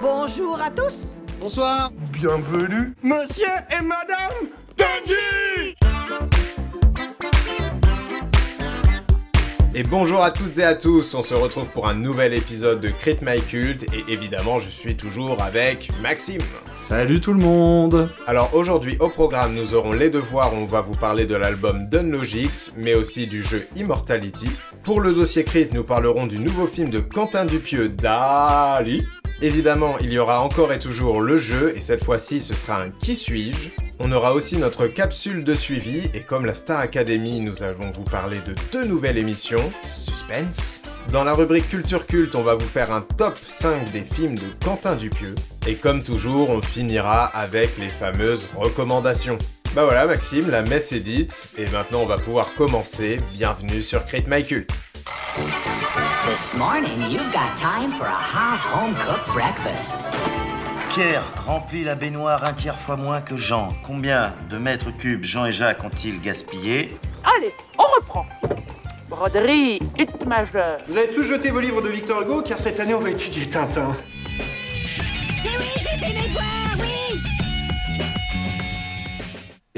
Bonjour à tous. Bonsoir. Bienvenue, monsieur et madame Tenji Et bonjour à toutes et à tous, on se retrouve pour un nouvel épisode de Crit My Cult. Et évidemment je suis toujours avec Maxime. Salut tout le monde. Alors aujourd'hui au programme nous aurons les devoirs, on va vous parler de l'album Dunlogix mais aussi du jeu Immortality. Pour le dossier Crit nous parlerons du nouveau film de Quentin Dupieux Dali. Évidemment il y aura encore et toujours le jeu et cette fois-ci ce sera un Qui suis-je on aura aussi notre capsule de suivi et comme la Star Academy, nous allons vous parler de deux nouvelles émissions, Suspense. Dans la rubrique Culture Culte, on va vous faire un top 5 des films de Quentin Dupieux. Et comme toujours, on finira avec les fameuses recommandations. Bah voilà Maxime, la messe est dite, et maintenant on va pouvoir commencer. Bienvenue sur Crate My Cult. This morning, you've got time for a hot home-cooked breakfast. Pierre remplit la baignoire un tiers fois moins que Jean. Combien de mètres cubes Jean et Jacques ont-ils gaspillé Allez, on reprend. Broderie, hit majeur. Vous avez tous jeté vos livres de Victor Hugo car cette année on va étudier Tintin.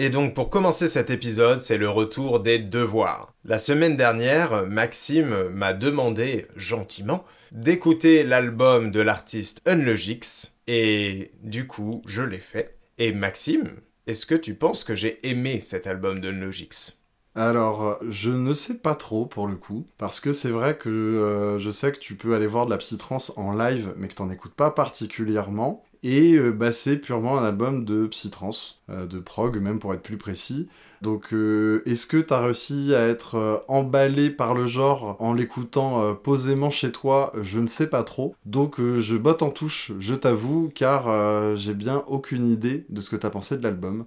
Et donc pour commencer cet épisode, c'est le retour des devoirs. La semaine dernière, Maxime m'a demandé gentiment d'écouter l'album de l'artiste Unlogix, et du coup, je l'ai fait. Et Maxime, est-ce que tu penses que j'ai aimé cet album d'Unlogix? Alors, je ne sais pas trop pour le coup, parce que c'est vrai que euh, je sais que tu peux aller voir de la psytrance en live, mais que t'en écoutes pas particulièrement. Et euh, bah, c'est purement un album de psytrance, euh, de prog même pour être plus précis. Donc euh, est-ce que t'as réussi à être emballé par le genre en l'écoutant posément chez toi? Je ne sais pas trop. Donc je botte en touche, je t'avoue, car j'ai bien aucune idée de ce que t'as pensé de l'album.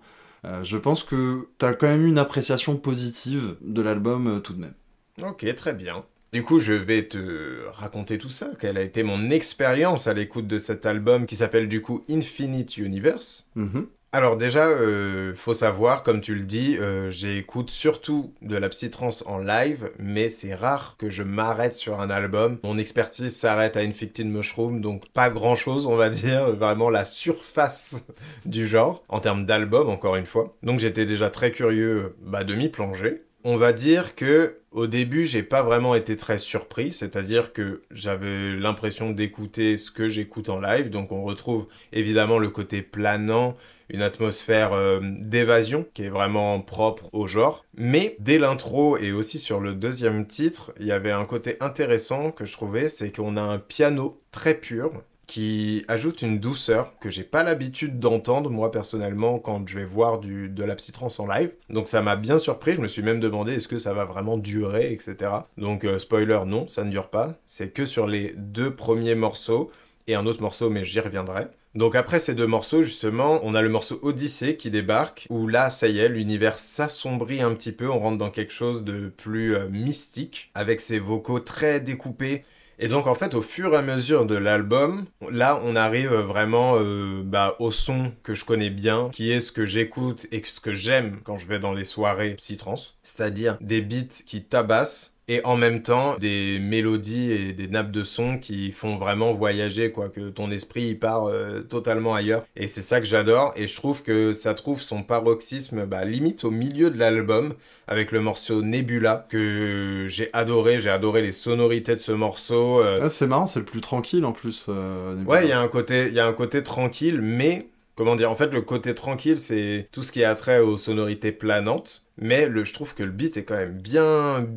Je pense que t'as quand même une appréciation positive de l'album tout de même. Ok, très bien. Du coup, je vais te raconter tout ça, quelle a été mon expérience à l'écoute de cet album qui s'appelle du coup Infinite Universe. Mhm. Alors déjà, euh, faut savoir, comme tu le dis, euh, j'écoute surtout de la psytrance en live, mais c'est rare que je m'arrête sur un album. Mon expertise s'arrête à Infected Mushroom, donc pas grand-chose, on va dire, vraiment la surface du genre, en termes d'album, encore une fois. Donc j'étais déjà très curieux bah, de m'y plonger. On va dire que au début, j'ai pas vraiment été très surpris, c'est-à-dire que j'avais l'impression d'écouter ce que j'écoute en live, donc on retrouve évidemment le côté planant, une atmosphère euh, d'évasion qui est vraiment propre au genre. Mais dès l'intro et aussi sur le deuxième titre, il y avait un côté intéressant que je trouvais, c'est qu'on a un piano très pur qui ajoute une douceur que j'ai pas l'habitude d'entendre moi personnellement quand je vais voir de la psytrance en live. Donc ça m'a bien surpris, je me suis même demandé est-ce que ça va vraiment durer, etc. Donc euh, spoiler, non, ça ne dure pas. C'est que sur les deux premiers morceaux et un autre morceau, mais j'y reviendrai. Donc après ces deux morceaux, justement, on a le morceau Odyssée qui débarque, où là, ça y est, l'univers s'assombrit un petit peu, on rentre dans quelque chose de plus euh, mystique, avec ses vocaux très découpés. Et donc en fait, au fur et à mesure de l'album, là, on arrive vraiment euh, bah, au son que je connais bien, qui est ce que j'écoute et ce que j'aime quand je vais dans les soirées psytrance, c'est-à-dire des beats qui tabassent et en même temps des mélodies et des nappes de son qui font vraiment voyager quoi que ton esprit il part euh, totalement ailleurs et c'est ça que j'adore et je trouve que ça trouve son paroxysme bah, limite au milieu de l'album avec le morceau Nebula que j'ai adoré j'ai adoré les sonorités de ce morceau euh, Ah, c'est marrant, c'est le plus tranquille en plus. euh. Ouais, il y a un côté, il y a un côté tranquille, mais comment dire, en fait, le côté tranquille, c'est tout ce qui a trait aux sonorités planantes. Mais le, je trouve que le beat est quand même bien,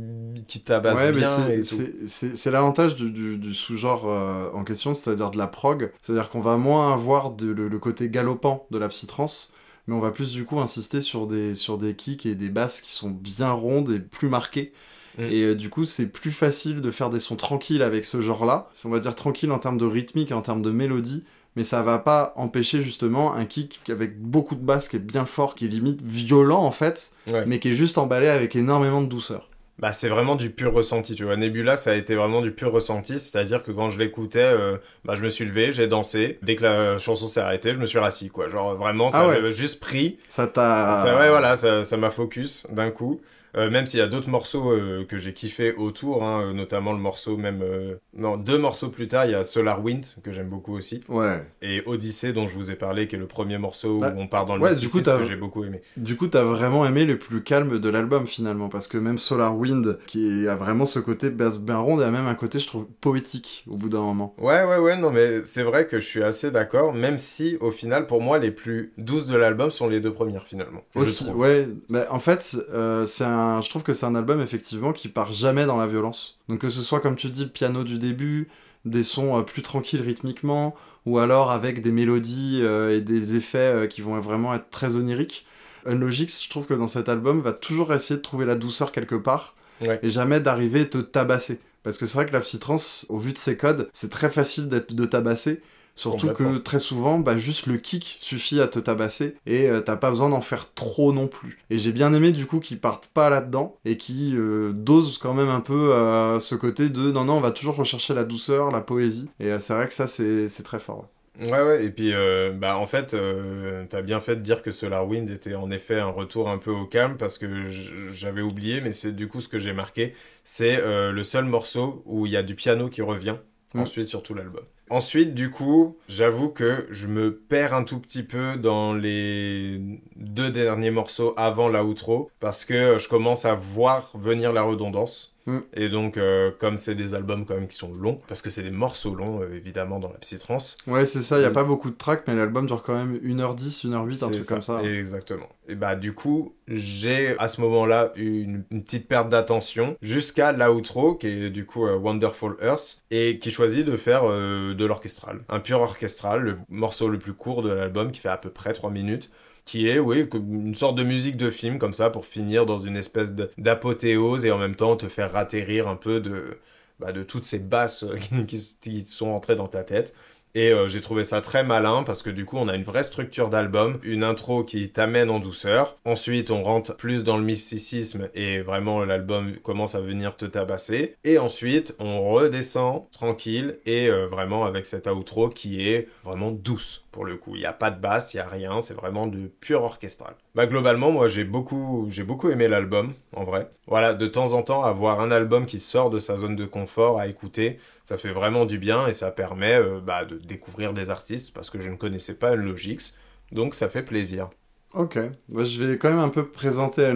qui tabasse Ouais, bien c'est- et tout. c'est- c'est c'est l'avantage du, du- du sous-genre euh, en question, c'est-à-dire de la prog. C'est-à-dire qu'on va moins avoir de- le, le côté galopant de la psytrance, mais on va plus du coup insister sur des, sur des kicks et des basses qui sont bien rondes et plus marquées. Mm. Et euh, du coup, c'est plus facile de faire des sons tranquilles avec ce genre-là. On va dire tranquille en termes de rythmique et en termes de mélodie, mais ça va pas empêcher justement un kick avec beaucoup de basses qui est bien fort, qui est limite violent en fait, Ouais. mais qui est juste emballé avec énormément de douceur. Bah, c'est vraiment du pur ressenti, tu vois. Nebula, ça a été vraiment du pur ressenti, c'est-à-dire que quand je l'écoutais, euh, bah, je me suis levé, j'ai dansé. Dès que la chanson s'est arrêtée, je me suis rassis, quoi. Genre, vraiment, ça Ah ouais. juste pris. Ça t'a. Ouais, voilà, ça m'a focus d'un coup. Euh, même s'il y a d'autres morceaux euh, que j'ai kiffé autour, hein, euh, notamment le morceau même... euh, Non, deux morceaux plus tard, il y a Solar Wind, que j'aime beaucoup aussi, Ouais. et Odyssey, dont je vous ai parlé, qui est le premier morceau Ah, où on part dans le ouais, du coup, que j'ai beaucoup aimé. Du coup, t'as vraiment aimé le plus calme de l'album finalement, parce que même Solar Wind, qui a vraiment ce côté basse bien ronde, a même un côté, je trouve, poétique au bout d'un moment. Ouais, ouais, ouais, non, mais c'est vrai que je suis assez d'accord, même si, au final, pour moi, les plus douces de l'album sont les deux premières, finalement. je Aussi, trouve. ouais. Bah, en fait, c'est un, je trouve que c'est un album effectivement qui part jamais dans la violence. Donc que ce soit comme tu dis, piano du début, des sons euh, plus tranquilles rythmiquement, ou alors avec des mélodies euh, et des effets euh, qui vont vraiment être très oniriques. Unlogix, je trouve que dans cet album, va toujours essayer de trouver la douceur quelque part, Ouais. et jamais d'arriver te tabasser. Parce que c'est vrai que la psytrance, au vu de ses codes, c'est très facile d'être de tabasser. Surtout que très souvent, bah, juste le kick suffit à te tabasser et euh, t'as pas besoin d'en faire trop non plus. Et j'ai bien aimé du coup qu'ils partent pas là-dedans et qui euh, dosent quand même un peu euh, ce côté de non, non, on va toujours rechercher la douceur, la poésie. Et euh, c'est vrai que ça, c'est très fort. ouais. Ouais, ouais, et puis, euh, bah, en fait, euh, t'as bien fait de dire que Solar Wind était en effet un retour un peu au calme, parce que j'avais oublié, mais c'est du coup ce que j'ai marqué, c'est euh, le seul morceau où il y a du piano qui revient, ensuite sur tout l'album. Ensuite, du coup, j'avoue que je me perds un tout petit peu dans les deux derniers morceaux avant la outro, parce que je commence à voir venir la redondance. Mm. Et donc, euh, comme c'est des albums quand même qui sont longs, parce que c'est des morceaux longs, euh, évidemment, dans la psytrance, Ouais, c'est ça, il y a Mm. pas beaucoup de tracks, mais l'album dure quand même 1h10, 1h08, un truc comme ça. Exactement. Et bah du coup, j'ai à ce moment-là eu une, une petite perte d'attention jusqu'à l'outro qui est du coup euh, Wonderful Earth et qui choisit de faire de l'orchestral. Un pur orchestral, le morceau le plus court de l'album qui fait à peu près 3 minutes qui est, oui, une sorte de musique de film, comme ça, pour finir dans une espèce d'apothéose et en même temps te faire ratterrir un peu de, bah, de toutes ces basses qui, qui- qui sont entrées dans ta tête. Et euh, j'ai trouvé ça très malin parce que du coup on a une vraie structure d'album, une intro qui t'amène en douceur. Ensuite on rentre plus dans le mysticisme et vraiment l'album commence à venir te tabasser. Et ensuite on redescend tranquille et euh, vraiment avec cette outro qui est vraiment douce pour le coup. Il n'y a pas de basse, il n'y a rien, c'est vraiment du pur orchestral. Bah globalement moi j'ai beaucoup, j'ai beaucoup aimé l'album en vrai. Voilà, de temps en temps avoir un album qui sort de sa zone de confort à écouter, ça fait vraiment du bien et ça permet euh, bah, de découvrir des artistes parce que je ne connaissais pas Logix. Donc ça fait plaisir. Ok, Moi, je vais quand même un peu présenter.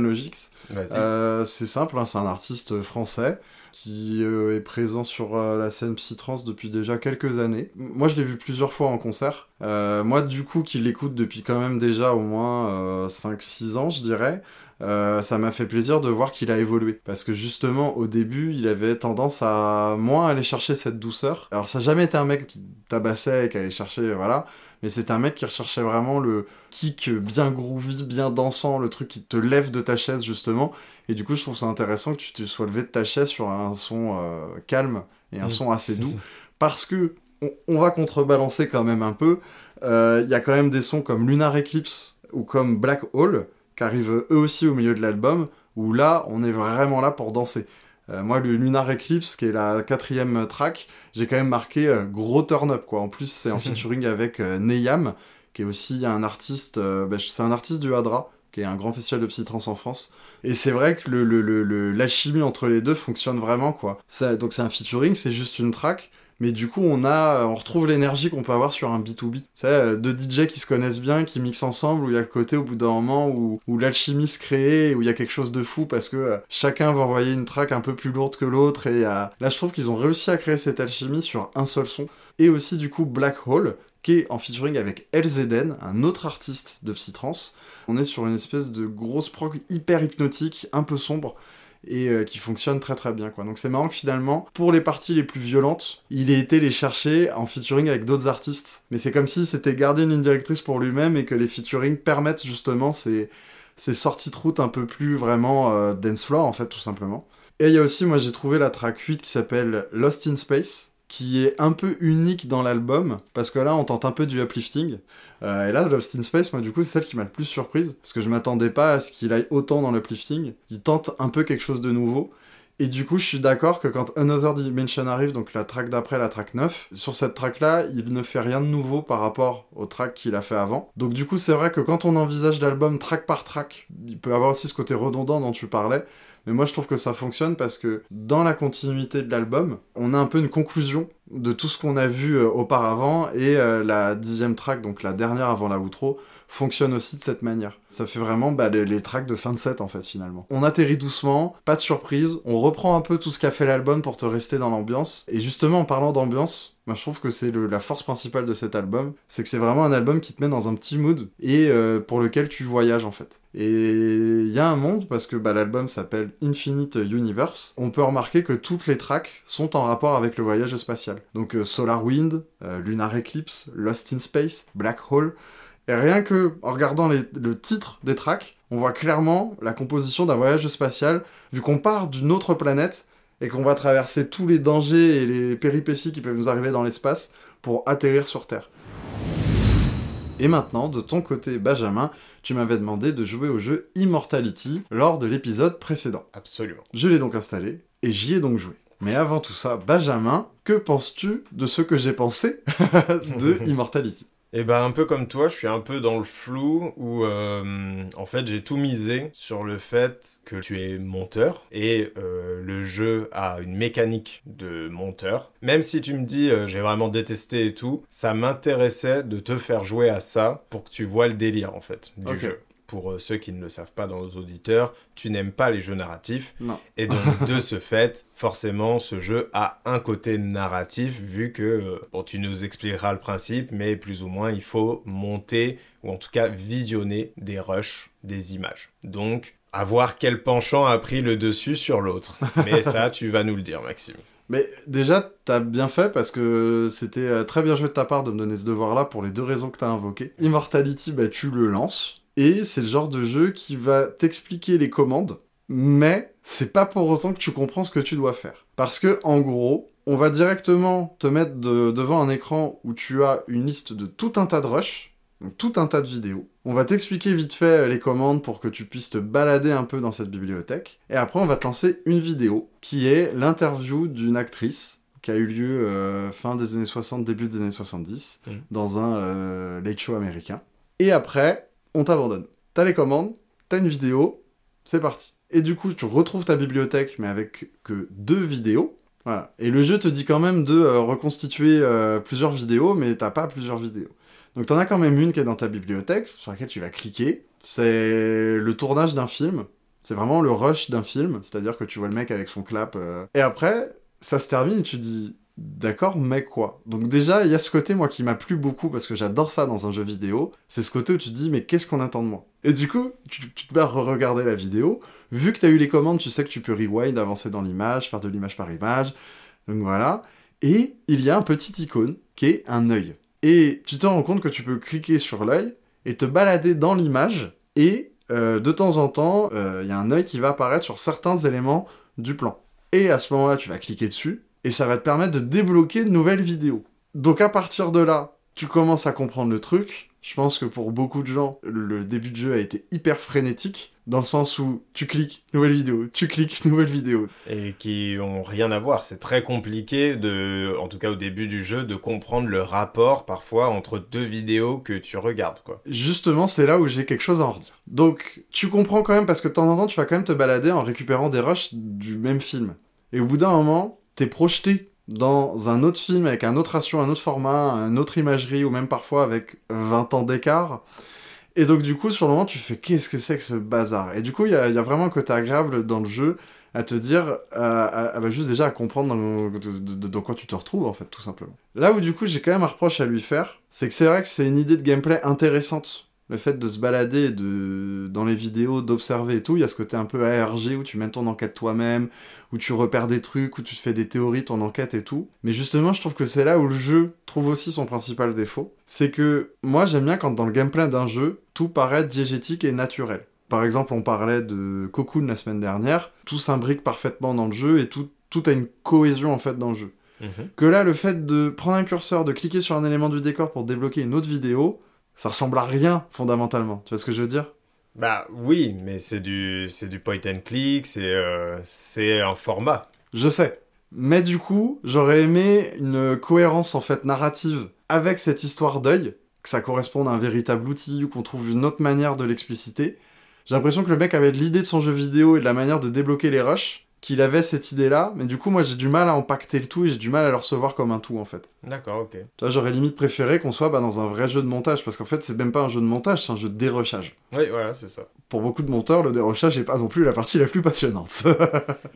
Vas-y. Euh, c'est simple, hein, c'est un artiste français qui euh, est présent sur euh, la scène psytrance depuis déjà quelques années. Moi, je l'ai vu plusieurs fois en concert. Euh, moi, du coup, qui l'écoute depuis quand même déjà au moins euh, 5-6 ans, je dirais, ça m'a fait plaisir de voir qu'il a évolué. Parce que justement, au début, il avait tendance à moins aller chercher cette douceur. Alors, ça n'a jamais été un mec qui tabassait et qui allait chercher, voilà. Mais c'est un mec qui recherchait vraiment le kick bien groovy, bien dansant, le truc qui te lève de ta chaise, justement. Et du coup, je trouve ça intéressant que tu te sois levé de ta chaise sur un son euh, calme et un Mm. son assez doux. Parce que on, on va contrebalancer quand même un peu. Euh, Il y a quand même des sons comme Lunar Eclipse ou comme Black Hole qui arrivent eux aussi au milieu de l'album, où là, on est vraiment là pour danser. Euh, moi, le Lunar Eclipse, qui est la quatrième track, j'ai quand même marqué euh, gros turn-up, quoi. En plus, c'est en featuring avec euh, Neyam, qui est aussi un artiste, euh, bah, c'est un artiste du Hadra, qui est un grand festival de psytrance en France. Et c'est vrai que le, le- le- le- l'alchimie entre les deux fonctionne vraiment, quoi. Ça, donc c'est un featuring, c'est juste une track, mais du coup on a, on retrouve l'énergie qu'on peut avoir sur un B2B. C'est euh, deux DJ qui se connaissent bien, qui mixent ensemble, où il y a le côté au bout d'un moment où, où l'alchimie se crée, où il y a quelque chose de fou parce que euh, chacun va envoyer une track un peu plus lourde que l'autre. Et euh, là je trouve qu'ils ont réussi à créer cette alchimie sur un seul son. Et aussi du coup Black Hole, qui est en featuring avec LZN, un autre artiste de psytrance. On est sur une espèce de grosse prog hyper hypnotique, un peu sombre, et euh, qui fonctionne très très bien quoi. Donc c'est marrant que finalement, pour les parties les plus violentes, il ait été les chercher en featuring avec d'autres artistes. Mais c'est comme si c'était gardé une ligne directrice pour lui-même et que les featuring permettent justement ces, ces sorties de route un peu plus vraiment euh, dance floor en fait tout simplement. Et il y a aussi, moi j'ai trouvé la track 8 qui s'appelle Lost in Space, qui est un peu unique dans l'album, parce que là on tente un peu du uplifting. Euh, et là, Lost in Space, moi du coup, c'est celle qui m'a le plus surprise, parce que je m'attendais pas à ce qu'il aille autant dans l'uplifting. Il tente un peu quelque chose de nouveau. Et du coup, je suis d'accord que quand Another Dimension arrive, donc la track d'après, la track 9, sur cette track-là, il ne fait rien de nouveau par rapport au track qu'il a fait avant. Donc du coup, c'est vrai que quand on envisage l'album track par track, il peut avoir aussi ce côté redondant dont tu parlais. Mais moi, je trouve que ça fonctionne parce que dans la continuité de l'album, on a un peu une conclusion de tout ce qu'on a vu euh, auparavant et euh, la dixième track, donc la dernière avant la outro, fonctionne aussi de cette manière. Ça fait vraiment bah, les, tracks de fin de set en fait finalement. On atterrit doucement, pas de surprise, on reprend un peu tout ce qu'a fait l'album pour te rester dans l'ambiance. Et justement en parlant d'ambiance, moi, je trouve que c'est la force principale de cet album, c'est que c'est vraiment un album qui te met dans un petit mood et euh, pour lequel tu voyages en fait. Et il y a un monde parce que bah, l'album s'appelle Infinite Universe. On peut remarquer que toutes les tracks sont en rapport avec le voyage spatial. Donc euh, Solar Wind, euh, Lunar Eclipse, Lost in Space, Black Hole. Et rien que en regardant les- le titre des tracks, on voit clairement la composition d'un voyage spatial vu qu'on part d'une autre planète et qu'on va traverser tous les dangers et les péripéties qui peuvent nous arriver dans l'espace pour atterrir sur Terre. Et maintenant, de ton côté, Benjamin, tu m'avais demandé de jouer au jeu Immortality lors de l'épisode précédent. Absolument. Je l'ai donc installé et j'y ai donc joué. Mais avant tout ça, Benjamin, que penses-tu de ce que j'ai pensé de Immortality? Et ben un peu comme toi, je suis un peu dans le flou où euh, en fait j'ai tout misé sur le fait que tu es monteur et euh, le jeu a une mécanique de monteur. Même si tu me dis euh, j'ai vraiment détesté et tout, ça m'intéressait de te faire jouer à ça pour que tu vois le délire en fait du jeu. Pour euh, ceux qui ne le savent pas dans nos auditeurs, tu n'aimes pas les jeux narratifs. Non. Et donc, de ce fait, forcément, ce jeu a un côté narratif, vu que, euh, bon, tu nous expliqueras le principe, mais plus ou moins, il faut monter, ou en tout cas visionner des rushs, des images. Donc, à voir quel penchant a pris le dessus sur l'autre. Mais ça, tu vas nous le dire, Maxime. Mais déjà, t'as bien fait parce que c'était euh, très bien joué de ta part de me donner ce devoir-là pour les deux raisons que t'as invoquées. Immortality, bah, tu le lances. Et c'est le genre de jeu qui va t'expliquer les commandes, mais c'est pas pour autant que tu comprends ce que tu dois faire. Parce que, en gros, on va directement te mettre de- devant un écran où tu as une liste de tout un tas de rushs, donc tout un tas de vidéos. On va t'expliquer vite fait euh, les commandes pour que tu puisses te balader un peu dans cette bibliothèque. Et après, on va te lancer une vidéo qui est l'interview d'une actrice qui a eu lieu euh, fin des années 60, début des années 70, Mhm. dans un euh, late show américain. Et après, on t'abandonne. T'as les commandes, t'as une vidéo, c'est parti. Et du coup, tu retrouves ta bibliothèque, mais avec que deux vidéos. Voilà. Et le jeu te dit quand même de euh, reconstituer euh, plusieurs vidéos, mais t'as pas plusieurs vidéos. Donc t'en as quand même une qui est dans ta bibliothèque, sur laquelle tu vas cliquer. C'est le tournage d'un film. C'est vraiment le rush d'un film, c'est-à-dire que tu vois le mec avec son clap. euh, Et après, ça se termine et tu dis, d'accord, mais quoi? Donc déjà, il y a ce côté, moi, qui m'a plu beaucoup, parce que j'adore ça dans un jeu vidéo. C'est ce côté où tu te dis, mais qu'est-ce qu'on attend de moi? Et du coup, tu, tu te vas re-regarder la vidéo. Vu que tu as eu les commandes, tu sais que tu peux rewind, avancer dans l'image, faire de l'image par image. Donc voilà. Et il y a un petit icône qui est un œil. Et tu te rends compte que tu peux cliquer sur l'œil et te balader dans l'image. Et euh, de temps en temps, euh, il y a un œil qui va apparaître sur certains éléments du plan. Et à ce moment-là, tu vas cliquer dessus et ça va te permettre de débloquer de nouvelles vidéos. Donc à partir de là, tu commences à comprendre le truc. Je pense que pour beaucoup de gens, le début de jeu a été hyper frénétique, dans le sens où tu cliques, nouvelle vidéo, tu cliques, nouvelle vidéo. Et qui ont rien à voir. C'est très compliqué de, en tout cas au début du jeu, de comprendre le rapport parfois entre deux vidéos que tu regardes, quoi. Justement, c'est là où j'ai quelque chose à en redire. Donc, tu comprends quand même, parce que de temps en temps, tu vas quand même te balader en récupérant des rushs du même film. Et au bout d'un moment, t'es projeté dans un autre film avec un autre ratio, un autre format, une autre imagerie, ou même parfois avec 20 ans d'écart. Et donc, du coup, sur le moment, tu fais qu'est-ce que c'est que ce bazar? Et du coup, il y a, vraiment un côté agréable dans le jeu à te dire, euh, bah, juste déjà à comprendre dans, dans quoi tu te retrouves, en fait, tout simplement. Là où, du coup, j'ai quand même un reproche à lui faire, c'est que c'est vrai que c'est une idée de gameplay intéressante. Le fait de se balader de... dans les vidéos, d'observer et tout, il y a ce côté un peu ARG où tu mènes ton enquête toi-même, où tu repères des trucs, où tu te fais des théories, ton enquête et tout. Mais justement, je trouve que c'est là où le jeu trouve aussi son principal défaut. C'est que moi, j'aime bien quand dans le gameplay d'un jeu, tout paraît diégétique et naturel. Par exemple, on parlait de Cocoon la semaine dernière, tout s'imbrique parfaitement dans le jeu et tout, tout a une cohésion en fait dans le jeu. Que là, le fait de prendre un curseur, de cliquer sur un élément du décor pour débloquer une autre vidéo, ça ressemble à rien fondamentalement. Tu vois ce que je veux dire? Bah oui, mais c'est du, c'est du point and click, c'est euh, c'est un format. Je sais. Mais du coup, j'aurais aimé une cohérence en fait narrative avec cette histoire d'œil, que ça corresponde à un véritable outil ou qu'on trouve une autre manière de l'expliciter. J'ai l'impression que le mec avait l'idée de son jeu vidéo et de la manière de débloquer les rushs, qu'il avait cette idée-là, mais du coup, moi j'ai du mal à empacter le tout et j'ai du mal à le recevoir comme un tout en fait. D'accord, ok. Tu vois, j'aurais limite préféré qu'on soit bah, dans un vrai jeu de montage, parce qu'en fait, c'est même pas un jeu de montage, c'est un jeu de dérochage. Oui, voilà, c'est ça. Pour beaucoup de monteurs, le dérochage n'est pas non plus la partie la plus passionnante.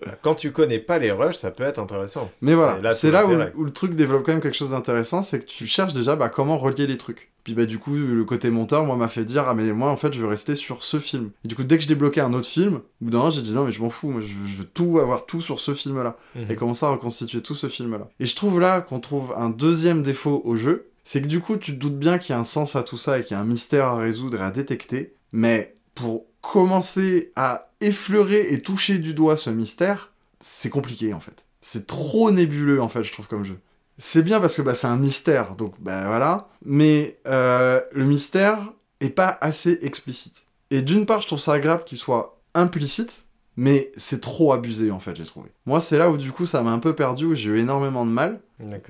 Bah, Quand tu connais pas les rushs, ça peut être intéressant. Mais voilà, C'est là où le truc développe quand même quelque chose d'intéressant, c'est que tu cherches déjà bah, comment relier les trucs. Puis bah du coup, le côté monteur, moi, m'a fait dire, ah mais moi, en fait, je veux rester sur ce film. Et du coup, dès que je débloquais un autre film, au bout d'un j'ai dit, non mais je m'en fous, moi, je veux, je veux tout avoir tout sur ce film-là. Mhm. Et commencer à reconstituer tout ce film-là? Et je trouve là qu'on trouve un deuxième défaut au jeu, c'est que du coup, tu te doutes bien qu'il y a un sens à tout ça et qu'il y a un mystère à résoudre et à détecter, mais pour commencer à effleurer et toucher du doigt ce mystère, c'est compliqué en fait. C'est trop nébuleux en fait, je trouve comme jeu. C'est bien parce que bah, c'est un mystère, donc bah voilà, mais euh, le mystère est pas assez explicite. Et d'une part, je trouve ça agréable qu'il soit implicite, mais c'est trop abusé en fait, j'ai trouvé. Moi, c'est là où du coup ça m'a un peu perdu, où j'ai eu énormément de mal.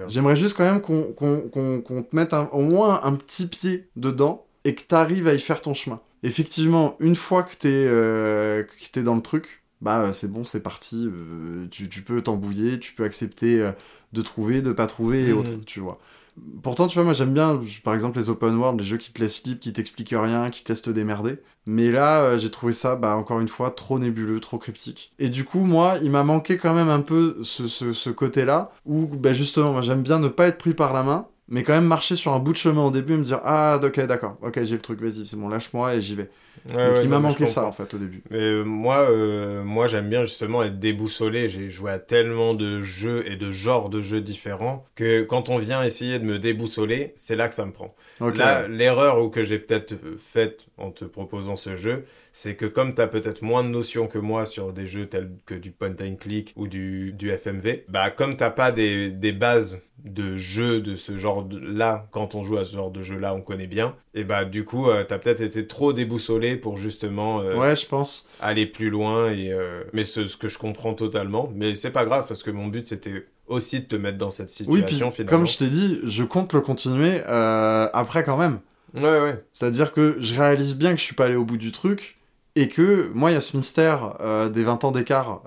J'aimerais juste quand même qu'on qu'on- qu'on- qu'on te mette un- au moins un petit pied dedans et que t'arrives à y faire ton chemin. Effectivement, une fois que t'es euh, que t'es dans le truc, bah euh, c'est bon, c'est parti. euh, tu, tu peux t'embouiller, tu peux accepter euh, de trouver, de pas trouver et Mhm. autres, tu vois. Pourtant, tu vois, moi j'aime bien, je- par exemple, les open world, les jeux qui te laissent libre, qui t'expliquent rien, qui te laissent te démerder. Mais là, euh, j'ai trouvé ça, bah, encore une fois, trop nébuleux, trop cryptique. Et du coup, moi, il m'a manqué quand même un peu ce, ce, ce côté-là, où, bah, justement, moi j'aime bien ne pas être pris par la main, mais quand même marcher sur un bout de chemin au début et me dire, ah, ok, d'accord, ok, j'ai le truc, vas-y, c'est bon, lâche-moi et j'y vais. Ouais, Donc ouais, il m'a manqué ça, en fait, au début. Mais euh, moi, euh, moi j'aime bien justement être déboussolé. J'ai joué à tellement de jeux et de genres de jeux différents que quand on vient essayer de me déboussoler, c'est là que ça me prend. Là, l'erreur ou que j'ai peut-être euh, faite en te proposant ce jeu, c'est que comme tu as peut-être moins de notions que moi sur des jeux tels que du point and click ou du, du FMV, bah comme t'as pas des, des bases de jeux de ce genre de là quand on joue à ce genre de jeu là on connaît bien et bah du coup euh, t'as peut-être été trop déboussolé pour justement euh, Ouais, je pense. aller plus loin et euh, mais ce, ce que je comprends totalement mais c'est pas grave parce que mon but c'était aussi de te mettre dans cette situation Oui, puis, finalement comme je t'ai dit, je compte le continuer après quand même. ouais ouais C'est-à-dire que je réalise bien que je suis pas allé au bout du truc et que moi il y a ce mystère des 20 ans d'écart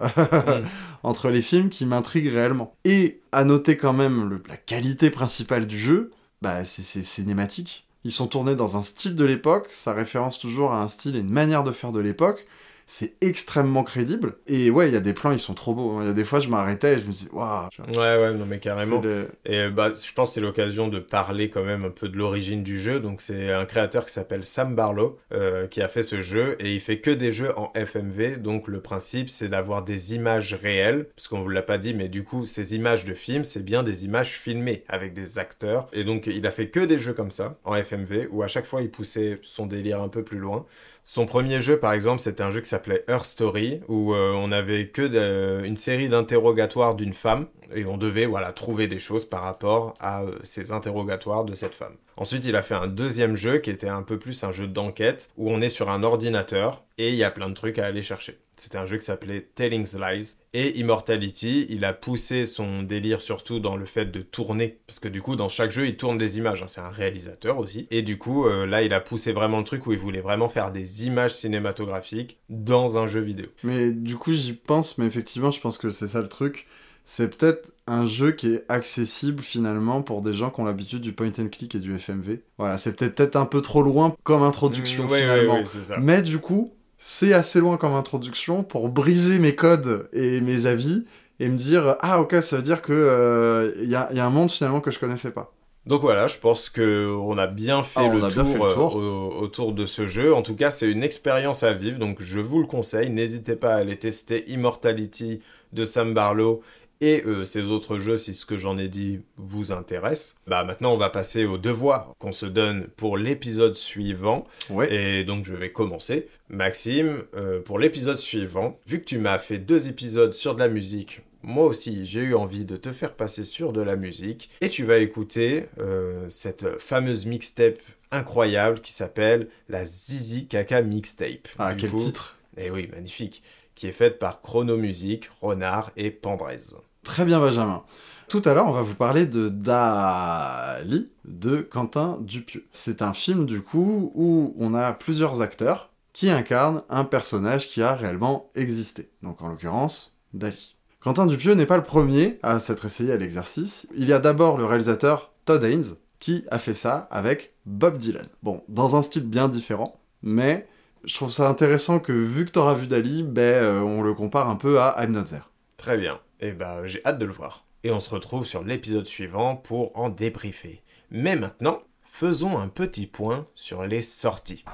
entre les films qui m'intrigue réellement. Et à noter quand même le- la qualité principale du jeu, bah c'est c'est cinématique. Ils sont tournés dans un style de l'époque, ça référence toujours à un style et une manière de faire de l'époque. C'est extrêmement crédible. Et ouais, il y a des plans, ils sont trop beaux. hein. Il y a des fois, je m'arrêtais et je me dis, waouh. ouais ouais non mais carrément le- Et euh, bah, je pense que c'est l'occasion de parler quand même un peu de l'origine du jeu. Donc c'est un créateur qui s'appelle Sam Barlow euh, qui a fait ce jeu et il fait que des jeux en FMV. Donc le principe c'est d'avoir des images réelles, parce qu'on vous l'a pas dit, mais du coup ces images de films c'est bien des images filmées avec des acteurs. Et donc il a fait que des jeux comme ça en FMV où à chaque fois il poussait son délire un peu plus loin. Son premier jeu, par exemple, c'était un jeu qui s'appelait Her Story, où euh, on avait que de- une série d'interrogatoires d'une femme, et on devait voilà trouver des choses par rapport à euh, ces interrogatoires de cette femme. Ensuite, il a fait un deuxième jeu qui était un peu plus un jeu d'enquête, où on est sur un ordinateur, et il y a plein de trucs à aller chercher. C'était un jeu qui s'appelait Telling's Lies. Et Immortality, il a poussé son délire surtout dans le fait de tourner. Parce que du coup, dans chaque jeu, il tourne des images. hein. C'est un réalisateur aussi. Et du coup, euh, là, il a poussé vraiment le truc où il voulait vraiment faire des images cinématographiques dans un jeu vidéo. Mais du coup, j'y pense, mais effectivement, je pense que c'est ça le truc. C'est peut-être un jeu qui est accessible finalement pour des gens qui ont l'habitude du point and click et du FMV. Voilà, c'est peut-être un peu trop loin comme introduction Mm, ouais, finalement. ouais, ouais, c'est ça. Mais du coup, c'est assez loin comme introduction pour briser mes codes et mes avis et me dire ah ok ça veut dire que euh, il y, a, y a un monde finalement que je connaissais pas. Donc voilà, je pense que on a bien fait, Ah, le, a tour, bien fait le tour. euh, au- autour de ce jeu. En tout cas, c'est une expérience à vivre, donc je vous le conseille. N'hésitez pas à aller tester Immortality de Sam Barlow et euh, ces autres jeux si ce que j'en ai dit vous intéresse. Bah maintenant, on va passer au devoir qu'on se donne pour l'épisode suivant. Ouais. Et donc je vais commencer. Maxime, euh, pour l'épisode suivant, vu que tu m'as fait deux épisodes sur de la musique, moi aussi j'ai eu envie de te faire passer sur de la musique. Et tu vas écouter euh, cette fameuse mixtape incroyable qui s'appelle la Zizi Kaka Mixtape. Ah, Du quel coup- titre Eh oui, magnifique. Qui est faite par Chrono Music, Renard et Pandrez. Très bien, Benjamin. Tout à l'heure, on va vous parler de Dali de Quentin Dupieux. C'est un film, du coup, où on a plusieurs acteurs qui incarnent un personnage qui a réellement existé. Donc, en l'occurrence, Dali. Quentin Dupieux n'est pas le premier à s'être essayé à l'exercice. Il y a d'abord le réalisateur Todd Haynes qui a fait ça avec Bob Dylan. Bon, dans un style bien différent, mais je trouve ça intéressant que vu que t'auras vu Dali, ben, euh, on le compare un peu à I'm Not There. Très bien. Et bah, j'ai hâte de le voir. Et on se retrouve sur l'épisode suivant pour en débriefer. Mais maintenant, faisons un petit point sur les sorties.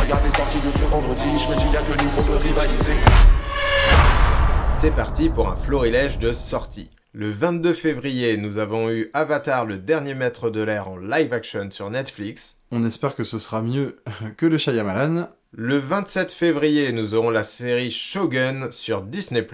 Regarde les sorties de ce vendredi, je me dis y'a que nous qu'on peut rivaliser. C'est parti pour un florilège de sorties. Le 22 février, nous avons eu Avatar, le dernier maître de l'air en live action sur Netflix. On espère que ce sera mieux que le Shyamalan. Le 27 février, nous aurons la série Shogun sur Disney+.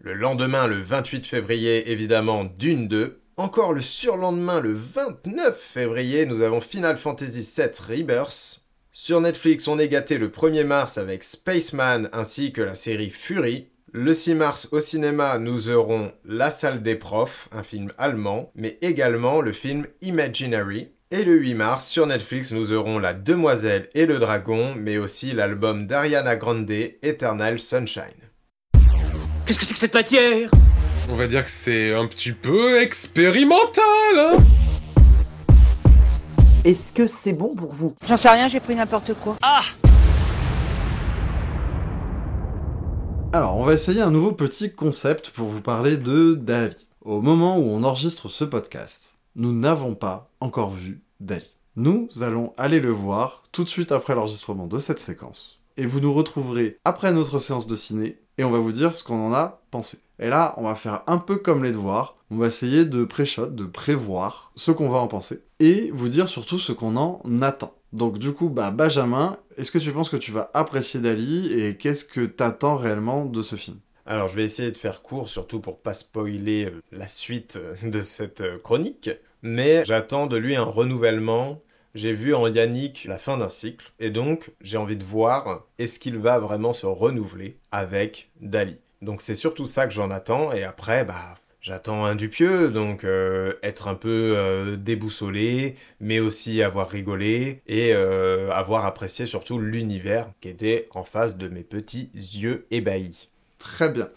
Le lendemain, le 28 février, évidemment, Dune 2. Encore le surlendemain, le 29 février, nous avons Final Fantasy VII Rebirth. Sur Netflix, on est gâté le 1er mars avec Spaceman ainsi que la série Fury. Le 6 mars au cinéma, nous aurons La salle des profs, un film allemand, mais également le film Imaginary. Et le 8 mars, sur Netflix, nous aurons La Demoiselle et le Dragon, mais aussi l'album d'Ariana Grande, Eternal Sunshine. Qu'est-ce que c'est que cette matière? On va dire que c'est un petit peu expérimental, hein? Est-ce que c'est bon pour vous? J'en sais rien, j'ai pris n'importe quoi. Alors, on va essayer un nouveau petit concept pour vous parler de Dali. Au moment où on enregistre ce podcast, nous n'avons pas encore vu Dali. Nous allons aller le voir tout de suite après l'enregistrement de cette séquence. Et vous nous retrouverez après notre séance de ciné et on va vous dire ce qu'on en a pensé. Et là, on va faire un peu comme les devoirs. On va essayer de pré-shot, de prévoir ce qu'on va en penser et vous dire surtout ce qu'on en attend. Donc du coup, bah Benjamin, est-ce que tu penses que tu vas apprécier Dali et qu'est-ce que t'attends réellement de ce film? Alors, je vais essayer de faire court, surtout pour pas spoiler euh, la suite euh, de cette euh, chronique. Mais j'attends de lui un renouvellement. J'ai vu en Yannick la fin d'un cycle. Et donc, j'ai envie de voir est-ce qu'il va vraiment se renouveler avec Dali? Donc, c'est surtout ça que j'en attends. Et après, bah. J'attends un Dupieux, donc euh, être un peu euh, déboussolé, mais aussi avoir rigolé et euh, avoir apprécié surtout l'univers qui était en face de mes petits yeux ébahis. Très bien.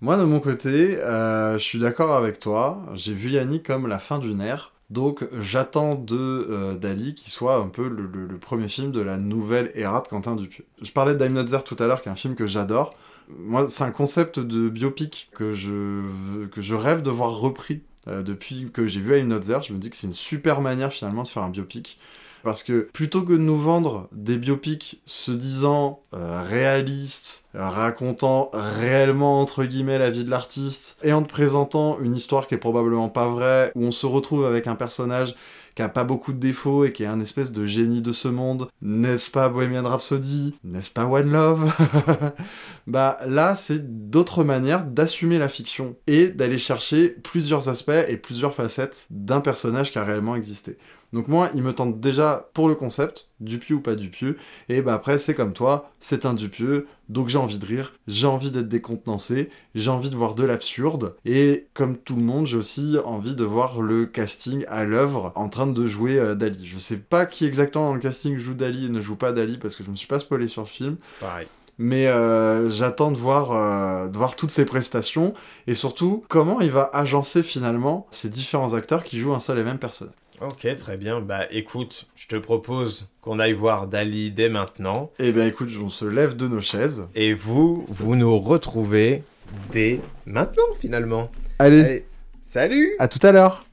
Moi, de mon côté, je suis d'accord avec toi. J'ai vu Yannick comme la fin d'une ère. Donc, j'attends de Dali qu'il soit un peu le, premier film de la nouvelle ère de Quentin Dupieux. Je parlais d'Im Not tout à l'heure, qui est un film que j'adore. Moi, c'est un concept de biopic que je, que je rêve de voir repris euh, depuis que j'ai vu I'm Not There. Je me dis que c'est une super manière finalement de faire un biopic. Parce que plutôt que de nous vendre des biopics se disant euh, réalistes, racontant réellement entre guillemets la vie de l'artiste, et en te présentant une histoire qui est probablement pas vraie, où on se retrouve avec un personnage qui a pas beaucoup de défauts et qui est un espèce de génie de ce monde, n'est-ce pas Bohemian Rhapsody? N'est-ce pas One Love? Bah là, c'est d'autres manières d'assumer la fiction et d'aller chercher plusieurs aspects et plusieurs facettes d'un personnage qui a réellement existé. Donc moi, il me tente déjà pour le concept, Dupieux ou pas Dupieux, et bah après, c'est comme toi, c'est un Dupieux, donc j'ai envie de rire, j'ai envie d'être décontenancé, j'ai envie de voir de l'absurde, et comme tout le monde, j'ai aussi envie de voir le casting à l'œuvre en train de jouer euh, Dali. Je sais pas qui exactement dans le casting joue Dali et ne joue pas Dali, parce que je me suis pas spoilé sur le film, Pareil. mais euh, j'attends de voir, euh, de voir toutes ses prestations, et surtout, comment il va agencer finalement ces différents acteurs qui jouent un seul et même personnage. Ok, très bien. Bah écoute, je te propose qu'on aille voir Dali dès maintenant. Eh bien écoute, on se lève de nos chaises. Et vous, vous nous retrouvez dès maintenant finalement. Allez, Allez, salut à tout à l'heure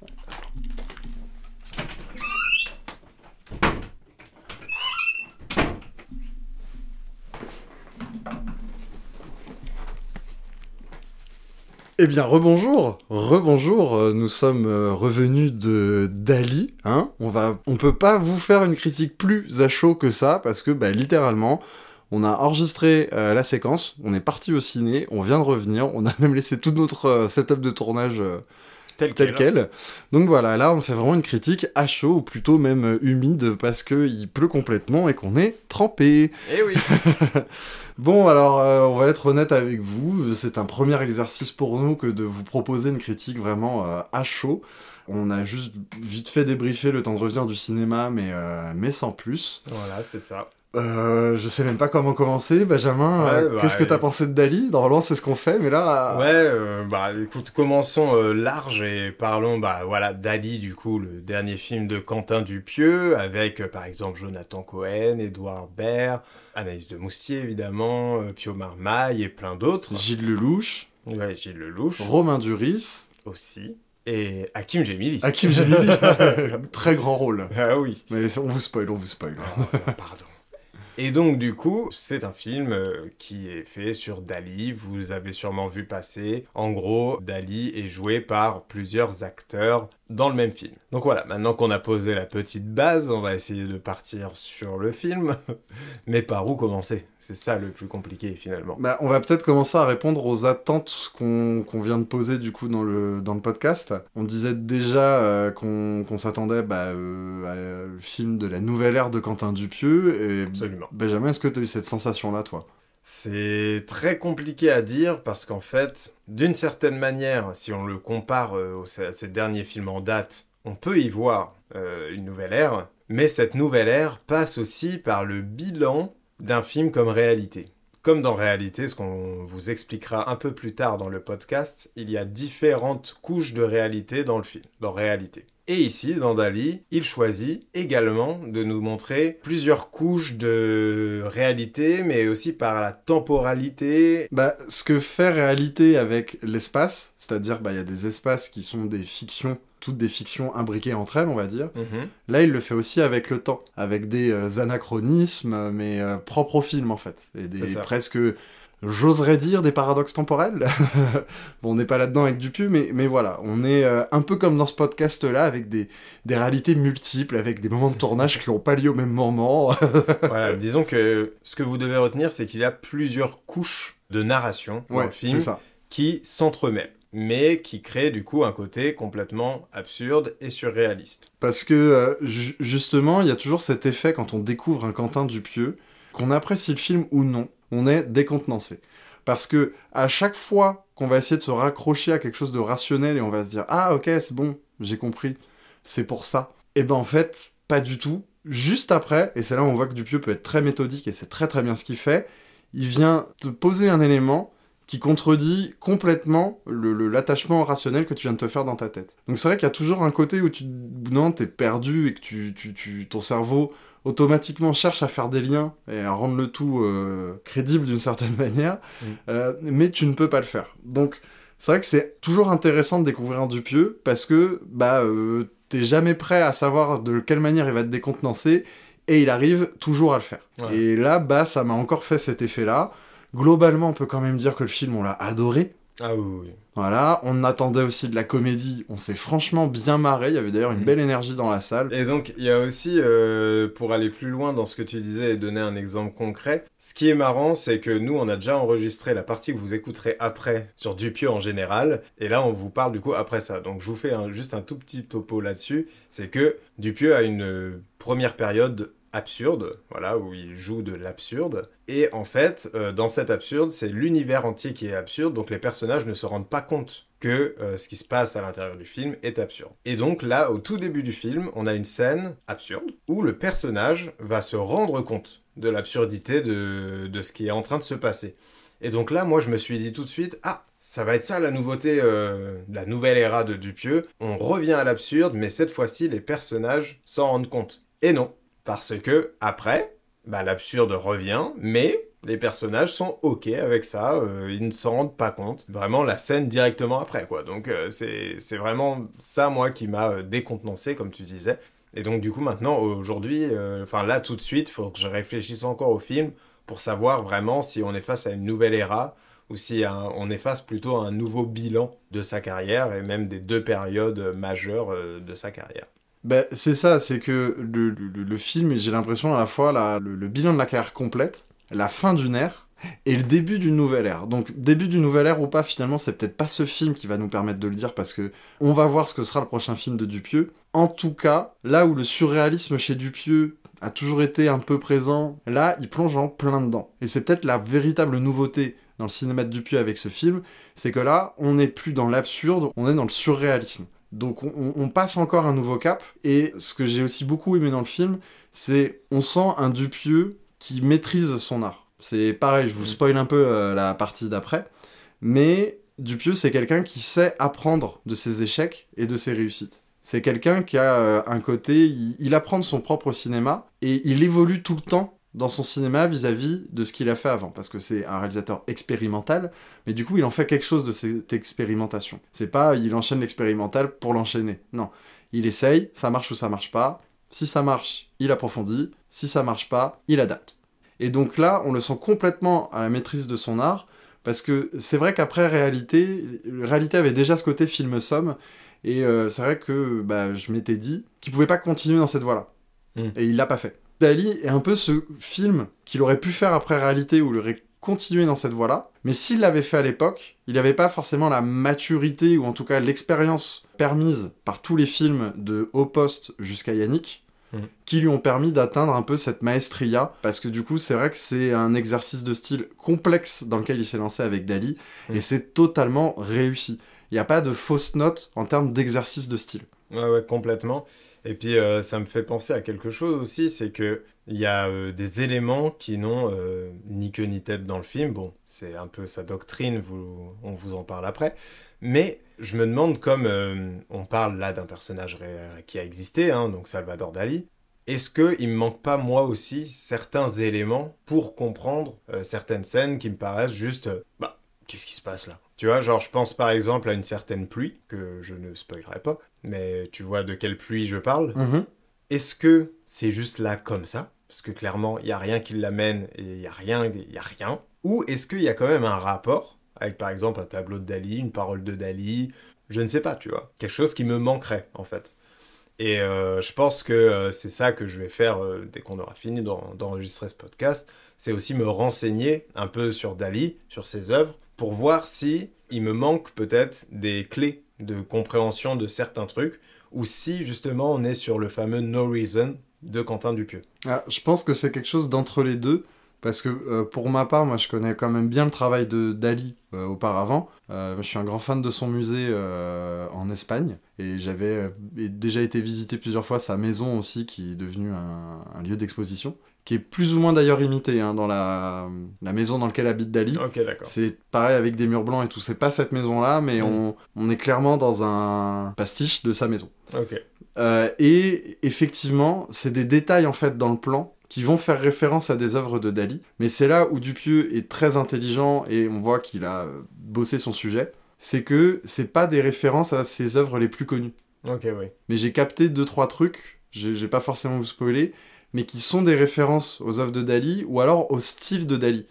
Eh bien, rebonjour, rebonjour. euh, Nous sommes euh, revenus de Dali, hein. On va, on peut pas vous faire une critique plus à chaud que ça parce que, bah, littéralement, on a enregistré euh, la séquence, on est parti au ciné, on vient de revenir, on a même laissé tout notre setup de tournage Tel tel quel. quel. Donc voilà, là on fait vraiment une critique à chaud, ou plutôt même euh, humide, parce qu'il pleut complètement et qu'on est trempé. Eh oui. Bon, alors euh, on va être honnête avec vous, c'est un premier exercice pour nous que de vous proposer une critique vraiment euh, à chaud. On a juste vite fait débriefer le temps de revenir du cinéma, mais, euh, mais sans plus. Voilà, c'est ça. Euh, je sais même pas comment commencer, Benjamin. Ouais, euh, bah, Qu'est-ce que t'as euh, pensé de Dali? Normalement, c'est ce qu'on fait, mais là. Ouais, euh, bah écoute, commençons euh, large et parlons, bah voilà, d'Ali, du coup, le dernier film de Quentin Dupieux, avec euh, par exemple Jonathan Cohen, Edouard Baird, Anaïs de Moustier évidemment, euh, Pio Marmaille et plein d'autres. Gilles Lelouch, Ouais, Gilles Lelouch Romain Duris, aussi. Et Hakim Gemili. Hakim Gemili. Très grand rôle. Ah oui. Mais on vous spoil, on vous spoil. Oh, pardon. Et donc, du coup, c'est un film euh, qui est fait sur Dali. Vous avez sûrement vu passer. En gros, Dali est joué par plusieurs acteurs dans le même film. Donc voilà, maintenant qu'on a posé la petite base, on va essayer de partir sur le film. Mais par où commencer? C'est ça le plus compliqué finalement. Bah, on va peut-être commencer à répondre aux attentes qu'on vient de poser du coup dans le, dans le podcast. On disait déjà euh, qu'on qu'on s'attendait bah, euh, à le film de la nouvelle ère de Quentin Dupieux. Et Absolument. Benjamin, est-ce que tu as eu cette sensation-là, toi? C'est très compliqué à dire parce qu'en fait, d'une certaine manière, si on le compare euh, à ces derniers films en date, on peut y voir euh, une nouvelle ère, mais cette nouvelle ère passe aussi par le bilan d'un film comme réalité. Comme dans réalité, ce qu'on vous expliquera un peu plus tard dans le podcast, il y a différentes couches de réalité dans le film, dans réalité. Et ici, dans Dali, il choisit également de nous montrer plusieurs couches de réalité, mais aussi par la temporalité. Bah, ce que fait réalité avec l'espace, c'est-à-dire bah, il y a des espaces qui sont des fictions, toutes des fictions imbriquées entre elles, on va dire. Là, il le fait aussi avec le temps, avec des euh, anachronismes, mais euh, propres au film en fait, et C'est des presque, j'oserais dire, des paradoxes temporels. bon, on n'est pas là-dedans avec Dupieux, mais, mais voilà, on est euh, un peu comme dans ce podcast-là, avec des, des réalités multiples, avec des moments de tournage qui n'ont pas lieu au même moment. voilà, disons que ce que vous devez retenir, c'est qu'il y a plusieurs couches de narration dans Ouais, le film ça. qui s'entremêlent, mais qui créent du coup un côté complètement absurde et surréaliste. Parce que euh, ju- justement, il y a toujours cet effet quand on découvre un Quentin Dupieux, qu'on apprécie le film ou non, on est décontenancé. Parce que à chaque fois qu'on va essayer de se raccrocher à quelque chose de rationnel et on va se dire ah ok c'est bon j'ai compris c'est pour ça et ben en fait pas du tout juste après et c'est là où on voit que Dupieux peut être très méthodique et c'est très très bien ce qu'il fait il vient te poser un élément qui contredit complètement le- le- l'attachement rationnel que tu viens de te faire dans ta tête. Donc c'est vrai qu'il y a toujours un côté où tu non t'es perdu et que tu, tu, tu- ton cerveau automatiquement cherche à faire des liens et à rendre le tout euh, crédible d'une certaine manière, euh, mais tu ne peux pas le faire. Donc c'est vrai que c'est toujours intéressant de découvrir un Dupieux parce que bah euh, t'es jamais prêt à savoir de quelle manière il va te décontenancer et il arrive toujours à le faire. Ouais. Et là bah ça m'a encore fait cet effet-là. Globalement, on peut quand même dire que le film, on l'a adoré. Ah oui, oui. Voilà, on attendait aussi de la comédie, on s'est franchement bien marré, il y avait d'ailleurs une belle énergie dans la salle. Et donc, il y a aussi, euh, pour aller plus loin dans ce que tu disais et donner un exemple concret, ce qui est marrant, c'est que nous, on a déjà enregistré la partie que vous écouterez après sur Dupieux en général, et là, on vous parle du coup après ça. Donc, je vous fais un- juste un tout petit topo là-dessus, c'est que Dupieux a une euh, première période absurde, voilà, où il joue de l'absurde. Et en fait, euh, dans cet absurde, c'est l'univers entier qui est absurde, donc les personnages ne se rendent pas compte que euh, ce qui se passe à l'intérieur du film est absurde. Et donc là, au tout début du film, on a une scène absurde où le personnage va se rendre compte de l'absurdité de, de ce qui est en train de se passer. Et donc là, moi, je me suis dit tout de suite, ah, ça va être ça la nouveauté, euh, la nouvelle era de Dupieux. On revient à l'absurde, mais cette fois-ci, les personnages s'en rendent compte. Et non, parce que après, bah, l'absurde revient, mais les personnages sont ok avec ça, euh, ils ne s'en rendent pas compte. Vraiment la scène directement après, quoi. Donc euh, c'est vraiment ça, moi, qui m'a euh, décontenancé, comme tu disais. Et donc du coup, maintenant, aujourd'hui, euh, enfin là, tout de suite, il faut que je réfléchisse encore au film pour savoir vraiment si on est face à une nouvelle era ou si un- on est face plutôt un nouveau bilan de sa carrière et même des deux périodes majeures de sa carrière. Ben, c'est ça, c'est que le, film, j'ai l'impression à la fois le, le bilan de la carrière complète, la fin d'une ère, et le début d'une nouvelle ère. Donc début d'une nouvelle ère ou pas, finalement, c'est peut-être pas ce film qui va nous permettre de le dire parce que on va voir ce que sera le prochain film de Dupieux. En tout cas, là où le surréalisme chez Dupieux a toujours été un peu présent, là, il plonge en plein dedans. Et c'est peut-être la véritable nouveauté dans le cinéma de Dupieux avec ce film, c'est que là, on n'est plus dans l'absurde, on est dans le surréalisme. Donc on, on, passe encore un nouveau cap, et ce que j'ai aussi beaucoup aimé dans le film, c'est on sent un Dupieux qui maîtrise son art. C'est pareil, je vous spoil un peu euh, la partie d'après, mais Dupieux, c'est quelqu'un qui sait apprendre de ses échecs et de ses réussites. C'est quelqu'un qui a euh, un côté, il, il, apprend de son propre cinéma et il évolue tout le temps dans son cinéma vis-à-vis -vis de ce qu'il a fait avant, parce que c'est un réalisateur expérimental, mais du coup il en fait quelque chose de cette expérimentation. C'est pas il enchaîne l'expérimental pour l'enchaîner, non. Il essaye, ça marche ou ça marche pas, si ça marche, il approfondit, si ça marche pas, il adapte. Et donc là, on le sent complètement à la maîtrise de son art, parce que c'est vrai qu'après Réalité, Réalité avait déjà ce côté film somme, et euh, c'est vrai que bah, je m'étais dit qu'il pouvait pas continuer dans cette voie-là. Mm. Et il l'a pas fait. Dali est un peu ce film qu'il aurait pu faire après Réalité, où il aurait continué dans cette voie-là, mais s'il l'avait fait à l'époque, il n'avait pas forcément la maturité, ou en tout cas l'expérience permise par tous les films de haut poste jusqu'à Yannick, Mmh. qui lui ont permis d'atteindre un peu cette maestria, parce que du coup c'est vrai que c'est un exercice de style complexe dans lequel il s'est lancé avec Dali, mmh. et c'est totalement réussi. Il n'y a pas de fausse note en termes d'exercice de style. Ouais, ouais, complètement. Et puis euh, ça me fait penser à quelque chose aussi, c'est que il y a euh, des éléments qui n'ont euh, ni queue ni tête dans le film. Bon, c'est un peu sa doctrine, vous, on vous en parle après. Mais je me demande, comme on parle là d'un personnage qui a existé, hein, donc Salvador Dali, est-ce qu'il me manque pas moi aussi certains éléments pour comprendre certaines scènes qui me paraissent juste, bah, qu'est-ce qui se passe là? Tu vois, genre je pense par exemple à une certaine pluie, que je ne spoilerai pas, mais tu vois de quelle pluie je parle. Mm-hmm. Est-ce que c'est juste là comme ça? Parce que clairement, il n'y a rien qui l'amène et il n'y a rien, il y a rien. Ou est-ce qu'il y a quand même un rapport avec par exemple un tableau de Dali, une parole de Dali, je ne sais pas, tu vois. Quelque chose qui me manquerait, en fait. Et euh, je pense que euh, c'est ça que je vais faire euh, dès qu'on aura fini d'enregistrer ce podcast, c'est aussi me renseigner un peu sur Dali, sur ses œuvres, pour voir si il me manque peut-être des clés de compréhension de certains trucs, ou si justement on est sur le fameux No Reason de Quentin Dupieux. Ah, je pense que c'est quelque chose d'entre les deux. Parce que euh, pour ma part, moi je connais quand même bien le travail de Dali euh, auparavant. Euh, je suis un grand fan de son musée en Espagne et j'avais déjà été visiter plusieurs fois sa maison aussi qui est devenue un, un lieu d'exposition qui est plus ou moins d'ailleurs imité hein, dans la, la, maison dans laquelle habite Dali. Okay, c'est pareil avec des murs blancs et tout. C'est pas cette maison-là, mais mm. on, on, est clairement dans un pastiche de sa maison. Okay. et effectivement, c'est des détails en fait dans le plan qui vont faire référence à des œuvres de Dali, mais c'est là où Dupieux est très intelligent et on voit qu'il a euh, bossé son sujet, c'est que c'est pas des références à ses œuvres les plus connues. Ok, oui. Mais j'ai capté deux trois trucs, j'ai pas forcément vous spoiler, mais qui sont des références aux œuvres de Dali ou alors au style de Dali.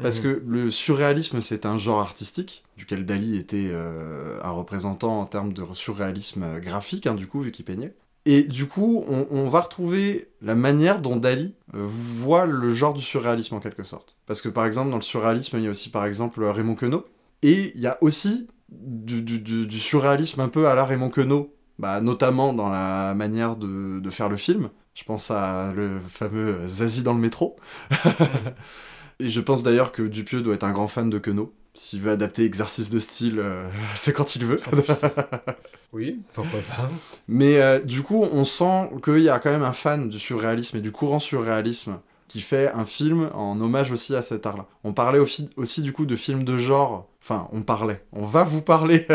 Parce mmh. que le surréalisme, c'est un genre artistique, duquel Dali était euh, un représentant en termes de surréalisme graphique, hein, du coup, vu qu'il peignait. Et du coup, on, on, va retrouver la manière dont Dali euh, voit le genre du surréalisme en quelque sorte. Parce que par exemple, dans le surréalisme, il y a aussi par exemple Raymond Queneau. Et il y a aussi du, du, du, surréalisme un peu à la Raymond Queneau, bah, notamment dans la manière de, de, faire le film. Je pense à le fameux Zazie dans le métro. Et je pense d'ailleurs que Dupieux doit être un grand fan de Queneau. S'il veut adapter exercice de style, euh, c'est quand il veut. oui, pourquoi pas. Mais euh, du coup, on sent qu'il y a quand même un fan du surréalisme et du courant surréalisme qui fait un film en hommage aussi à cet art-là. On parlait aussi, aussi, du coup de films de genre, enfin on parlait, on va vous parler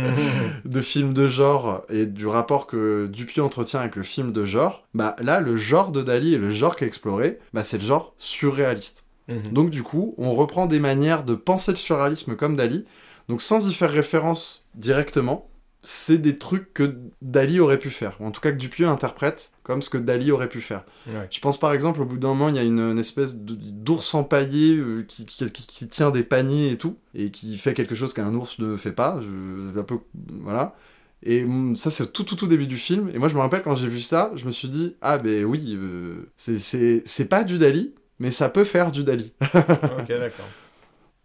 de films de genre et du rapport que Dupieux entretient avec le film de genre. Bah là, le genre de Dali et le genre qu'a exploré, bah c'est le genre surréaliste. Mhm. Donc du coup, on reprend des manières de penser le surréalisme comme Dali, donc sans y faire référence directement, c'est des trucs que Dali aurait pu faire, ou en tout cas que Dupieux interprète comme ce que Dali aurait pu faire. Ouais. Je pense par exemple, au bout d'un moment, il y a une, une espèce d'ours empaillé euh, qui, qui, qui, qui, tient des paniers et tout, et qui fait quelque chose qu'un ours ne fait pas, je, un peu, voilà. Et mm, ça, c'est tout, tout, tout début du film. Et moi, je me rappelle quand j'ai vu ça, je me suis dit, ah ben oui, euh, c'est pas du Dali, mais ça peut faire du Dali. ok, d'accord.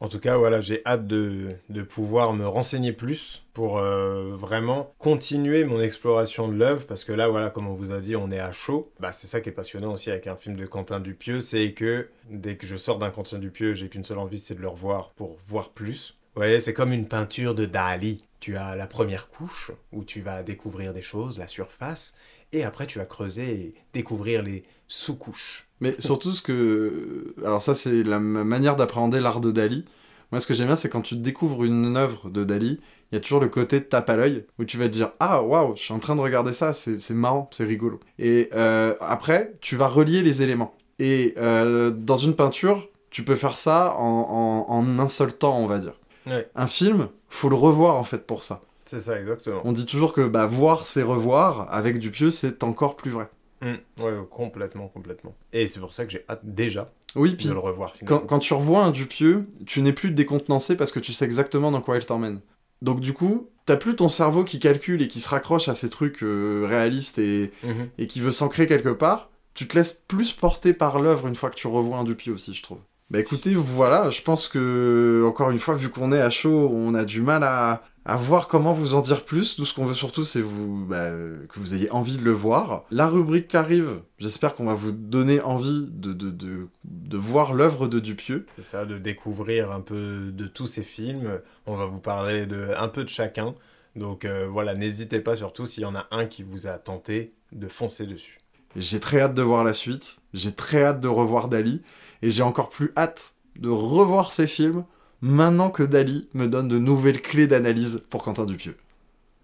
En tout cas, voilà, j'ai hâte de, pouvoir me renseigner plus pour euh, vraiment continuer mon exploration de l'œuvre, parce que là, voilà, comme on vous a dit, on est à chaud. Bah, c'est ça qui est passionnant aussi avec un film de Quentin Dupieux, c'est que dès que je sors d'un Quentin Dupieux, j'ai qu'une seule envie, c'est de le revoir pour voir plus. Vous voyez, c'est comme une peinture de Dali. Tu as la première couche, où tu vas découvrir des choses, la surface, et après tu vas creuser et découvrir les sous-couches. Mais surtout ce que... Alors ça c'est la manière d'appréhender l'art de Dali. Moi ce que j'aime bien c'est quand tu découvres une œuvre de Dali, il y a toujours le côté tape à l'œil, où tu vas te dire « Ah waouh, je suis en train de regarder ça, c'est marrant, c'est rigolo ». Et euh, après, tu vas relier les éléments. Et euh, dans une peinture, tu peux faire ça en, en, en un seul temps, on va dire. Ouais. Un film, faut le revoir en fait pour ça. C'est ça, exactement. On dit toujours que bah, voir, c'est revoir. Avec Dupieux, c'est encore plus vrai. Mmh, ouais, complètement, complètement. Et c'est pour ça que j'ai hâte déjà oui, puis de le revoir. Quand, quand, tu revois un Dupieux, tu n'es plus décontenancé parce que tu sais exactement dans quoi il t'emmène. Donc du coup, t'as plus ton cerveau qui calcule et qui se raccroche à ces trucs euh, réalistes et, mmh. et qui veut s'ancrer quelque part. Tu te laisses plus porter par l'œuvre une fois que tu revois un Dupieux aussi, je trouve. Bah écoutez, voilà, je pense que, encore une fois, vu qu'on est à chaud, on a du mal à, à voir comment vous en dire plus. Tout ce qu'on veut surtout, c'est vous, bah, que vous ayez envie de le voir. La rubrique qui arrive, j'espère qu'on va vous donner envie de, de, de, de voir l'œuvre de Dupieux. C'est ça, de découvrir un peu de tous ces films. On va vous parler de, un peu de chacun. Donc euh, voilà, n'hésitez pas surtout s'il y en a un qui vous a tenté de foncer dessus. J'ai très hâte de voir la suite. J'ai très hâte de revoir Dali. Et j'ai encore plus hâte de revoir ces films maintenant que Dali me donne de nouvelles clés d'analyse pour Quentin Dupieux.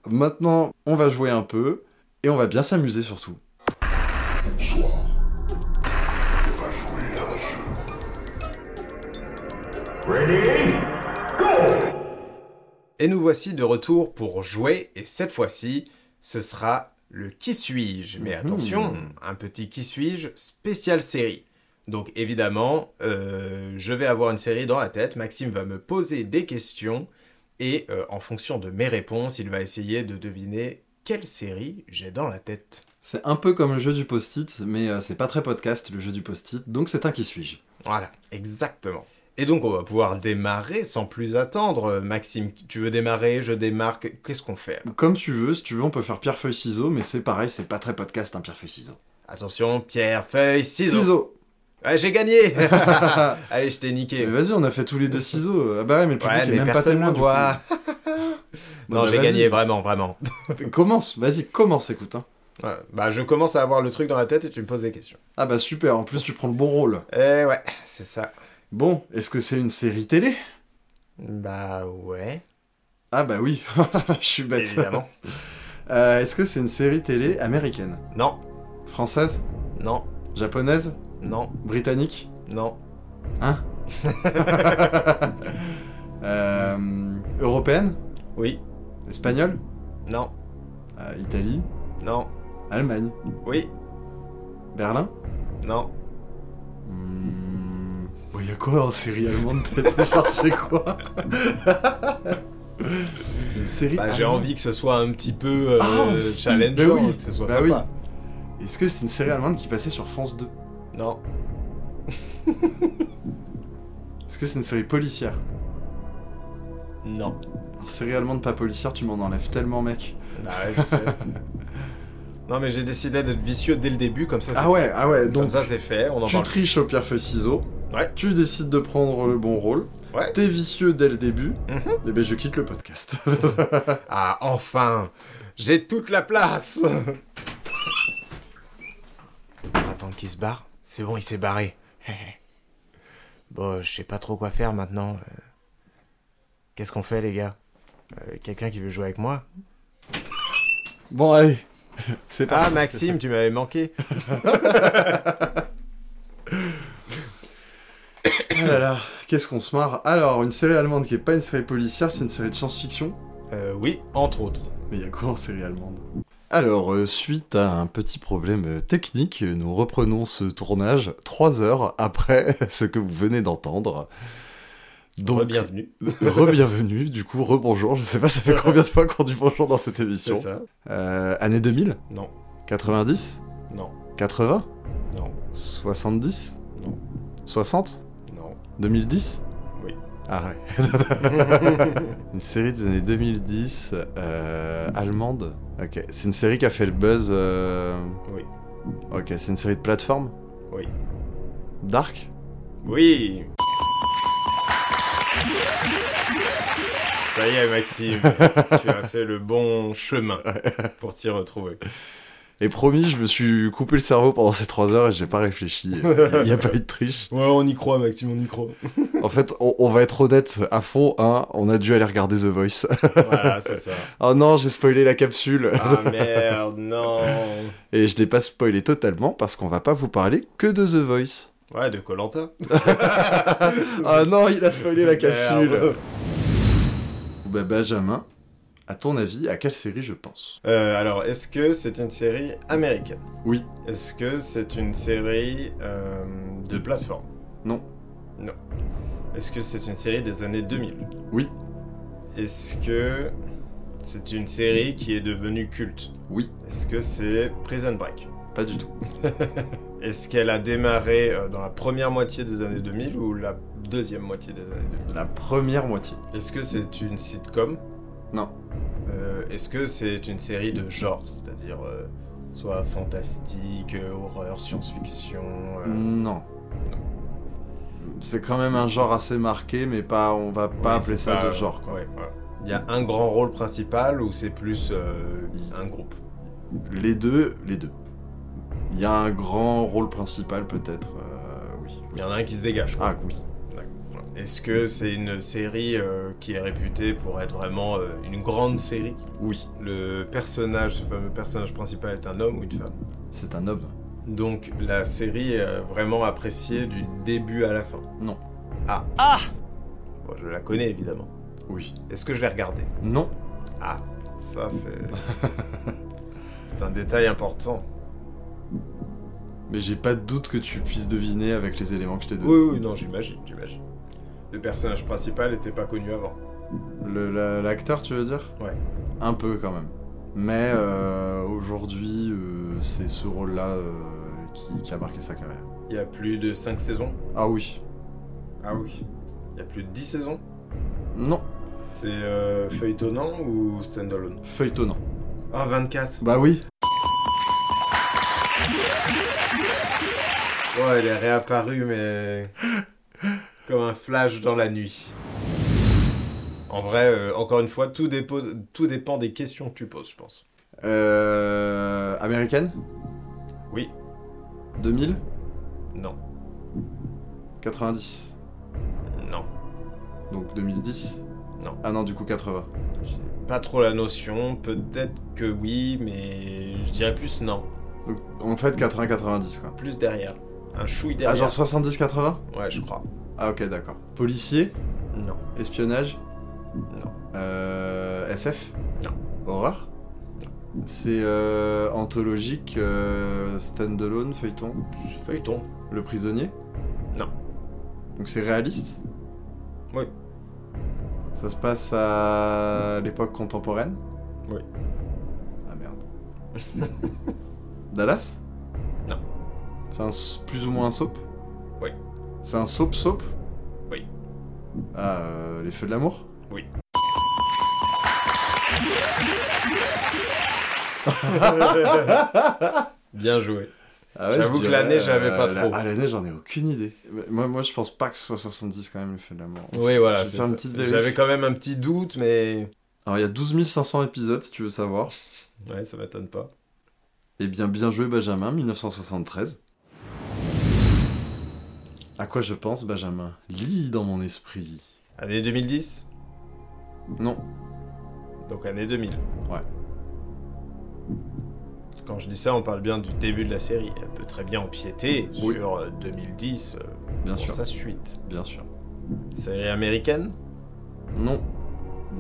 Maintenant, on va jouer un peu, et on va bien s'amuser surtout. Bonsoir. On va jouer à un jeu. Ready? Go! Et nous voici de retour pour jouer, et cette fois-ci, ce sera le Qui suis-je? Mais attention, un petit Qui suis-je spécial série. Donc évidemment, euh, je vais avoir une série dans la tête, Maxime va me poser des questions, et euh, en fonction de mes réponses, il va essayer de deviner quelle série j'ai dans la tête. C'est un peu comme le jeu du post-it, mais euh, c'est pas très podcast, le jeu du post-it, donc c'est un qui suis-je. Voilà, exactement. Et donc on va pouvoir démarrer sans plus attendre. Maxime, tu veux démarrer, je démarre, qu'est-ce qu'on fait Comme tu veux, si tu veux, on peut faire pierre-feuille-ciseaux, mais c'est pareil, c'est pas très podcast un pierre-feuille-ciseaux. Attention, pierre, feuille, ciseaux. Ouais, j'ai gagné Allez, je t'ai niqué. Mais vas-y, on a fait tous les deux ciseaux. Ah bah ouais, mais le public ouais, est mais même pas tellement le voit. Bon, non, bah, j'ai gagné, vraiment, vraiment. commence, vas-y, commence, écoute. Hein. Ouais, bah, je commence à avoir le truc dans la tête et tu me poses des questions. Ah bah super, en plus tu prends le bon rôle. Eh ouais, c'est ça. Bon, est-ce que c'est une série télé? Bah ouais, Ah bah oui, je suis bête. évidemment. Euh, est-ce que c'est une série télé américaine? Non, Française? Non, Japonaise? Non, Britannique non, Hein euh, Européenne oui, Espagnole non, Euh, Italie non, Allemagne oui, Berlin non. Hmm, Bon, y a quoi en série allemande T'as été chercher quoi Une série Bah, j'ai envie que ce soit un petit peu euh, Ah, bah oui, que ce soit bah sympa. Est-ce que c'est une série allemande qui passait sur France 2 Non, Est-ce que c'est une série policière? Non. Alors, série allemande pas policière, tu m'en enlèves tellement, mec. Bah ouais, je sais. non, mais j'ai décidé d'être vicieux dès le début, comme ça c'est Ah ouais, ah ouais, donc Comme ça c'est fait, on en tu parle. triches au pierre feuille ciseaux. Ouais. Tu décides de prendre le bon rôle. Ouais. T'es vicieux dès le début. Mhm. Et ben je quitte le podcast. Ah, enfin J'ai toute la place Attends qu'il se barre. C'est bon, il s'est barré. bon, je sais pas trop quoi faire maintenant. Euh, Qu'est-ce qu'on fait, les gars? Euh, Quelqu'un qui veut jouer avec moi? Bon allez, c'est Ah, parti. Maxime, tu m'avais manqué. Ah là là, qu'est-ce qu'on se marre. Alors, une série allemande qui est pas une série policière, c'est une série de science-fiction? Euh, oui, entre autres. Mais il y a quoi en série allemande? Alors, euh, suite à un petit problème euh, technique, nous reprenons ce tournage trois heures après ce que vous venez d'entendre. Donc, bienvenue. re-bienvenue, du coup, re-bonjour. Je sais pas, ça fait combien de fois qu'on dit bonjour dans cette C'est émission ça euh, Année 2000 Non, 90 non, 80 non, 70 Non. 60 Non. 2010 Oui. Ah ouais. une série des années 2010, euh, allemande. Ok, c'est une série qui a fait le buzz. euh, Oui. Ok, c'est une série de plateforme Oui. Dark Oui Ça y est, Maxime, tu as fait le bon chemin pour t'y retrouver. Et promis, je me suis coupé le cerveau pendant ces 3 heures et j'ai pas réfléchi. Il n'y a pas eu de triche. Ouais, on y croit, Maxime, on y croit. En fait, on, on va être honnête à fond, hein, on a dû aller regarder The Voice. Voilà, c'est ça. oh non, j'ai spoilé la capsule. Ah merde, non Et je l'ai pas spoilé totalement parce qu'on va pas vous parler que de The Voice. Ouais, de Colanta. Ah non, il a spoilé la capsule. Bah Benjamin, à ton avis, à quelle série je pense? Euh, alors, est-ce que c'est une série américaine? Oui. Est-ce que c'est une série euh, de plateforme? Non. Non. Est-ce que c'est une série des années 2000 Oui. Est-ce que c'est une série qui est devenue culte? Oui. Est-ce que c'est Prison Break? Pas du tout. Est-ce qu'elle a démarré euh, dans la première moitié des années 2000 ou la deuxième moitié des années 2000 La première moitié. Est-ce que c'est une sitcom? Non. Euh, Est-ce que c'est une série de genre C'est-à-dire euh, soit fantastique, euh, horreur, science-fiction Non. C'est quand même un genre assez marqué, mais pas, on va pas ouais, appeler ça pas- de genre. Quoi. ouais, voilà. Il y a un grand rôle principal ou c'est plus un groupe? Les deux, les deux. Il y a un grand rôle principal peut-être, oui. Il y en a un qui se dégage. quoi. Ah oui. Est-ce que c'est une série euh, qui est réputée pour être vraiment euh, une grande série? Oui, Le personnage, ce fameux personnage principal est un homme ou une femme? C'est un homme. Donc la série est euh, vraiment appréciée du début à la fin? Non. Ah Ah Bon, je la connais évidemment. Oui. Est-ce que je l'ai regardée? Non. Ah, ça c'est... c'est un détail important. Mais j'ai pas de doute que tu puisses deviner avec les éléments que je t'ai donnés. Oui, oui, non, j'imagine, j'imagine. Le personnage principal n'était pas connu avant. L'acteur, tu veux dire? Ouais. Un peu quand même. Mais euh, aujourd'hui, euh, c'est ce rôle-là euh, qui, qui a marqué sa carrière. Il y a plus de 5 saisons Ah oui. Ah oui. Il y a plus de 10 saisons? Non. C'est euh, feuilletonnant ou standalone? Feuilletonnant. Ah, 24 Bah oui. Ouais, elle est réapparue, mais... Comme un flash dans la nuit. En vrai, euh, encore une fois, tout, dépend des questions que tu poses, je pense. Euh, américaine? Oui. 2000 Non. 90 Non. Donc 2010 Non. Ah non, du coup 80. J'ai pas trop la notion. Peut-être que oui, mais je dirais plus non. Donc en fait 80-90 quoi. Plus derrière. Un chouille Ah derrière. genre 70-80 Ouais, je crois. Ah ok d'accord. Policier Non. Espionnage Non. Euh, SF Non. Horreur C'est euh, anthologique, euh, standalone, feuilleton Feuilleton. Le prisonnier Non. Donc c'est réaliste Oui. Ça se passe à l'époque contemporaine Oui. Ah merde. Dallas Non. C'est plus ou moins un soap. C'est un soap soap Oui. Ah, euh, les feux de l'amour Oui. Bien joué. Ah J'avoue je que l'année, j'avais pas la- trop. Ah, l'année, j'en ai aucune idée. Mais Moi, moi, je pense pas que ce soit 70 quand même, le feu de l'amour. Oui, voilà. Je vais c'est faire une ça. petite vérif. J'avais quand même un petit doute, mais... Alors, il y a 12 500 épisodes, si tu veux savoir. Ouais, ça m'étonne pas. Eh bien, bien joué, Benjamin, 1973. À quoi je pense, Benjamin? Lis dans mon esprit. Année 2010 Non. Donc année 2000. Ouais. Quand je dis ça, on parle bien du début de la série. Elle peut très bien empiéter Oui. sur euh, 2010 euh, Bien pour sûr. sa suite. Bien sûr. Série américaine? Non.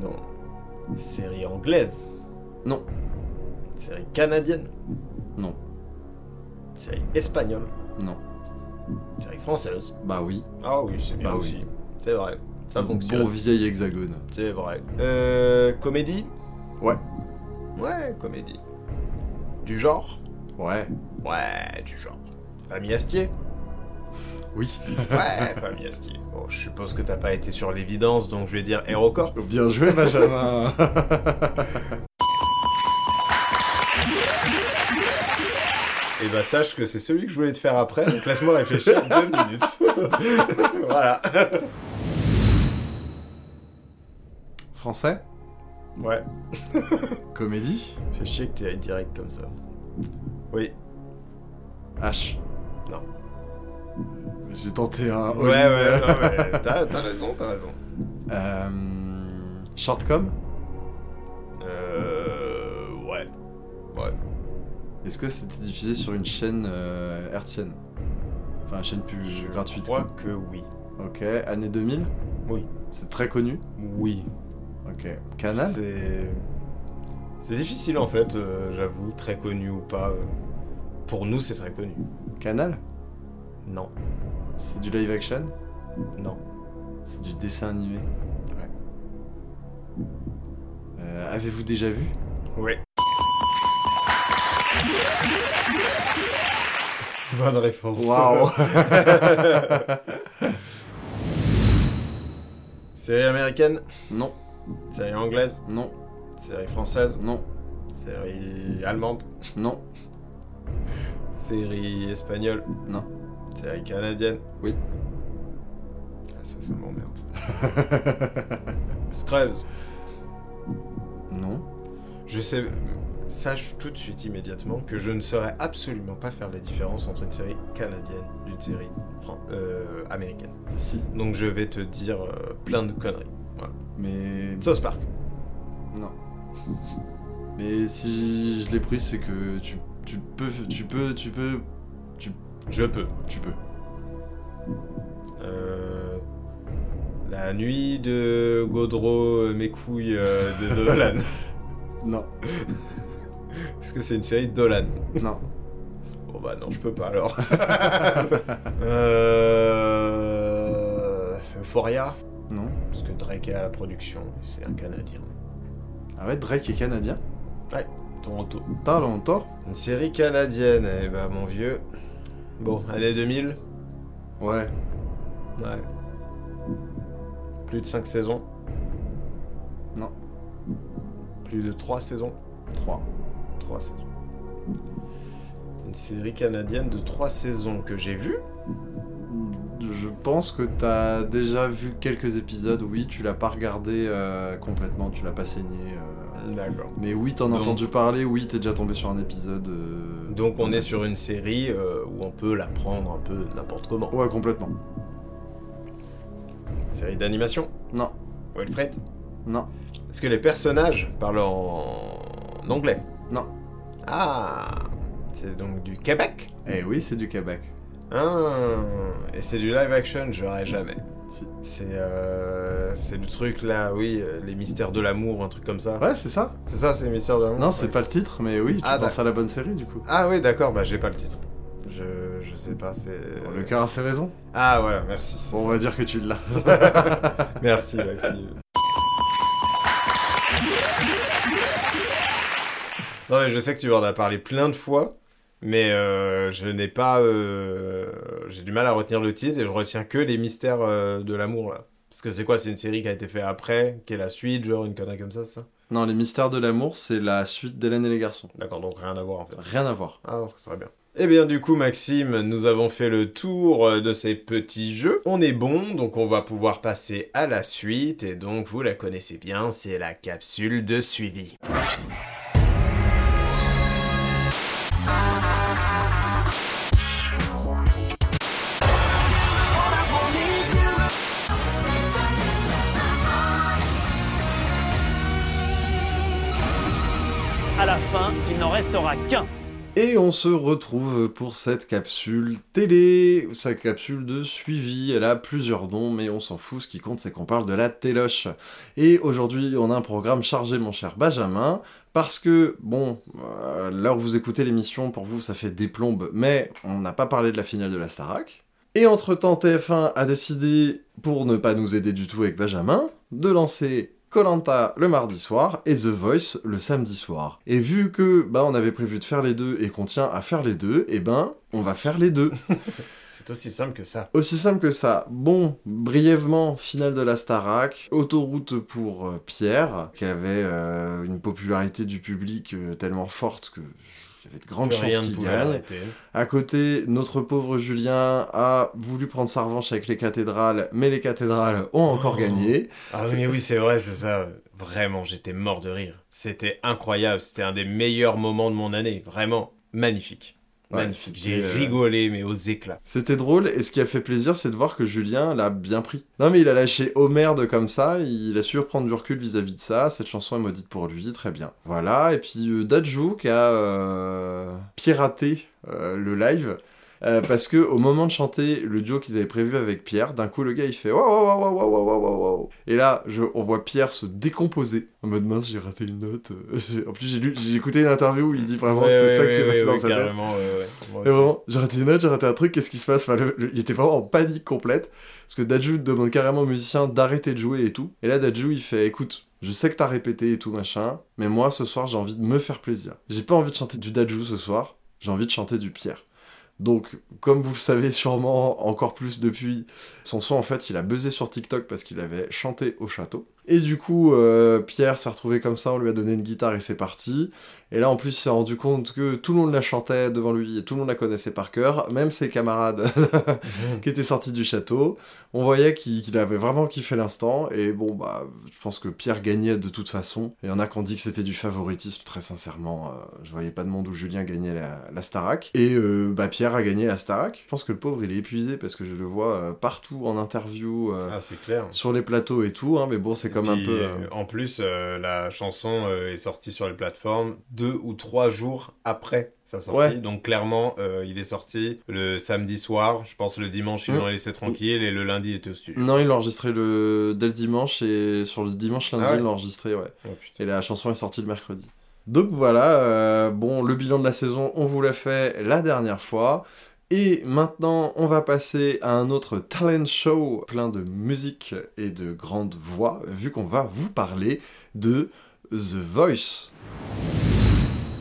Non. Série anglaise? Non. Série canadienne? Non. Série espagnole? Non. Série française Bah oui. Ah oui, c'est bien Bah oui. aussi. C'est vrai. Ça fonctionne. Bon vieil hexagone. C'est vrai. Euh, comédie Ouais. Ouais, comédie. Du genre Ouais. Ouais, du genre. Famille Astier Oui. Ouais, Famille Asti. Bon, je suppose que t'as pas été sur l'évidence, donc je vais dire HeroCorp. Bien joué, Benjamin. Et bah sache que c'est celui que je voulais te faire après, donc laisse-moi réfléchir deux minutes. voilà. Français? Ouais. Comédie? Fais chier que t'es direct comme ça. Oui. H. Non. J'ai tenté un. Ouais, ouais, non, mais t'as t'as raison, t'as raison. Euh... Shortcom Euh. Ouais. Ouais. Est-ce que c'était diffusé sur une chaîne euh, hertzienne? Enfin, une chaîne plus Je gratuite. crois quoi. que oui. Ok, année 2000 Oui. C'est très connu? Oui. Ok. Canal? C'est. C'est difficile en fait, euh, j'avoue, très connu ou pas. euh. Pour nous, c'est très connu. Canal? Non. C'est du live action? Non. C'est du dessin animé? Ouais. Euh, Avez-vous déjà vu? Ouais. Bonne réponse. Waouh. Série américaine? Non, Série anglaise? Non, Série française? Non, Série allemande? Non, Série espagnole? Non. Série canadienne? Oui. Ah ça, ça m'emmerde. Scrubs? Non. Je sais... Sache tout de suite immédiatement que je ne saurais absolument pas faire la différence entre une série canadienne d'une série fran- euh, américaine. Si. Donc je vais te dire euh, plein de conneries. Voilà. Mais. South Park. Non. Mais si je l'ai pris, c'est que tu, tu peux. Tu peux. Tu peux. Je peux. Tu peux. Euh, La nuit de Gaudreau, euh, mes couilles euh, de Dolan. Non. Est-ce que c'est une série de Dolan Non. Bon bah non, je peux pas alors. euh... Euphoria Non. Parce que Drake est à la production, c'est un Canadien. Ah ouais, Drake est canadien Toronto. T'as longtemps Une série canadienne, eh bah mon vieux. Bon, année 2000 Ouais. Ouais. Plus de 5 saisons Non. Plus de 3 saisons 3. 3 saisons. Une série canadienne de 3 saisons que j'ai vue Je pense que t'as déjà vu quelques épisodes. Oui, tu l'as pas regardé euh, complètement, tu l'as pas saigné. euh, D'accord. Mais oui, t'en as Donc- entendu parler. Oui, t'es déjà tombé sur un épisode. euh, Donc on est sur une série où on peut la prendre un peu n'importe comment. Ouais, complètement. Série d'animation? Non. Wilfred? Non. Est-ce que les personnages parlent en anglais? Non. Ah C'est donc du Québec? Eh oui, c'est du Québec. Ah Et c'est du live action, j'aurais jamais. Si. C'est euh, c'est le truc là, oui, euh, les mystères de l'amour, un truc comme ça. Ouais, c'est ça. C'est ça, c'est les mystères de l'amour Non, c'est Ouais. pas le titre, mais oui, tu Ah, penses à la bonne série du coup. Ah oui, d'accord, bah j'ai pas le titre. Je, je sais pas, c'est... Le cœur a ses raisons. Ah voilà, merci. Bon, on va dire que tu l'as. Merci, Maxime. Non mais je sais que tu en as parlé plein de fois, mais euh, je n'ai pas... euh, J'ai du mal à retenir le titre et je retiens que les mystères euh, de l'amour là. Parce que c'est quoi? C'est une série qui a été faite après, qui est la suite, genre une connerie comme ça, ça? Non, Les Mystères de l'amour, c'est la suite d'Hélène et les garçons. D'accord, donc rien à voir en fait. Rien à voir. Ah, ça va bien. Eh bien, du coup, Maxime, nous avons fait le tour de ces petits jeux. On est bon, donc on va pouvoir passer à la suite. Et donc, vous la connaissez bien, c'est la capsule de suivi. Et on se retrouve pour cette capsule télé, sa capsule de suivi. Elle a plusieurs noms, mais on s'en fout. Ce qui compte, c'est qu'on parle de la téloche. Et aujourd'hui, on a un programme chargé, mon cher Benjamin, parce que, bon, l'heure où vous écoutez l'émission, pour vous, ça fait des plombes, mais on n'a pas parlé de la finale de la Starac. Et entre-temps, TF1 a décidé, pour ne pas nous aider du tout avec Benjamin, de lancer Colanta le mardi soir et The Voice le samedi soir. Et vu que bah on avait prévu de faire les deux et qu'on tient à faire les deux, et ben on va faire les deux. C'est aussi simple que ça. Aussi simple que ça. Bon, brièvement, finale de la Starac, autoroute pour euh, Pierre, qui avait euh, une popularité du public euh, tellement forte que il y avait de grandes chances qu'il gagne. À côté, notre pauvre Julien a voulu prendre sa revanche avec les cathédrales, mais les cathédrales ont encore Oh. gagné. Ah oui, mais oui, c'est vrai, c'est ça. Vraiment, j'étais mort de rire. C'était incroyable. C'était un des meilleurs moments de mon année. Vraiment magnifique. Ouais, J'ai euh, rigolé, mais aux éclats. C'était drôle, et ce qui a fait plaisir, c'est de voir que Julien l'a bien pris. Non mais il a lâché Homer de comme ça, il a su reprendre du recul vis-à-vis de ça, cette chanson est maudite pour lui, très bien. Voilà, et puis euh, Dajou qui a euh, piraté euh, le live, euh, parce que au moment de chanter le duo qu'ils avaient prévu avec Pierre, d'un coup le gars il fait waouh waouh waouh waouh waouh waouh waouh waouh et là on voit Pierre se décomposer en mode mince j'ai raté une note. Euh, en plus j'ai lu j'ai écouté une interview où il dit vraiment que c'est ça ouais, qui s'est passé dans sa tête. et vraiment j'ai raté une note j'ai raté un truc qu'est-ce qui se passe? Il était vraiment en panique complète parce que Daju demande carrément au musicien d'arrêter de jouer et tout et là Daju il fait écoute je sais que t'as répété et tout machin, mais moi ce soir j'ai envie de me faire plaisir. J'ai pas envie de chanter du Dajou ce soir, j'ai envie de chanter du Pierre. Donc, comme vous le savez sûrement encore plus depuis, son son, en fait, il a buzzé sur TikTok parce qu'il avait chanté au château. Et du coup, euh, Pierre s'est retrouvé comme ça, on lui a donné une guitare et c'est parti. Et là, en plus, il s'est rendu compte que tout le monde la chantait devant lui et tout le monde la connaissait par cœur, même ses camarades qui étaient sortis du château. On voyait qu'il avait vraiment kiffé l'instant. Et bon, bah, je pense que Pierre gagnait de toute façon. Il y en a qui ont dit que c'était du favoritisme, très sincèrement. euh, je voyais pas de monde où Julien gagnait la, la Starac. Et euh, bah, Pierre a gagné la Starac. Je pense que le pauvre, il est épuisé parce que je le vois euh, partout en interview. Ah, clair. sur les plateaux et tout, hein, mais bon, c'est comme un peu. euh, euh, En plus, euh, la chanson est sortie sur les plateformes deux ou trois jours après sa sortie. Ouais. Donc clairement, il est sorti le samedi soir. Je pense le dimanche, ils Mm. l'ont laissé tranquille et le lundi, il était au studio. Non, il l'a enregistré le... dès le dimanche et sur le dimanche lundi, Ah ouais il l'a enregistré, ouais. Oh. Et la chanson est sortie le mercredi. Donc voilà, euh, bon, le bilan de la saison, on vous l'a fait la dernière fois. Et maintenant, on va passer à un autre talent show plein de musique et de grandes voix, vu qu'on va vous parler de The Voice.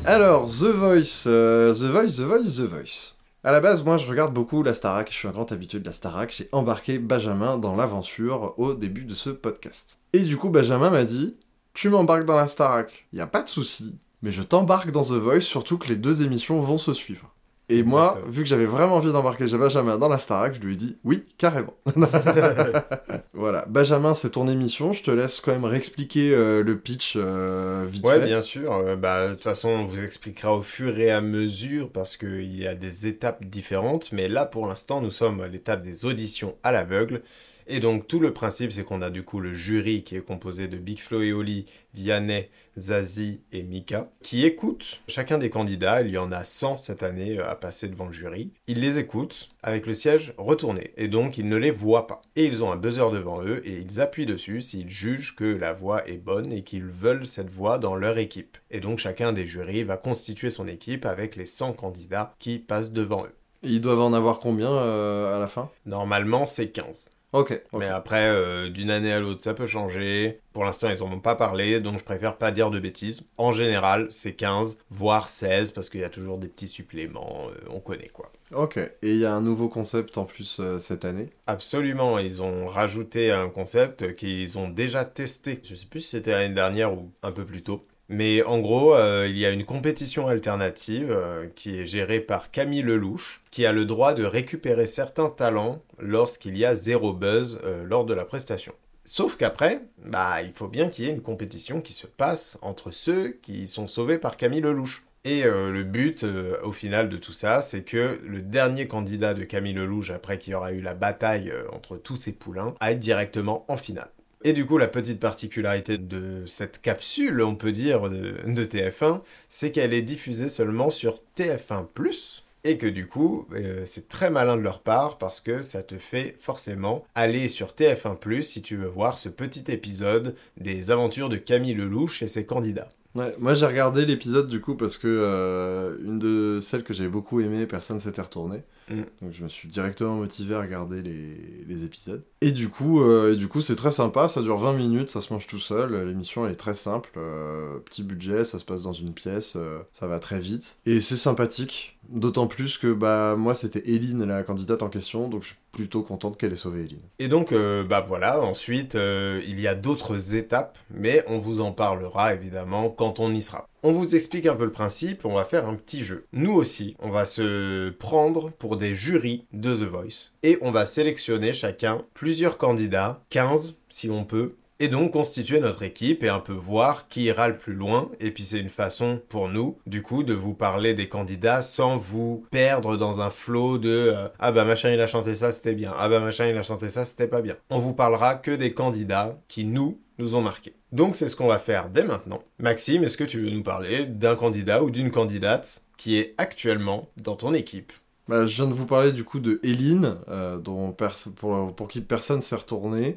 Alors, The Voice, euh, The Voice, The Voice, The Voice. À la base, moi, je regarde beaucoup la Starac, je suis un grand habitué de la Starac, j'ai embarqué Benjamin dans l'aventure au début de ce podcast. Et du coup, Benjamin m'a dit, tu m'embarques dans la Starac, y a pas de souci, mais je t'embarque dans The Voice, surtout que les deux émissions vont se suivre. Et moi, vu que j'avais vraiment envie d'embarquer Benjamin dans la Starac, je lui ai dit oui, carrément. voilà, Benjamin, c'est ton émission, je te laisse quand même réexpliquer euh, le pitch euh, vite Ouais, fait. bien sûr. Euh, bah, de toute façon, on vous expliquera au fur et à mesure parce qu'il y a des étapes différentes. Mais là, pour l'instant, nous sommes à l'étape des auditions à l'aveugle. Et donc, tout le principe, c'est qu'on a du coup le jury qui est composé de Big Flo et Oli, Vianney, Zazie et Mika, qui écoutent chacun des candidats. Il y en a 100 cette année euh, à passer devant le jury. Ils les écoutent avec le siège retourné. Et donc, ils ne les voient pas. Et ils ont un buzzer devant eux et ils appuient dessus s'ils jugent que la voix est bonne et qu'ils veulent cette voix dans leur équipe. Et donc, chacun des jurys va constituer son équipe avec les 100 candidats qui passent devant eux. Ils doivent en avoir combien euh, à la fin? Normalement, c'est 15. Ok. Mais après, euh, d'une année à l'autre, ça peut changer. Pour l'instant, ils en ont pas parlé, donc je préfère pas dire de bêtises. En général, c'est 15, voire 16, parce qu'il y a toujours des petits suppléments, euh, on connaît quoi. Ok, et il y a un nouveau concept en plus euh, cette année. Absolument, ils ont rajouté un concept qu'ils ont déjà testé. Je sais plus si c'était l'année dernière ou un peu plus tôt. Mais en gros, euh, il y a une compétition alternative euh, qui est gérée par Camille Lelouch, qui a le droit de récupérer certains talents lorsqu'il y a zéro buzz euh, lors de la prestation. Sauf qu'après, bah, il faut bien qu'il y ait une compétition qui se passe entre ceux qui sont sauvés par Camille Lelouch. Et le but, au final de tout ça, c'est que le dernier candidat de Camille Lelouch, après qu'il y aura eu la bataille entre tous ces poulains, aille directement en finale. Et du coup, la petite particularité de cette capsule, on peut dire, de, de TF1, c'est qu'elle est diffusée seulement sur TF1+, et que du coup, euh, c'est très malin de leur part, parce que ça te fait forcément aller sur TF1+, si tu veux voir ce petit épisode des aventures de Camille Lelouch et ses candidats. Ouais, moi j'ai regardé l'épisode du coup parce que euh, une de celles que j'avais beaucoup aimé, personne s'était retourné. Mm. Donc je me suis directement motivé à regarder les, les épisodes. Et du coup, euh, et du coup c'est très sympa, ça dure 20 minutes, ça se mange tout seul. L'émission elle est très simple, euh, petit budget, ça se passe dans une pièce, euh, ça va très vite. Et c'est sympathique. D'autant plus que bah moi c'était Eline la candidate en question, donc je suis plutôt contente qu'elle ait sauvé Eline. Et donc, bah voilà, ensuite, il y a d'autres étapes, mais on vous en parlera évidemment quand on y sera. On vous explique un peu le principe, on va faire un petit jeu. Nous aussi, on va se prendre pour des jurys de The Voice, et on va sélectionner chacun plusieurs candidats, 15 si on peut, et donc constituer notre équipe et un peu voir qui ira le plus loin. Et puis c'est une façon pour nous, du coup, de vous parler des candidats sans vous perdre dans un flot de euh, ah bah machin il a chanté ça c'était bien, ah bah machin il a chanté ça c'était pas bien. On vous parlera que des candidats qui nous nous ont marqués. Donc c'est ce qu'on va faire dès maintenant. Maxime, est-ce que tu veux nous parler d'un candidat ou d'une candidate qui est actuellement dans ton équipe? Bah, je viens de vous parler du coup de Eline, euh, dont pour, pour qui personne s'est retourné.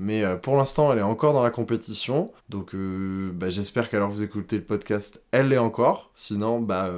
Mais euh, pour l'instant, elle est encore dans la compétition. Donc euh, bah, j'espère qu'alors vous écoutez le podcast, elle l'est encore. Sinon, bah,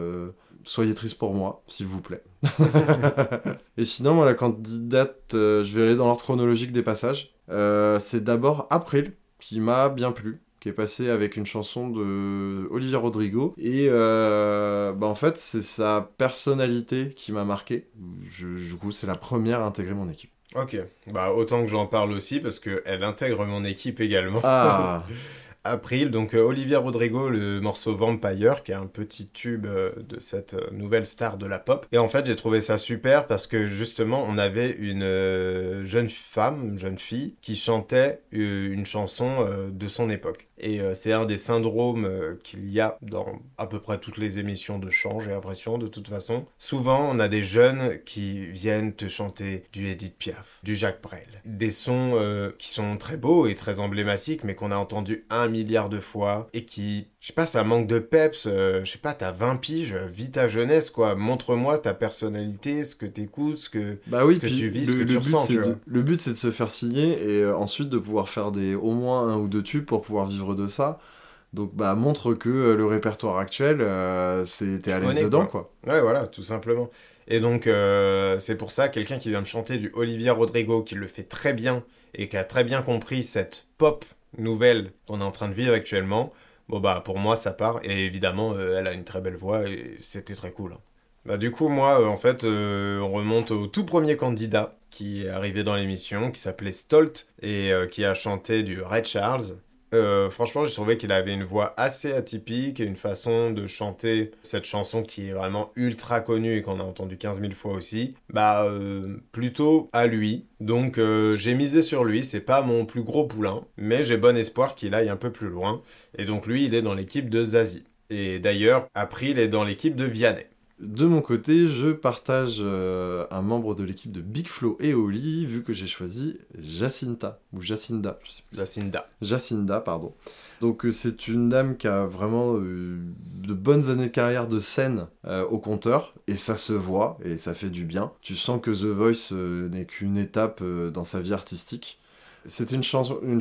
soyez triste pour moi, s'il vous plaît. Et sinon, moi, la candidate, je vais aller dans l'ordre chronologique des passages. Euh, c'est d'abord April, qui m'a bien plu qui est passé avec une chanson de Olivia Rodrigo. Et euh, bah en fait c'est sa personnalité qui m'a marqué. Je, du coup c'est la première à intégrer mon équipe. Ok, bah autant que j'en parle aussi parce qu'elle intègre mon équipe également. ah April, donc euh, Olivia Rodrigo, le morceau Vampire, qui est un petit tube euh, de cette euh, nouvelle star de la pop. Et en fait, j'ai trouvé ça super parce que justement, on avait une jeune femme, jeune fille, qui chantait une chanson de son époque. Et euh, c'est un des syndromes euh, qu'il y a dans à peu près toutes les émissions de chant, j'ai l'impression, de toute façon. Souvent, on a des jeunes qui viennent te chanter du Edith Piaf, du Jacques Brel. Des sons euh, qui sont très beaux et très emblématiques, mais qu'on a entendu un milliard de fois et qui, je sais pas, ça manque de peps. je sais pas, t'as 20 piges, vis ta jeunesse, quoi. Montre-moi ta personnalité, ce que t'écoutes, ce que, bah oui ce que tu vis, le, ce que tu but, ressens, tu de, le but c'est de se faire signer et ensuite de pouvoir faire des au moins un ou deux tubes pour pouvoir vivre de ça donc bah montre que euh, le répertoire actuel euh, t'es à l'aise dedans quoi. quoi. Ouais, voilà, tout simplement. Et donc, euh, c'est pour ça, quelqu'un qui vient me chanter du Olivia Rodrigo, qui le fait très bien et qui a très bien compris cette pop nouvelle qu'on est en train de vivre actuellement, bon bah pour moi ça part. Et évidemment, euh, elle a une très belle voix et c'était très cool. Bah du coup, moi, en fait, on remonte au tout premier candidat qui est arrivé dans l'émission, qui s'appelait Stolt et qui a chanté du Red Charles. Euh, franchement, j'ai trouvé qu'il avait une voix assez atypique et une façon de chanter cette chanson qui est vraiment ultra connue et qu'on a entendu 15 000 fois aussi. Bah, euh, plutôt à lui. Donc, euh, j'ai misé sur lui. C'est pas mon plus gros poulain, mais j'ai bon espoir qu'il aille un peu plus loin. Et donc, lui, il est dans l'équipe de Zazie. Et d'ailleurs, April est dans l'équipe de Vianney. De mon côté, je partage euh, un membre de l'équipe de Big Flo et Oli, vu que j'ai choisi Jacinta, ou Jacinda, je sais plus. Jacinda. Jacinda, pardon. Donc euh, c'est une dame qui a vraiment euh, de bonnes années de carrière de scène au compteur, et ça se voit, et ça fait du bien. Tu sens que The Voice n'est qu'une étape dans sa vie artistique. C'était une,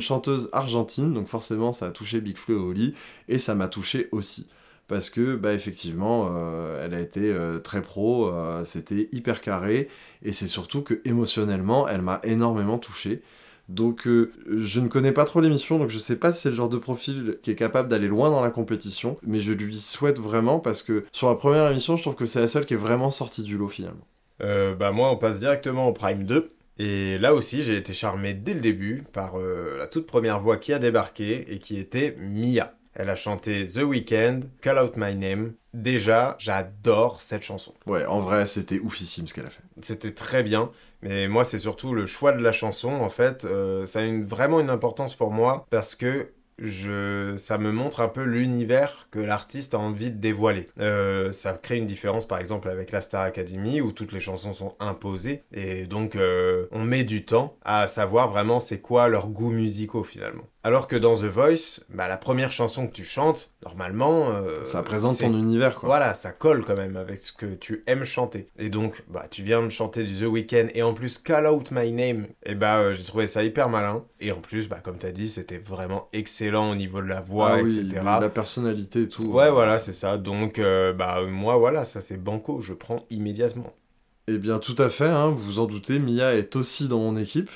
chanteuse argentine, donc forcément ça a touché Big Flo et Oli, et ça m'a touché aussi parce que bah effectivement euh, elle a été euh, très pro, euh, c'était hyper carré et c'est surtout que émotionnellement elle m'a énormément touché. Donc je ne connais pas trop l'émission donc je sais pas si c'est le genre de profil qui est capable d'aller loin dans la compétition mais je lui souhaite vraiment parce que sur la première émission je trouve que c'est la seule qui est vraiment sortie du lot finalement. Bah moi on passe directement au Prime 2. Et là aussi j'ai été charmé dès le début par la toute première voix qui a débarqué et qui était Mia. Elle a chanté The Weeknd, Call Out My Name. Déjà, j'adore cette chanson. Ouais en vrai c'était oufissime ce qu'elle a fait. C'était très bien, mais moi c'est surtout le choix de la chanson en fait. euh, ça a une, vraiment une importance pour moi parce que je, ça me montre un peu l'univers que l'artiste a envie de dévoiler. Euh, ça crée une différence par exemple avec la Star Academy où toutes les chansons sont imposées et donc euh, on met du temps à savoir vraiment c'est quoi leurs goûts musicaux finalement. Alors que dans The Voice, bah, la première chanson que tu chantes, normalement... euh, Ça présente ton univers, quoi. Voilà, ça colle quand même avec ce que tu aimes chanter. Et donc, bah, tu viens de chanter du The Weeknd et en plus Call Out My Name, et bah, euh, j'ai trouvé ça hyper malin. Et en plus, bah, comme t'as dit, c'était vraiment excellent au niveau de la voix, Ah oui, etc. la personnalité et tout. Ouais, voilà, c'est ça. Donc, euh, bah, moi, voilà, ça c'est banco, je prends immédiatement. Eh bien, tout à fait, hein, vous vous en doutez, Mia est aussi dans mon équipe.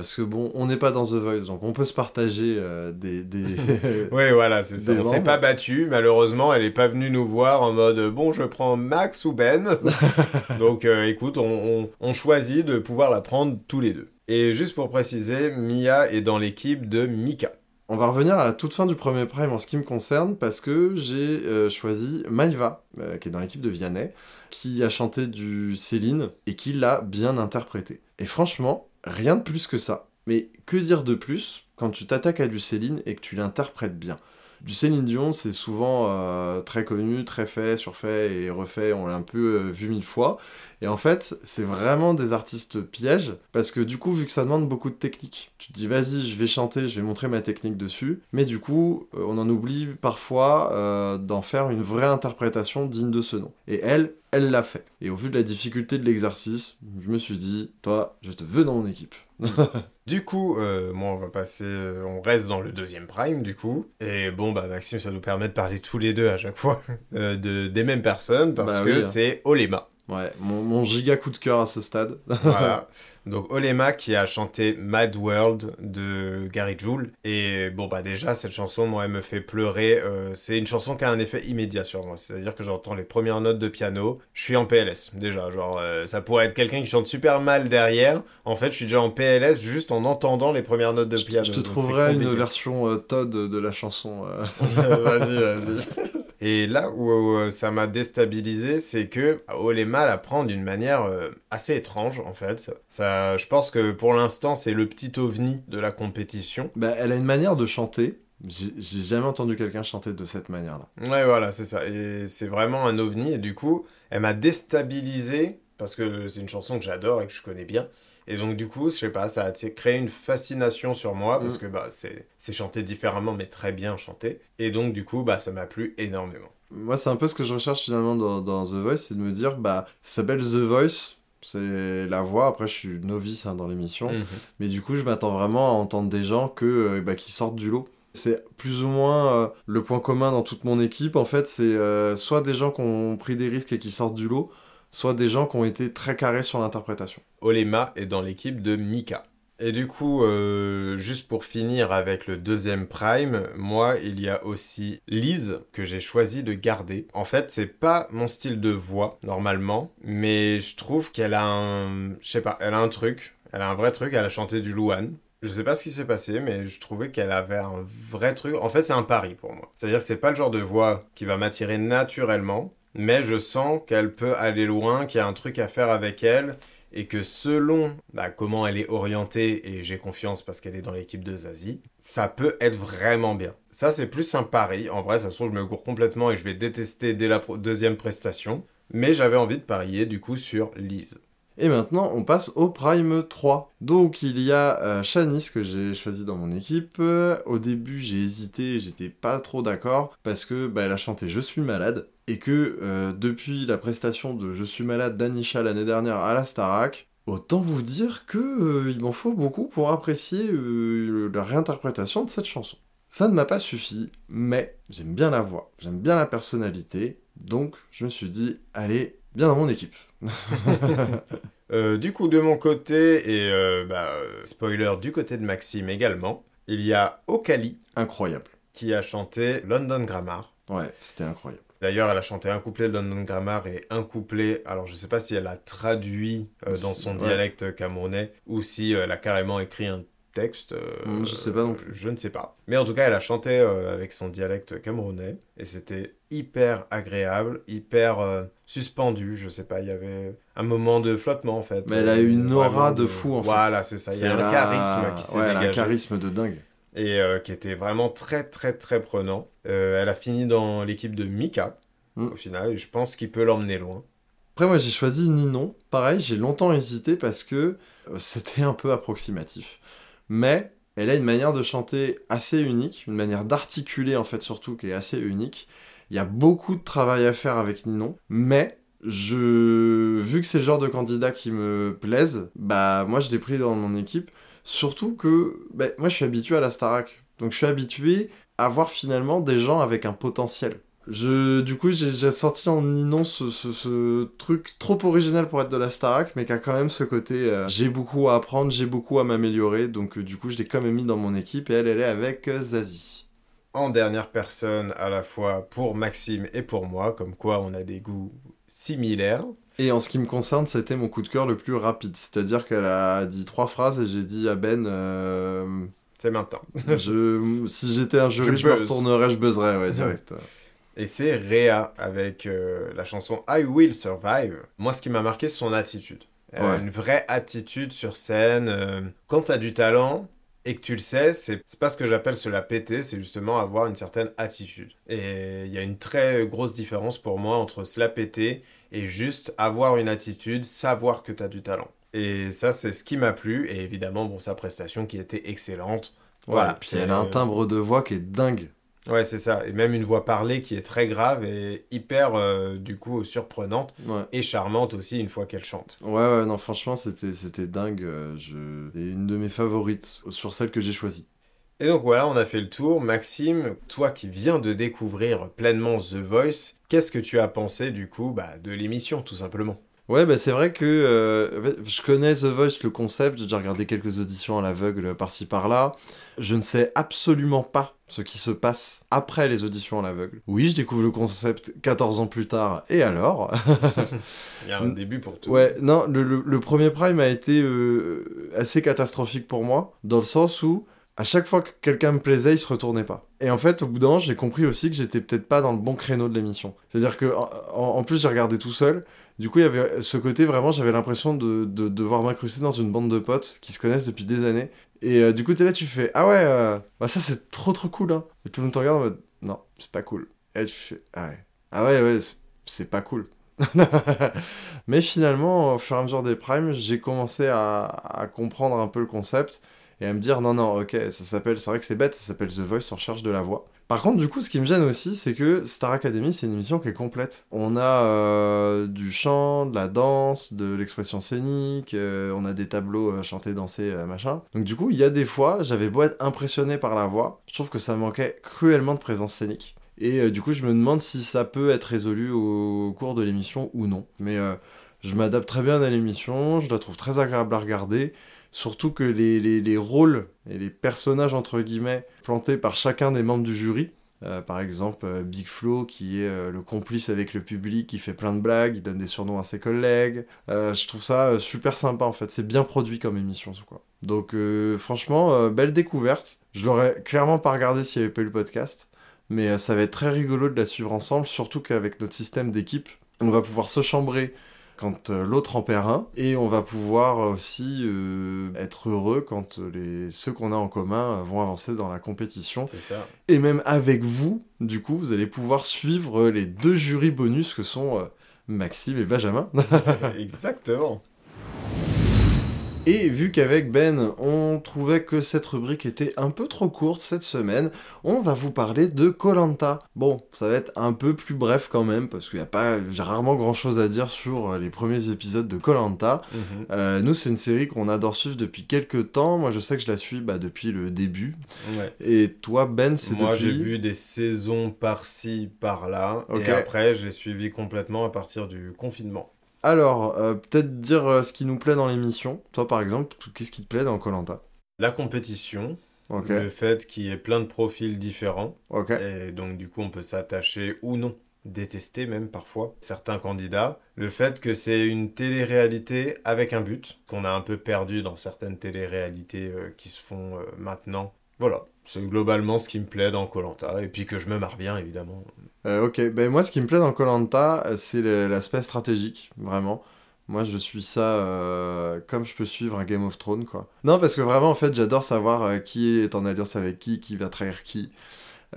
Parce que bon, on n'est pas dans The Voice, donc on peut se partager euh, des. des... Oui, voilà, c'est ça. On s'est pas battu, malheureusement, elle est pas venue nous voir en mode bon, je prends Max ou Ben. Donc, euh, écoute, on, on- on choisit de pouvoir la prendre tous les deux. Et juste pour préciser, Mia est dans l'équipe de Mika. On va revenir à la toute fin du premier prime en ce qui me concerne, parce que j'ai euh, choisi Maïva, euh, qui est dans l'équipe de Vianney, qui a chanté du Céline et qui l'a bien interprété. Et franchement, rien de plus que ça. Mais que dire de plus quand tu t'attaques à du Céline et que tu l'interprètes bien? Du Céline Dion, c'est souvent euh, très connu, très fait, surfait et refait, on l'a un peu euh, vu mille fois. Et en fait, c'est vraiment des artistes pièges, parce que du coup, vu que ça demande beaucoup de technique, tu te dis, vas-y, je vais chanter, je vais montrer ma technique dessus, mais du coup, euh, on en oublie parfois euh, d'en faire une vraie interprétation digne de ce nom. Et elle, elle l'a fait. Et au vu de la difficulté de l'exercice, je me suis dit, toi, je te veux dans mon équipe. Du coup, euh, moi, on va passer, euh, on reste dans le deuxième prime, du coup. Et bon, bah, Maxime, ça nous permet de parler tous les deux à chaque fois euh, de, des mêmes personnes, parce Bah que oui, hein. c'est Olema. Ouais, mon, mon giga coup de cœur à ce stade. Voilà. Donc Olema qui a chanté Mad World de Gary Jules. Et bon bah déjà cette chanson moi elle me fait pleurer. Euh, c'est une chanson qui a un effet immédiat sur moi. C'est-à-dire que j'entends les premières notes de piano, je suis en PLS déjà. Genre euh, ça pourrait être quelqu'un qui chante super mal derrière. En fait je suis déjà en PLS juste en entendant les premières notes de Je, piano. je te trouverai une version euh, Todd de la chanson. vas-y, vas-y. Et là où ça m'a déstabilisé, c'est que Olema la prend d'une manière assez étrange en fait. Ça, je pense que pour l'instant c'est le petit ovni de la compétition. Bah, elle a une manière de chanter. J'ai jamais entendu quelqu'un chanter de cette manière-là. Ouais, voilà, c'est ça. Et c'est vraiment un ovni. Et du coup, elle m'a déstabilisé parce que c'est une chanson que j'adore et que je connais bien. Et donc, du coup, je sais pas, ça a créé une fascination sur moi parce Mm. que bah, c'est c'est chanté différemment, mais très bien chanté. Et donc, du coup, bah, ça m'a plu énormément. Moi, c'est un peu ce que je recherche finalement dans, dans The Voice, c'est de me dire, bah, ça s'appelle The Voice, c'est la voix. Après, je suis novice hein, dans l'émission, Mhm. mais du coup, je m'attends vraiment à entendre des gens que, euh, bah, qui sortent du lot. C'est plus ou moins euh, le point commun dans toute mon équipe. En fait, c'est euh, soit des gens qui ont pris des risques et qui sortent du lot, soit des gens qui ont été très carrés sur l'interprétation. Olema est dans l'équipe de Mika. Et du coup, euh, juste pour finir avec le deuxième prime, moi, il y a aussi Lise que j'ai choisi de garder. En fait, c'est pas mon style de voix normalement, mais je trouve qu'elle a un, je sais pas, elle a un truc, elle a un vrai truc. Elle a chanté du Luan. Je sais pas ce qui s'est passé, mais je trouvais qu'elle avait un vrai truc. En fait, c'est un pari pour moi. C'est-à-dire que c'est pas le genre de voix qui va m'attirer naturellement, mais je sens qu'elle peut aller loin, qu'il y a un truc à faire avec elle et que selon bah, comment elle est orientée, et j'ai confiance parce qu'elle est dans l'équipe de Zazie, ça peut être vraiment bien. Ça, c'est plus un pari. En vrai, ça se trouve, je me cours complètement et je vais détester dès la deuxième prestation. Mais j'avais envie de parier du coup sur Lise. Et maintenant, on passe au Prime 3. Donc, il y a euh, Shanice que j'ai choisi dans mon équipe. Euh, au début, j'ai hésité, j'étais pas trop d'accord parce que bah, elle a chanté Je suis malade et que euh, depuis la prestation de Je suis malade d'Anisha l'année dernière à la Starac, autant vous dire que euh, il m'en faut beaucoup pour apprécier euh, la réinterprétation de cette chanson. Ça ne m'a pas suffi, mais j'aime bien la voix, j'aime bien la personnalité, donc je me suis dit, allez, bien dans mon équipe. Du coup, de mon côté, et bah, spoiler du côté de Maxime également, il y a Okali Incroyable. qui a chanté London Grammar. Ouais, c'était incroyable. D'ailleurs, elle a chanté un couplet de London Grammar et un couplet. Alors, je sais pas si elle a traduit euh, dans son Ouais. dialecte camerounais ou si euh, elle a carrément écrit un texte. euh, je sais pas non plus. Je ne sais pas. Mais en tout cas, elle a chanté euh, avec son dialecte camerounais et c'était hyper agréable, hyper euh, suspendu. Je sais pas, il y avait un moment de flottement en fait. Mais elle a eu une aura de fou, en fait. Voilà, c'est ça. Il y a un la- charisme qui s'est ouais, elle a dégagé un charisme de dingue. Et euh, qui était vraiment très très très prenant. Euh, elle a fini dans l'équipe de Mika Mm. au final et je pense qu'il peut l'emmener loin. Après, moi, j'ai choisi Ninon. Pareil, j'ai longtemps hésité parce que euh, c'était un peu approximatif. Mais Elle a une manière de chanter assez unique, une manière d'articuler en fait surtout qui est assez unique. Il y a beaucoup de travail à faire avec Ninon, mais je vu que c'est le genre de candidat qui me plaise, bah moi je l'ai pris dans mon équipe. Surtout que bah, moi je suis habitué à la Starac, donc je suis habitué à voir finalement des gens avec un potentiel. Je, du coup, j'ai sorti en Ninon ce, ce, ce, truc trop original pour être de la Starac, mais qui a quand même ce côté euh, j'ai beaucoup à apprendre, j'ai beaucoup à m'améliorer, donc euh, du coup, je l'ai quand même mis dans mon équipe et elle, elle est avec euh, Zazie. En dernière personne, à la fois pour Maxime et pour moi, comme quoi on a des goûts similaires. Et en ce qui me concerne, c'était mon coup de cœur le plus rapide, c'est-à-dire qu'elle a dit trois phrases et j'ai dit à Ben. C'est maintenant. je, si j'étais un jury, je, je me retournerais, je buzzerais, ouais, direct. Et c'est Rhea avec euh, la chanson I Will Survive. Moi, ce qui m'a marqué, c'est son attitude. Elle a une vraie attitude sur scène. Euh, quand tu as du talent et que tu le sais, c'est pas ce que j'appelle se la péter, c'est justement avoir une certaine attitude. Et il y a une très grosse différence pour moi entre se la péter et juste avoir une attitude, savoir que tu as du talent. Et ça, c'est ce qui m'a plu. Et évidemment, bon, sa prestation qui était excellente. Voilà. Puis elle a un timbre de voix qui est dingue. Ouais, c'est ça. Et même une voix parlée qui est très grave et hyper, euh, du coup, surprenante. Et charmante aussi une fois qu'elle chante. Ouais, ouais, non, franchement, c'était dingue. Euh, je... C'est une de mes favorites sur celle que j'ai choisie. Et donc voilà, on a fait le tour. Maxime, toi qui viens de découvrir pleinement The Voice, qu'est-ce que tu as pensé du coup bah, de l'émission tout simplement? Ouais, bah c'est vrai que euh, je connais The Voice, le concept, j'ai déjà regardé quelques auditions à l'aveugle par-ci par-là. Je ne sais absolument pas ce qui se passe après les auditions à l'aveugle. Oui, je découvre le concept 14 ans plus tard, et alors? Il y a un début pour tout. Ouais, non, le, le, premier prime a été euh, assez catastrophique pour moi, dans le sens où à chaque fois que quelqu'un me plaisait, il se retournait pas. Et en fait, au bout d'un moment, j'ai compris aussi que j'étais peut-être pas dans le bon créneau de l'émission. C'est-à-dire que, en plus, j'ai regardé tout seul, du coup, il y avait ce côté vraiment, j'avais l'impression de, de, devoir m'incruster dans une bande de potes qui se connaissent depuis des années. Et euh, du coup, t'es là, tu fais Ah ouais, euh, bah ça c'est trop trop cool. Hein. Et tout le monde te regarde en mode Non, c'est pas cool. Et tu fais Ah ouais, ah ouais, ouais, c'est pas cool. Mais finalement, au fur et à mesure des primes, j'ai commencé à, à comprendre un peu le concept et à me dire non non ok ça s'appelle c'est vrai que c'est bête ça s'appelle The Voice on recherche de la voix. Par contre du coup ce qui me gêne aussi c'est que Star Academy c'est une émission qui est complète. On a euh, du chant de la danse de l'expression scénique euh, on a des tableaux euh, chanter danser machin. Donc du coup il y a des fois j'avais beau être impressionné par la voix je trouve que ça manquait cruellement de présence scénique. Et du coup je me demande si ça peut être résolu au, cours de l'émission ou non. Mais je m'adapte très bien à l'émission je la trouve très agréable à regarder Surtout que les, les, les, rôles et les personnages, entre guillemets, plantés par chacun des membres du jury, euh, par exemple, euh, Big Flo, qui est euh, le complice avec le public, qui fait plein de blagues, il donne des surnoms à ses collègues. je trouve ça super sympa, en fait. C'est bien produit comme émission, quoi. Donc, franchement, belle découverte. Je l'aurais clairement pas regardé s'il n'y avait pas eu le podcast. Mais ça va être très rigolo de la suivre ensemble, surtout qu'avec notre système d'équipe, on va pouvoir se chambrer quand euh, l'autre en perd un, et on va pouvoir aussi euh, être heureux quand les, ceux qu'on a en commun vont avancer dans la compétition. Ça. Et même avec vous, du coup, vous allez pouvoir suivre les deux jurys bonus que sont euh, Maxime et Benjamin. Exactement. Et vu qu'avec Ben, on trouvait que cette rubrique était un peu trop courte cette semaine, on va vous parler de Colanta. Bon, ça va être un peu plus bref quand même, parce qu'il n'y a pas, j'ai rarement grand chose à dire sur les premiers épisodes de Colanta. Mhm. Euh, nous, c'est une série qu'on adore suivre depuis quelques temps. Moi, je sais que je la suis bah, depuis le début. Et toi, Ben, c'est Moi, j'ai vu des saisons par-ci, par-là. Et après, j'ai suivi complètement à partir du confinement. Alors, euh, peut-être dire euh, ce qui nous plaît dans l'émission. Toi, par exemple, qu'est-ce qui te plaît dans Colanta? La compétition. Le fait qu'il y ait plein de profils différents. Et donc, du coup, on peut s'attacher ou non, détester même parfois certains candidats. Le fait que c'est une télé-réalité avec un but, qu'on a un peu perdu dans certaines télé-réalités euh, qui se font maintenant. Voilà, c'est globalement ce qui me plaît dans Colanta. Et puis que je me marre bien, évidemment. Euh, ok, ben moi ce qui me plaît dans Colanta, c'est l'aspect stratégique, vraiment. Moi je suis ça euh, comme je peux suivre un Game of Thrones, quoi. Non, parce que vraiment, en fait, j'adore savoir euh, qui est en alliance avec qui, qui va trahir qui.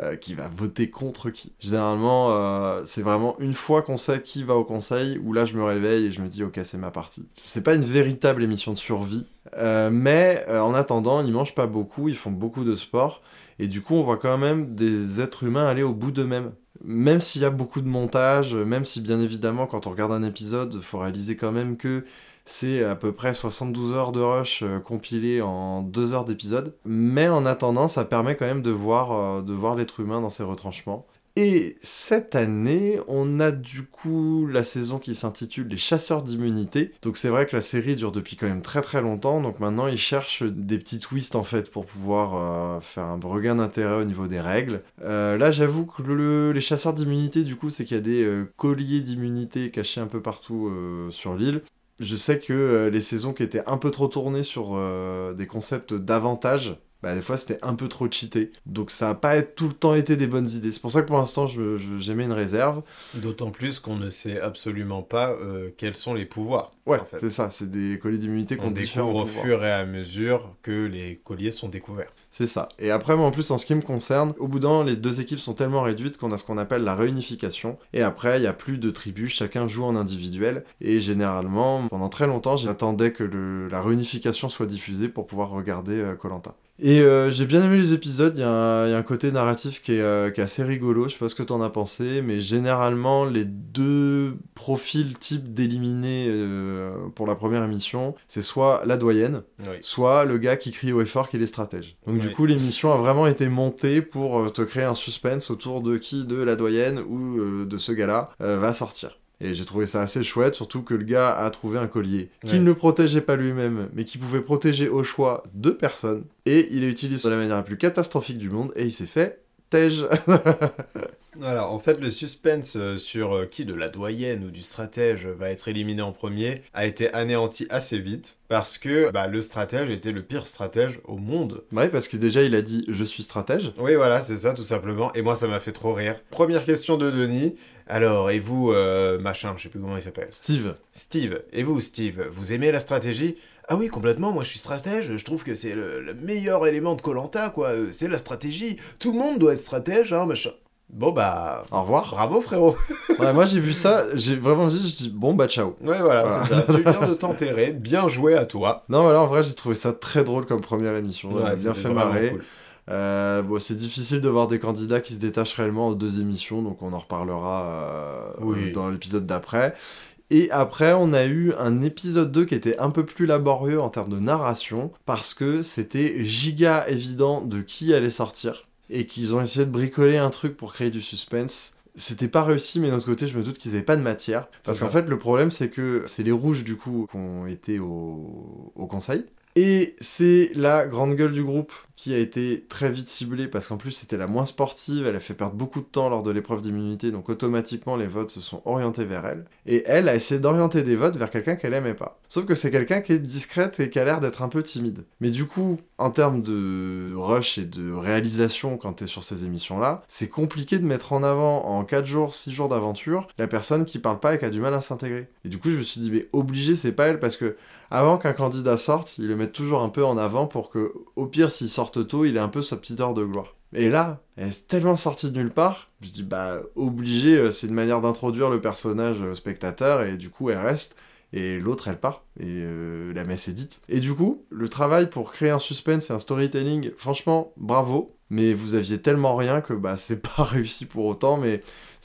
euh, qui va voter contre qui. Généralement, euh, c'est vraiment une fois qu'on sait qui va au conseil, où là je me réveille et je me dis ok c'est ma partie. C'est pas une véritable émission de survie, euh, mais euh, en attendant, ils mangent pas beaucoup, ils font beaucoup de sport, et du coup, on voit quand même des êtres humains aller au bout d'eux-mêmes. Même s'il y a beaucoup de montage, même si bien évidemment, quand on regarde un épisode, faut réaliser quand même que c'est à peu près 72 heures de rush euh, compilées en 2 heures d'épisode. Mais en attendant, ça permet quand même de voir, euh, de voir l'être humain dans ses retranchements. Et cette année, on a du coup la saison qui s'intitule Les chasseurs d'immunité. Donc c'est vrai que la série dure depuis quand même très très longtemps. Donc maintenant ils cherchent des petits twists en fait pour pouvoir euh, faire un regain d'intérêt au niveau des règles. Euh, là j'avoue que le- les chasseurs d'immunité du coup c'est qu'il y a des euh, colliers d'immunité cachés un peu partout sur l'île. Je sais que les saisons qui étaient un peu trop tournées sur des concepts d'avantage, bah, des fois c'était un peu trop cheaté. Donc ça n'a pas tout le temps été des bonnes idées. C'est pour ça que pour l'instant j'émets une réserve. D'autant plus qu'on ne sait absolument pas euh, quels sont les pouvoirs. Ouais, en fait. c'est ça, c'est des colliers d'immunité On qu'on découvre au fur et à mesure que les colliers sont découverts. C'est ça. Et après, moi, en plus, en ce qui me concerne, au bout d'un an, les deux équipes sont tellement réduites qu'on a ce qu'on appelle la réunification. Et après, il n'y a plus de tribus, chacun joue en individuel. Et généralement, pendant très longtemps, j'attendais que le- la réunification soit diffusée pour pouvoir regarder Colanta. et euh, j'ai bien aimé les épisodes, il y, a un il y a un côté narratif qui est, euh, qui est assez rigolo, je sais pas ce que t'en as pensé, mais généralement, les deux profils types d'éliminés euh, pour la première émission, c'est soit la doyenne, Oui. soit le gars qui crie au effort qu'il est stratège. Donc du coup, l'émission a vraiment été montée pour euh, te créer un suspense autour de qui de la doyenne ou euh, de ce gars-là euh, va sortir. Et j'ai trouvé ça assez chouette, surtout que le gars a trouvé un collier qu'il Ouais. ne protégeait pas lui-même, mais qui pouvait protéger au choix deux personnes. Et il l'a utilisé de la manière la plus catastrophique du monde, et il s'est fait Voilà, en fait, le suspense euh, sur euh, qui de la doyenne ou du stratège va être éliminé en premier a été anéanti assez vite parce que bah, le stratège était le pire stratège au monde. ouais, parce que déjà, il a dit « je suis stratège Oui, voilà, c'est ça, tout simplement. Et moi, ça m'a fait trop rire. Première question de Denis. Alors, et vous, euh, machin, je sais plus comment il s'appelle. ». Steve. Steve, et vous, Steve, vous aimez la stratégie Ah oui, complètement, moi je suis stratège, je trouve que c'est le, le meilleur élément de Colanta, quoi, euh, c'est la stratégie. Tout le monde doit être stratège, hein, machin. Bon bah, Au revoir. bravo frérot. Ouais, moi, j'ai vu ça, j'ai vraiment dit, je dis « bon, bah ciao ». Ouais, voilà, Voilà. c'est ça. tu viens de t'enterrer, bien joué à toi. Non, voilà, en vrai, j'ai trouvé ça très drôle comme première émission. Ouais, bien fait marrer. cool. Euh, bon, c'est difficile de voir des candidats qui se détachent réellement aux deux émissions, donc on en reparlera euh, Oui. dans l'épisode d'après. Et après, on a eu un épisode 2 qui était un peu plus laborieux en termes de narration, parce que c'était giga évident de qui allait sortir, et qu'ils ont essayé de bricoler un truc pour créer du suspense. C'était pas réussi, mais d'un autre côté, je me doute qu'ils avaient pas de matière. Parce qu'en fait, le problème, c'est que c'est les rouges, du coup, qui ont été au, au conseil. Et c'est la grande gueule du groupe qui a été très vite ciblée parce qu'en plus c'était la moins sportive, elle a fait perdre beaucoup de temps lors de l'épreuve d'immunité, donc automatiquement les votes se sont orientés vers elle. Et elle a essayé d'orienter des votes vers quelqu'un qu'elle aimait pas. Sauf que c'est quelqu'un qui est discrète et qui a l'air d'être un peu timide. Mais du coup, en termes de rush et de réalisation quand t'es sur ces émissions-là, c'est compliqué de mettre en avant en 4 jours, 6 jours d'aventure la personne qui parle pas et qui a du mal à s'intégrer. Et du coup, je me suis dit, mais obligé, c'est pas elle parce que avant qu'un candidat sorte, ils le mettent toujours un peu en avant pour que, au pire, s'il sorte tôt, il ait un peu sa petite heure de gloire. Et là, elle est tellement sortie de nulle part, je dis, bah, obligé, euh, c'est une manière d'introduire le personnage au spectateur, et du coup, elle reste, et l'autre, elle part, et euh, la messe est dite. Et du coup, le travail pour créer un suspense et un storytelling, franchement, bravo, mais vous aviez tellement rien que, bah, c'est pas réussi pour autant, mais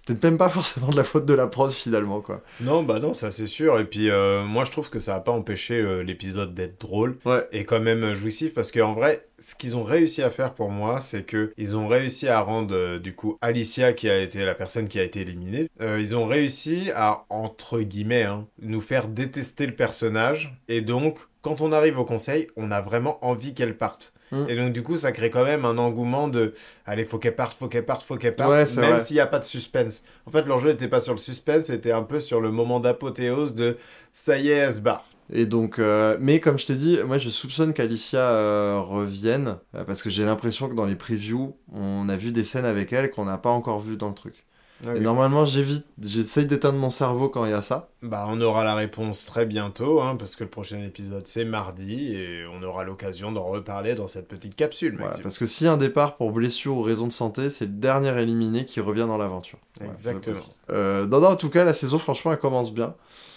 c'était même pas forcément de la faute de la prod, finalement, quoi. Non, bah non, ça c'est sûr. Et puis euh, moi je trouve que ça a pas empêché euh, l'épisode d'être drôle Ouais. et quand même euh, jouissif parce qu'en vrai, ce qu'ils ont réussi à faire pour moi, c'est que ils ont réussi à rendre euh, du coup Alicia qui a été la personne qui a été éliminée, ils ont réussi à entre guillemets hein, nous faire détester le personnage et donc quand on arrive au conseil, on a vraiment envie qu'elle parte. Mm. Et donc du coup, ça crée quand même un engouement de allez, faut qu'elle parte, faut qu'elle parte, faut qu'elle parte, Ouais, même s'il n'y a pas de suspense. En fait, l'enjeu n'était pas sur le suspense, c'était un peu sur le moment d'apothéose de ça y est, elle se barre. Et donc, euh, mais comme je t'ai dit, moi je soupçonne qu'Alicia euh, revienne, euh, parce que j'ai l'impression que dans les previews, on a vu des scènes avec elle qu'on n'a pas encore vues dans le truc. Ah Et normalement, j'évite, j'essaye d'éteindre mon cerveau quand il y a ça. Bah, on aura la réponse très bientôt, hein, parce que le prochain épisode c'est mardi et on aura l'occasion d'en reparler dans cette petite capsule, Voilà, parce que a un départ pour blessure ou raison de santé, c'est le dernier éliminé qui revient dans l'aventure. Exactement. précise. Euh, non, non, en tout cas, la saison, franchement, elle commence bien.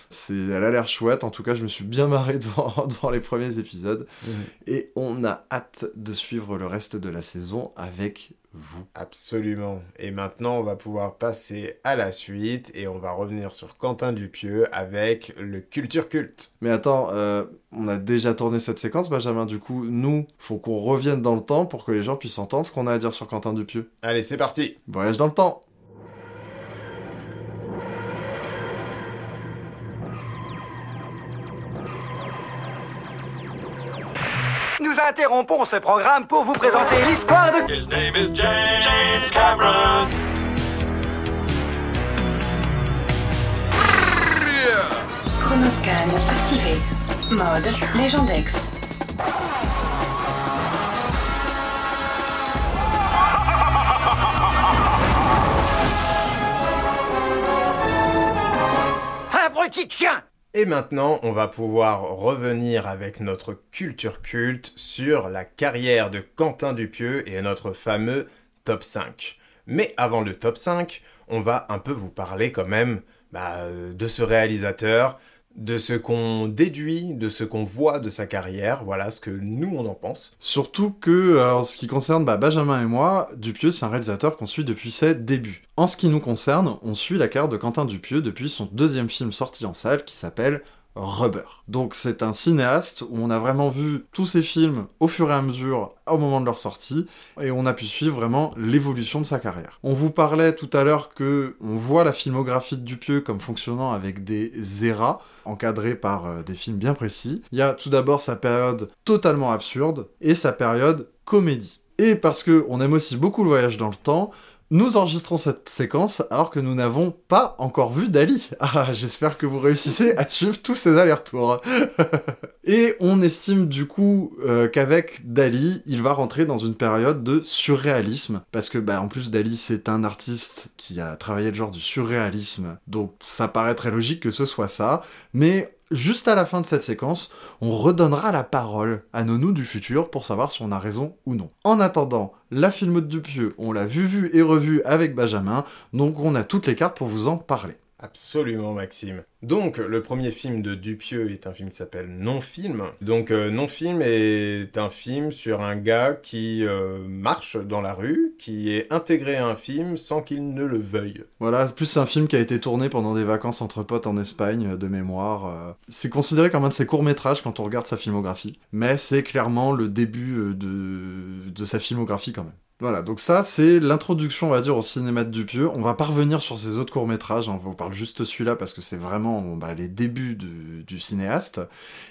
C'est, elle a l'air chouette. En tout cas, je me suis bien marré devant, devant les premiers épisodes. Et on a hâte de suivre le reste de la saison avec vous. Absolument. Et maintenant, on va pouvoir passer à la suite et on va revenir sur Quentin Dupieux avec le Culture Culte. Mais attends, euh, on a déjà tourné cette séquence, Benjamin. Du coup, nous, faut qu'on revienne dans le temps pour que les gens puissent entendre ce qu'on a à dire sur Quentin Dupieux. Allez, c'est parti Voyage dans le temps. Nous interrompons ce programme pour vous présenter l'histoire de... His name is James, James Cameron. Chronoscan activé. Mode Légendex. Abruti de chien Et maintenant, on va pouvoir revenir avec notre culture culte sur la carrière de Quentin Dupieux et notre fameux top 5. Mais avant le top 5, on va un peu vous parler quand même bah, euh, de ce réalisateur, de ce qu'on déduit, de ce qu'on voit de sa carrière, voilà ce que nous on en pense. Surtout que, euh, en ce qui concerne bah, Benjamin et moi, Dupieux, c'est un réalisateur qu'on suit depuis ses débuts. En ce qui nous concerne, on suit la carrière de Quentin Dupieux depuis son deuxième film sorti en salle qui s'appelle Rubber. Donc c'est un cinéaste où on a vraiment vu tous ses films au fur et à mesure au moment de leur sortie et on a pu suivre vraiment l'évolution de sa carrière. On vous parlait tout à l'heure que on voit la filmographie de Dupieux comme fonctionnant avec des eras encadrés par euh, des films bien précis. Il y a tout d'abord sa période totalement absurde et sa période comédie. Et parce que on aime aussi beaucoup le voyage dans le temps, nous enregistrons cette séquence alors que nous n'avons pas encore vu Dali. Ah, j'espère que vous réussissez à suivre tous ces allers-retours. Et on estime du coup euh, qu'avec Dali, il va rentrer dans une période de surréalisme. Parce que, bah, en plus, Dali, c'est un artiste qui a travaillé le genre du surréalisme. Donc, ça paraît très logique que ce soit ça. Mais juste à la fin de cette séquence, on redonnera la parole à nos du futur pour savoir si on a raison ou non. En attendant, la film de Dupieux, on l'a vu, vu et revu avec Benjamin, donc on a toutes les cartes pour vous en parler. Absolument, Maxime. Donc, le premier film de Dupieux est un film qui s'appelle Non-Film. Donc, euh, Non-Film est un film sur un gars qui euh, marche dans la rue, qui est intégré à un film sans qu'il ne le veuille. Voilà, plus un film qui a été tourné pendant des vacances entre potes en Espagne, euh, de mémoire. C'est considéré comme un de ses courts-métrages quand on regarde sa filmographie, mais c'est clairement le début de sa filmographie quand même. Voilà, donc ça c'est l'introduction, on va dire, au cinéma de Dupieux. On va pas revenir sur ses autres courts-métrages, hein, on vous parle juste celui-là parce que c'est vraiment bah, les débuts du, cinéaste.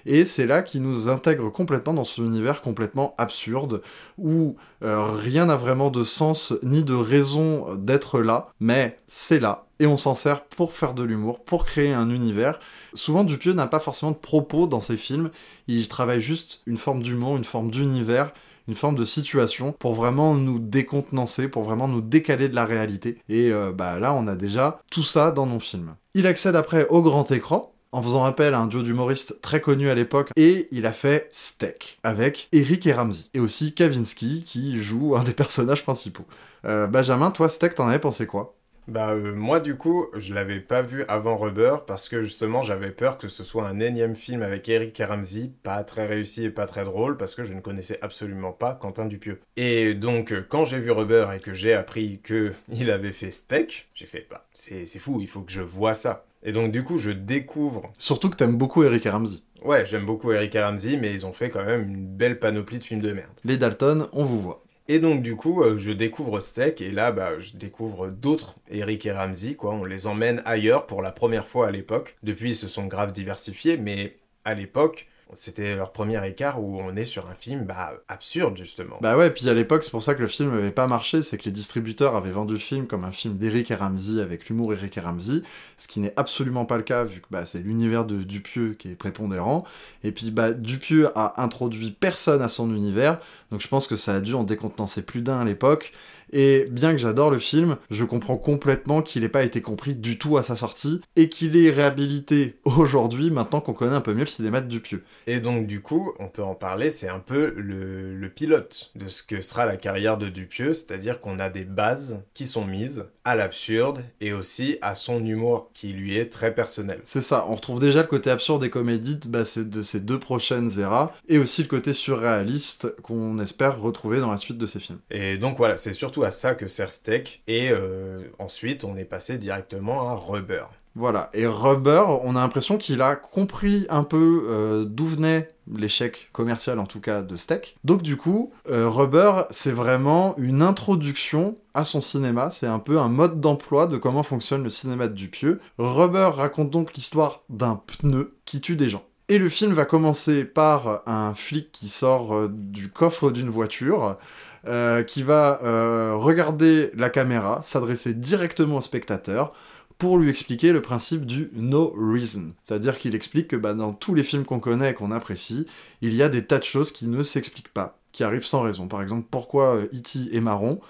Et c'est là qu'il nous intègre complètement dans ce univers complètement absurde, où euh, rien n'a vraiment de sens ni de raison d'être là, mais c'est là. Et on s'en sert pour faire de l'humour, pour créer un univers. Souvent, Dupieux n'a pas forcément de propos dans ses films, il travaille juste une forme d'humour, une forme d'univers, une forme de situation pour vraiment nous décontenancer, pour vraiment nous décaler de la réalité. Et euh, bah là, on a déjà tout ça dans nos films. Il accède après au grand écran, en faisant appel à un duo d'humoristes très connu à l'époque, et il a fait Steak, avec Eric et Ramsey, et aussi Kavinsky, qui joue un des personnages principaux. Euh, Benjamin, toi, Steak, t'en avais pensé quoi? Bah, euh, moi, du coup, je l'avais pas vu avant Rubber parce que justement, j'avais peur que ce soit un énième film avec Eric Ramsey, pas très réussi et pas très drôle parce que je ne connaissais absolument pas Quentin Dupieux. Et donc, euh, quand j'ai vu Rubber et que j'ai appris que il avait fait Steak, j'ai fait, bah, c'est c'est fou, il faut que je vois ça. Et donc, du coup, je découvre. Surtout que t'aimes beaucoup Eric Ramsey. Ouais, j'aime beaucoup Eric Ramsey, mais ils ont fait quand même une belle panoplie de films de merde. Les Dalton, on vous voit. Et donc du coup, euh, je découvre Steak et là, bah, je découvre d'autres Eric et Ramsey, quoi. On les emmène ailleurs pour la première fois à l'époque. Depuis, ils se sont grave diversifiés, mais à l'époque, c'était leur premier écart où on est sur un film, bah, absurde justement. Bah ouais, puis à l'époque, c'est pour ça que le film n'avait pas marché, c'est que les distributeurs avaient vendu le film comme un film d'Eric et Ramsey avec l'humour Eric et Ramsey, ce qui n'est absolument pas le cas vu que bah, c'est l'univers de Dupieux qui est prépondérant. Et puis bah, Dupieux a introduit personne à son univers, donc je pense que ça a dû en décontenancer plus d'un à l'époque. Et bien que j'adore le film, je comprends complètement qu'il n'ait pas été compris du tout à sa sortie et qu'il est réhabilité aujourd'hui maintenant qu'on connaît un peu mieux le cinéma de Dupieux. Et donc du coup, on peut en parler, c'est un peu le, le pilote de ce que sera la carrière de Dupieux, c'est-à-dire qu'on a des bases qui sont mises à l'absurde et aussi à son humour qui lui est très personnel. C'est ça, on retrouve déjà le côté absurde des comédies bah, de ces deux prochaines éras et aussi le côté surréaliste qu'on espère retrouver dans la suite de ces films. Et donc voilà, c'est surtout à ça que sert Steak et euh, ensuite on est passé directement à Rubber. Voilà, et Rubber, on a l'impression qu'il a compris un peu euh, d'où venait l'échec commercial en tout cas de Steak. Donc du coup, euh, Rubber, c'est vraiment une introduction à son cinéma, c'est un peu un mode d'emploi de comment fonctionne le cinéma de Dupieux. Rubber raconte donc l'histoire d'un pneu qui tue des gens. Et le film va commencer par un flic qui sort du coffre d'une voiture, qui va regarder la caméra, s'adresser directement au spectateur, pour lui expliquer le principe du no reason. C'est-à-dire qu'il explique que bah, dans tous les films qu'on connaît et qu'on apprécie, il y a des tas de choses qui ne s'expliquent pas, qui arrivent sans raison. Par exemple, pourquoi E.T. est marron?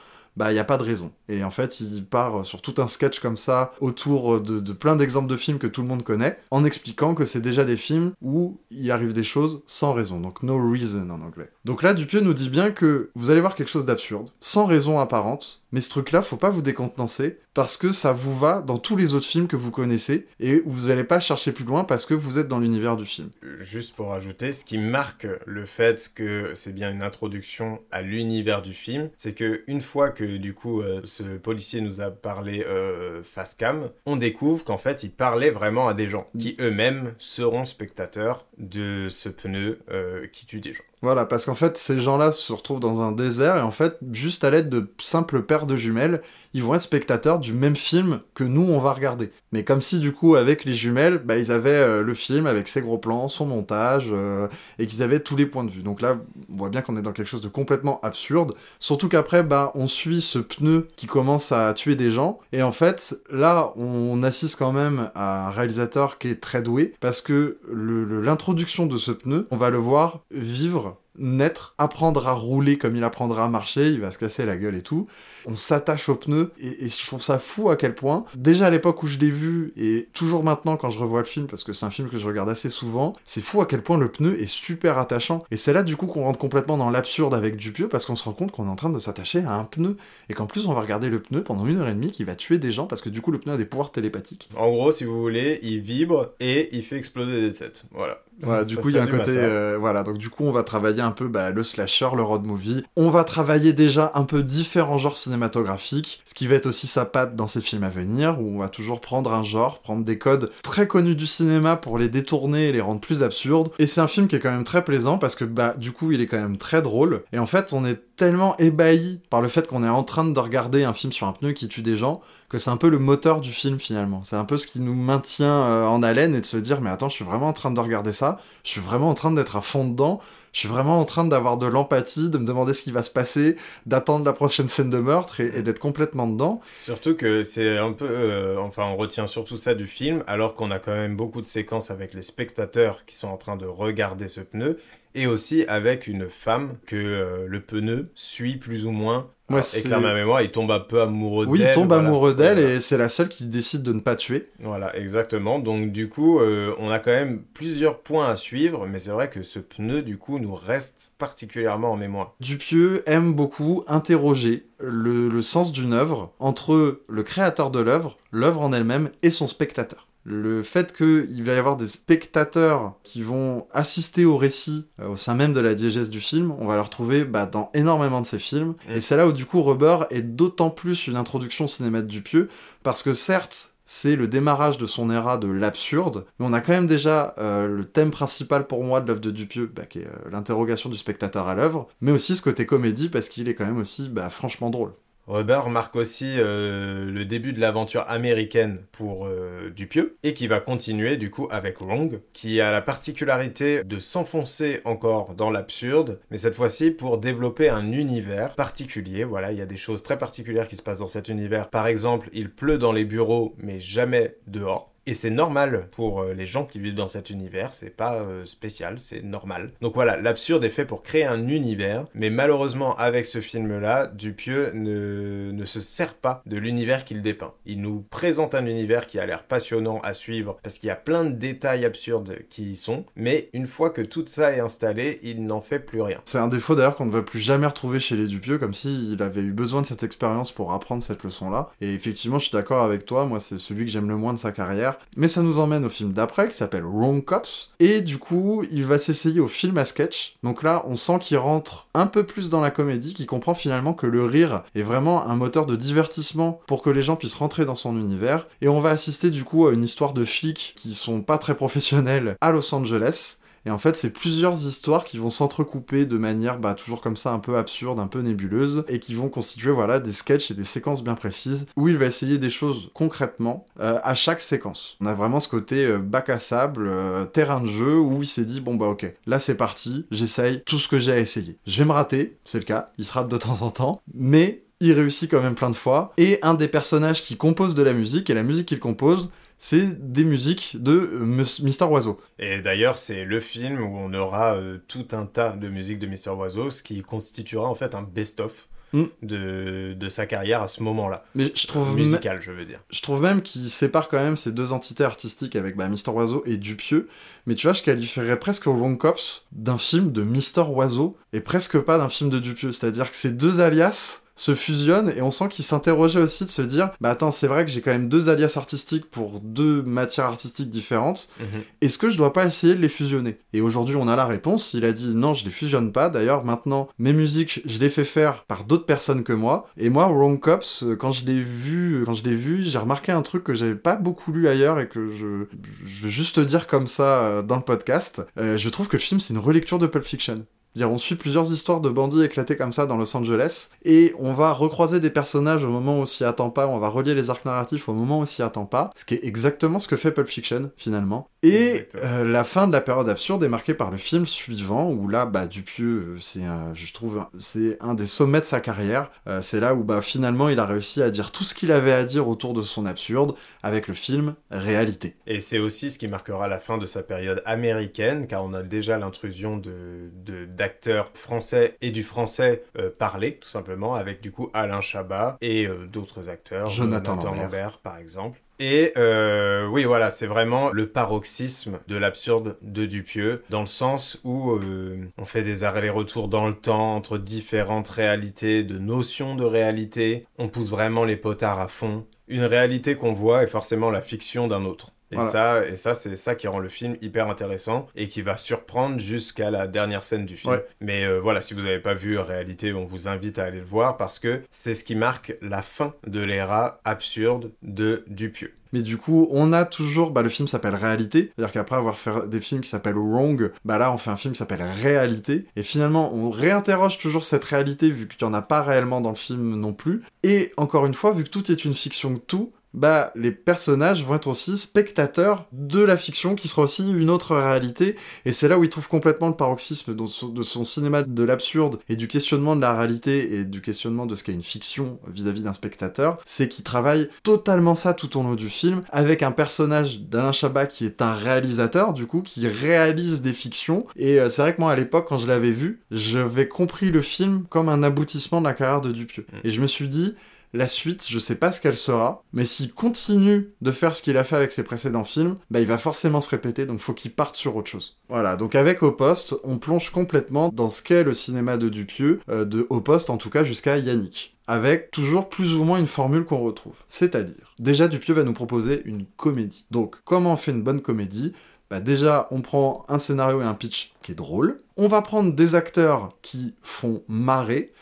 Bah il n'y a pas de raison. Et en fait, il part sur tout un sketch comme ça, autour de, plein d'exemples de films que tout le monde connaît, en expliquant que c'est déjà des films où il arrive des choses sans raison, donc no reason en anglais. Donc là, Dupieux nous dit bien que vous allez voir quelque chose d'absurde, sans raison apparente, mais ce truc-là, faut pas vous décontenancer parce que ça vous va dans tous les autres films que vous connaissez et vous n'allez pas chercher plus loin parce que vous êtes dans l'univers du film. Juste pour ajouter, ce qui marque le fait que c'est bien une introduction à l'univers du film, c'est que une fois que du coup euh, ce policier nous a parlé euh, face cam, on découvre qu'en fait il parlait vraiment à des gens qui eux-mêmes seront spectateurs de ce pneu euh, qui tue des gens. Voilà, parce qu'en fait, ces gens-là se retrouvent dans un désert et en fait, juste à l'aide de simples paires de jumelles, ils vont être spectateurs du même film que nous, on va regarder. Mais comme si, du coup, avec les jumelles, bah, ils avaient euh, le film avec ses gros plans, son montage, euh, et qu'ils avaient tous les points de vue. Donc là, on voit bien qu'on est dans quelque chose de complètement absurde. Surtout qu'après, bah, on suit ce pneu qui commence à tuer des gens. Et en fait, là, on assiste quand même à un réalisateur qui est très doué, parce que l'introduction de ce pneu, on va le voir vivre naître, apprendre à rouler comme il apprendra à marcher, il va se casser la gueule et tout. On s'attache aux pneus et, je trouve ça fou à quel point, déjà à l'époque où je l'ai vu et toujours maintenant quand je revois le film, parce que c'est un film que je regarde assez souvent, c'est fou à quel point le pneu est super attachant. Et c'est là du coup qu'on rentre complètement dans l'absurde avec Dupieux parce qu'on se rend compte qu'on est en train de s'attacher à un pneu et qu'en plus on va regarder le pneu pendant une heure et demie qui va tuer des gens parce que du coup le pneu a des pouvoirs télépathiques. En gros, si vous voulez, il vibre et il fait exploser des têtes. Voilà. Voilà, du coup, il y a un côté. Euh, voilà, donc du coup, on va travailler un peu bah, le slasher, le road movie. On va travailler déjà un peu différents genres cinématographiques, ce qui va être aussi sa patte dans ses films à venir, où on va toujours prendre un genre, prendre des codes très connus du cinéma pour les détourner et les rendre plus absurdes. Et c'est un film qui est quand même très plaisant parce que, bah, du coup, il est quand même très drôle. Et en fait, on est tellement ébahi par le fait qu'on est en train de regarder un film sur un pneu qui tue des gens que c'est un peu le moteur du film finalement. C'est un peu ce qui nous maintient euh, en haleine et de se dire mais attends, je suis vraiment en train de regarder ça, je suis vraiment en train d'être à fond dedans, je suis vraiment en train d'avoir de l'empathie, de me demander ce qui va se passer, d'attendre la prochaine scène de meurtre et, d'être complètement dedans. Surtout que c'est un peu, euh, enfin on retient surtout ça du film, alors qu'on a quand même beaucoup de séquences avec les spectateurs qui sont en train de regarder ce pneu et aussi avec une femme que euh, le pneu suit plus ou moins Ouais, éclaire ma mémoire, il tombe un peu amoureux d'elle. Oui, il tombe amoureux d'elle et c'est la seule qui décide de ne pas tuer. Voilà, exactement. Donc du coup, euh, on a quand même plusieurs points à suivre, mais c'est vrai que ce pneu, du coup, nous reste particulièrement en mémoire. Dupieux aime beaucoup interroger le, le sens d'une œuvre entre le créateur de l'œuvre, l'œuvre en elle-même et son spectateur le fait qu'il va y avoir des spectateurs qui vont assister au récit euh, au sein même de la diégèse du film, on va le retrouver bah, dans énormément de ces films. Mm. Et c'est là où du coup Rubber est d'autant plus une introduction cinéma de Dupieux, parce que certes, c'est le démarrage de son era de l'absurde, mais on a quand même déjà euh, le thème principal pour moi de l'œuvre de Dupieux, bah, qui est euh, l'interrogation du spectateur à l'œuvre, mais aussi ce côté comédie, parce qu'il est quand même aussi bah, franchement drôle. Rubber marque aussi euh, le début de l'aventure américaine pour euh, Dupieux et qui va continuer du coup avec Wrong qui a la particularité de s'enfoncer encore dans l'absurde mais cette fois-ci pour développer un univers particulier. Voilà, il y a des choses très particulières qui se passent dans cet univers. Par exemple, il pleut dans les bureaux mais jamais dehors. Et c'est normal pour euh, les gens qui vivent dans cet univers, c'est pas euh, spécial, c'est normal. Donc voilà, l'absurde est fait pour créer un univers, mais malheureusement avec ce film-là, Dupieux ne, ne se sert pas de l'univers qu'il dépeint. Il nous présente un univers qui a l'air passionnant à suivre, parce qu'il y a plein de détails absurdes qui y sont, mais une fois que tout ça est installé, il n'en fait plus rien. C'est un défaut d'ailleurs qu'on ne va plus jamais retrouver chez les Dupieux, comme s'il avait eu besoin de cette expérience pour apprendre cette leçon-là. Et effectivement, je suis d'accord avec toi, moi c'est celui que j'aime le moins de sa carrière. Mais ça nous emmène au film d'après, qui s'appelle Wrong Cops. Et du coup, il va s'essayer au film à sketch. Donc là, on sent qu'il rentre un peu plus dans la comédie, qu'il comprend finalement que le rire est vraiment un moteur de divertissement pour que les gens puissent rentrer dans son univers. Et on va assister du coup à une histoire de flics qui sont pas très professionnels à Los Angeles. Et en fait, c'est plusieurs histoires qui vont s'entrecouper de manière bah, toujours comme ça un peu absurde, un peu nébuleuse, et qui vont constituer voilà des sketchs et des séquences bien précises où il va essayer des choses concrètement euh, à chaque séquence. On a vraiment ce côté euh, bac à sable, euh, terrain de jeu où il s'est dit bon bah ok, là c'est parti, j'essaye tout ce que j'ai à essayer. Je vais me rater, c'est le cas, il se rate de temps en temps, mais il réussit quand même plein de fois. Et un des personnages qui compose de la musique, et la musique qu'il compose, c'est des musiques de euh, Mister Oiseau. Et d'ailleurs, c'est le film où on aura euh, tout un tas de musiques de Mister Oiseau, ce qui constituera en fait un best-of. Mm. De, de, sa carrière à ce moment-là. Mais je trouve musical, je veux dire. Je trouve même qu'il sépare quand même ces deux entités artistiques avec bah, Mister Oiseau et Dupieux. Mais tu vois, je qualifierais presque Long Cops d'un film de Mister Oiseau et presque pas d'un film de Dupieux. C'est-à-dire que ces deux alias se fusionnent et on sent qu'il s'interrogeait aussi de se dire bah attends c'est vrai que j'ai quand même deux alias artistiques pour deux matières artistiques différentes. Mhm. est-ce que je dois pas essayer de les fusionner? Et aujourd'hui on a la réponse. Il a dit non je les fusionne pas. D'ailleurs maintenant mes musiques je les fais faire par d'autres personnes que moi. Et moi Wrong Cops euh, quand je l'ai vu quand je l'ai vu j'ai remarqué un truc que j'avais pas beaucoup lu ailleurs et que je je veux juste te dire comme ça euh, dans le podcast. Euh, je trouve que le film c'est une relecture de Pulp Fiction on suit plusieurs histoires de bandits éclatés comme ça dans Los Angeles, et on va recroiser des personnages au moment où s'y attend pas, on va relier les arcs narratifs au moment où s'y attend pas, ce qui est exactement ce que fait Pulp Fiction, finalement. Et euh, la fin de la période absurde est marquée par le film suivant, où là, bah, Dupieux, c'est, un- je trouve, c'est un des sommets de sa carrière. Euh, c'est là où, bah, finalement, il a réussi à dire tout ce qu'il avait à dire autour de son absurde, avec le film Réalité. Et c'est aussi ce qui marquera la fin de sa période américaine, car on a déjà l'intrusion de, de- d'acteurs français et du français euh, parlé, tout simplement, avec du coup Alain Chabat et euh, d'autres acteurs, Jonathan Lambert. par exemple. Et euh, oui, voilà, c'est vraiment le paroxysme de l'absurde de Dupieux, dans le sens où euh, on fait des allers-retours dans le temps entre différentes réalités, de notions de réalité. On pousse vraiment les potards à fond. Une réalité qu'on voit est forcément la fiction d'un autre. Et Voilà. ça, et ça c'est ça qui rend le film hyper intéressant et qui va surprendre jusqu'à la dernière scène du film. Ouais. Mais euh, voilà, si vous n'avez pas vu en réalité, on vous invite à aller le voir parce que c'est ce qui marque la fin de l'ère absurde de Dupieux. Mais du coup, on a toujours, bah, le film s'appelle Réalité, c'est-à-dire qu'après avoir fait des films qui s'appellent Wrong, bah là, on fait un film qui s'appelle Réalité, et finalement, on réinterroge toujours cette réalité, vu qu'il n'y en a pas réellement dans le film non plus, et encore une fois, vu que tout est une fiction de tout, bah, les personnages vont être aussi spectateurs de la fiction, qui sera aussi une autre réalité, et c'est là où il trouve complètement le paroxysme de son, de son cinéma de l'absurde, et du questionnement de la réalité, et du questionnement de ce qu'est une fiction vis-à-vis d'un spectateur, c'est qu'il travaille totalement ça tout au long du film, avec un personnage d'Alain Chabat qui est un réalisateur, du coup, qui réalise des fictions, et euh, c'est vrai que moi, à l'époque, quand je l'avais vu, j'avais compris le film comme un aboutissement de la carrière de Dupieux. Et je me suis dit, la suite, je sais pas ce qu'elle sera, mais s'il continue de faire ce qu'il a fait avec ses précédents films, bah il va forcément se répéter, donc faut qu'il parte sur autre chose. Voilà, donc avec Au Poste, on plonge complètement dans ce qu'est le cinéma de Dupieux, euh, de Au Poste en tout cas jusqu'à Yannick. Avec toujours plus ou moins une formule qu'on retrouve. C'est-à-dire, déjà Dupieux va nous proposer une comédie. Donc, comment on fait une bonne comédie? Bah déjà, on prend un scénario et un pitch qui est drôle. On va prendre des acteurs qui font marrer.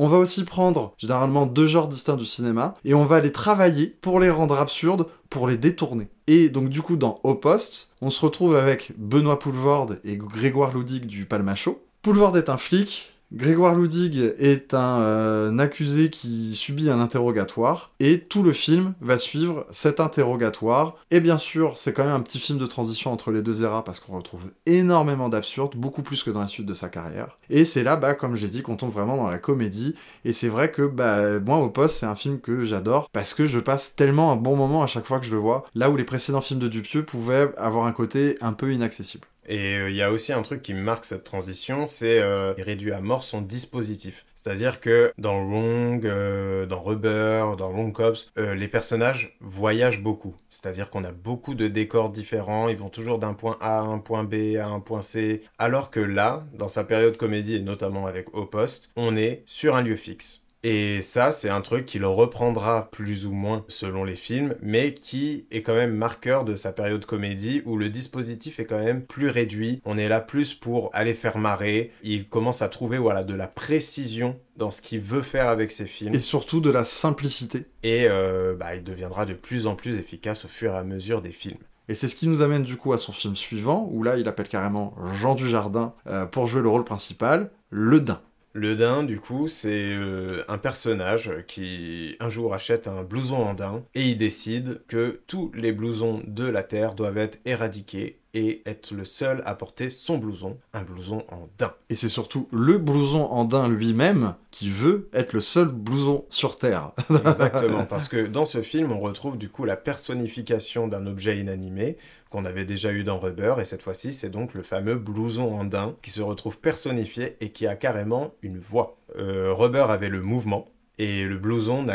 On va aussi prendre généralement deux genres distincts du cinéma et on va les travailler pour les rendre absurdes, pour les détourner. Et donc du coup dans Au Poste, on se retrouve avec Benoît Poulvorde et Grégoire Loudig du Palmacho. Poulvorde est un flic Grégoire Ludig est un, euh, accusé qui subit un interrogatoire, et tout le film va suivre cet interrogatoire. Et bien sûr, c'est quand même un petit film de transition entre les deux eras, parce qu'on retrouve énormément d'absurde, beaucoup plus que dans la suite de sa carrière. Et c'est là, bah, comme j'ai dit, qu'on tombe vraiment dans la comédie, et c'est vrai que bah, moi, au poste, c'est un film que j'adore, parce que je passe tellement un bon moment à chaque fois que je le vois, là où les précédents films de Dupieux pouvaient avoir un côté un peu inaccessible. Et il euh, y a aussi un truc qui marque cette transition, c'est euh, réduit à mort son dispositif. C'est-à-dire que dans Wrong, euh, dans Rubber, dans Wrong Cops, euh, les personnages voyagent beaucoup. C'est-à-dire qu'on a beaucoup de décors différents, ils vont toujours d'un point A à un point B à un point C. Alors que là, dans sa période comédie et notamment avec Au Poste, on est sur un lieu fixe. Et ça, c'est un truc qu'il reprendra plus ou moins selon les films, mais qui est quand même marqueur de sa période comédie où le dispositif est quand même plus réduit. On est là plus pour aller faire marrer. Il commence à trouver voilà de la précision dans ce qu'il veut faire avec ses films. Et surtout de la simplicité. Et euh, bah, il deviendra de plus en plus efficace au fur et à mesure des films. Et c'est ce qui nous amène du coup à son film suivant, où là il appelle carrément Jean Dujardin euh, pour jouer le rôle principal, Le Dain. Le daim, du coup, c'est euh, un personnage qui un jour achète un blouson en daim et il décide que tous les blousons de la Terre doivent être éradiqués et être le seul à porter son blouson, un blouson en daim. Et c'est surtout le blouson en daim lui-même qui veut être le seul blouson sur Terre. Exactement, parce que dans ce film, on retrouve du coup la personnification d'un objet inanimé qu'on avait déjà eu dans Rubber, et cette fois-ci, c'est donc le fameux blouson en daim qui se retrouve personnifié et qui a carrément une voix. Euh, Rubber avait le mouvement, et le blouson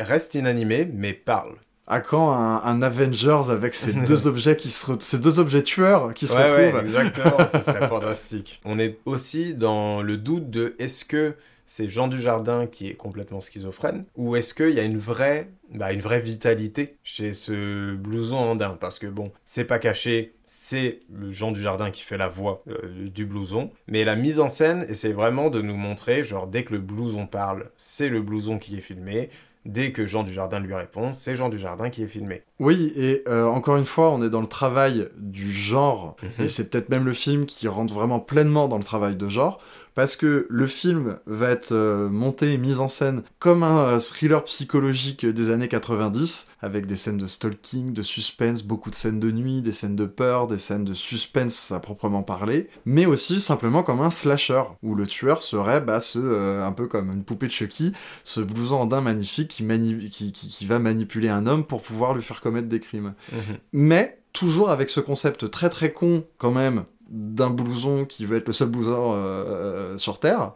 reste inanimé, mais parle à quand un, Avengers avec ces deux objets qui se ces deux objets tueurs qui se retrouvent ouais, exactement, ce serait fantastique. On est aussi dans le doute de est-ce que c'est Jean Dujardin qui est complètement schizophrène ou est-ce qu'il y a une vraie bah, une vraie vitalité chez ce blouson andin parce que bon c'est pas caché c'est Jean Dujardin qui fait la voix euh, du blouson. Mais la mise en scène essaie vraiment de nous montrer genre dès que le blouson parle c'est le blouson qui est filmé Dès que Jean Dujardin lui répond, c'est Jean Dujardin qui est filmé. Oui, et euh, encore une fois, on est dans le travail du genre, mhm. et c'est peut-être même le film qui rentre vraiment pleinement dans le travail de genre, parce que le film va être euh, monté et mis en scène comme un euh, thriller psychologique des années 90, avec des scènes de stalking, de suspense, beaucoup de scènes de nuit, des scènes de peur, des scènes de suspense à proprement parler, mais aussi simplement comme un slasher, où le tueur serait bah, ce, euh, un peu comme une poupée de Chucky, ce blouson andin magnifique qui, qui, va manipuler un homme pour pouvoir lui faire commettre des crimes. Mhm. Mais toujours avec ce concept très très con quand même d'un blouson qui veut être le seul blouson euh, sur Terre.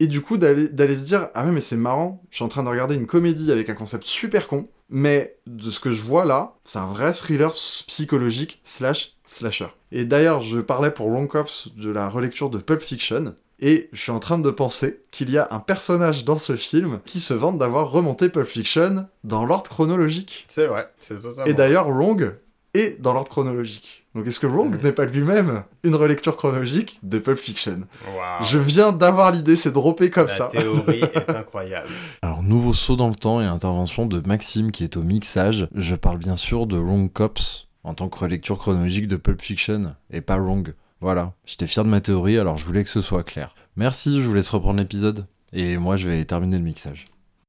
Et du coup, d'aller se dire, ah ouais, mais c'est marrant, je suis en train de regarder une comédie avec un concept super con, mais de ce que je vois là, c'est un vrai thriller psychologique slash slasher. Et d'ailleurs, je parlais pour Long Cops de la relecture de Pulp Fiction, et je suis en train de penser qu'il y a un personnage dans ce film qui se vante d'avoir remonté Pulp Fiction dans l'ordre chronologique. C'est vrai, c'est totalement. Et d'ailleurs, Long est dans l'ordre chronologique. Donc est-ce que Wrong n'est pas lui-même une relecture chronologique de Pulp Fiction? Je viens d'avoir l'idée, c'est droppé comme ça. La théorie est incroyable. Alors nouveau saut dans le temps et intervention de Maxime qui est au mixage. Je parle bien sûr de Wrong Cops en tant que relecture chronologique de Pulp Fiction et pas Wrong. Voilà, j'étais fier de ma théorie alors je voulais que ce soit clair. Merci, je vous laisse reprendre l'épisode et moi je vais terminer le mixage.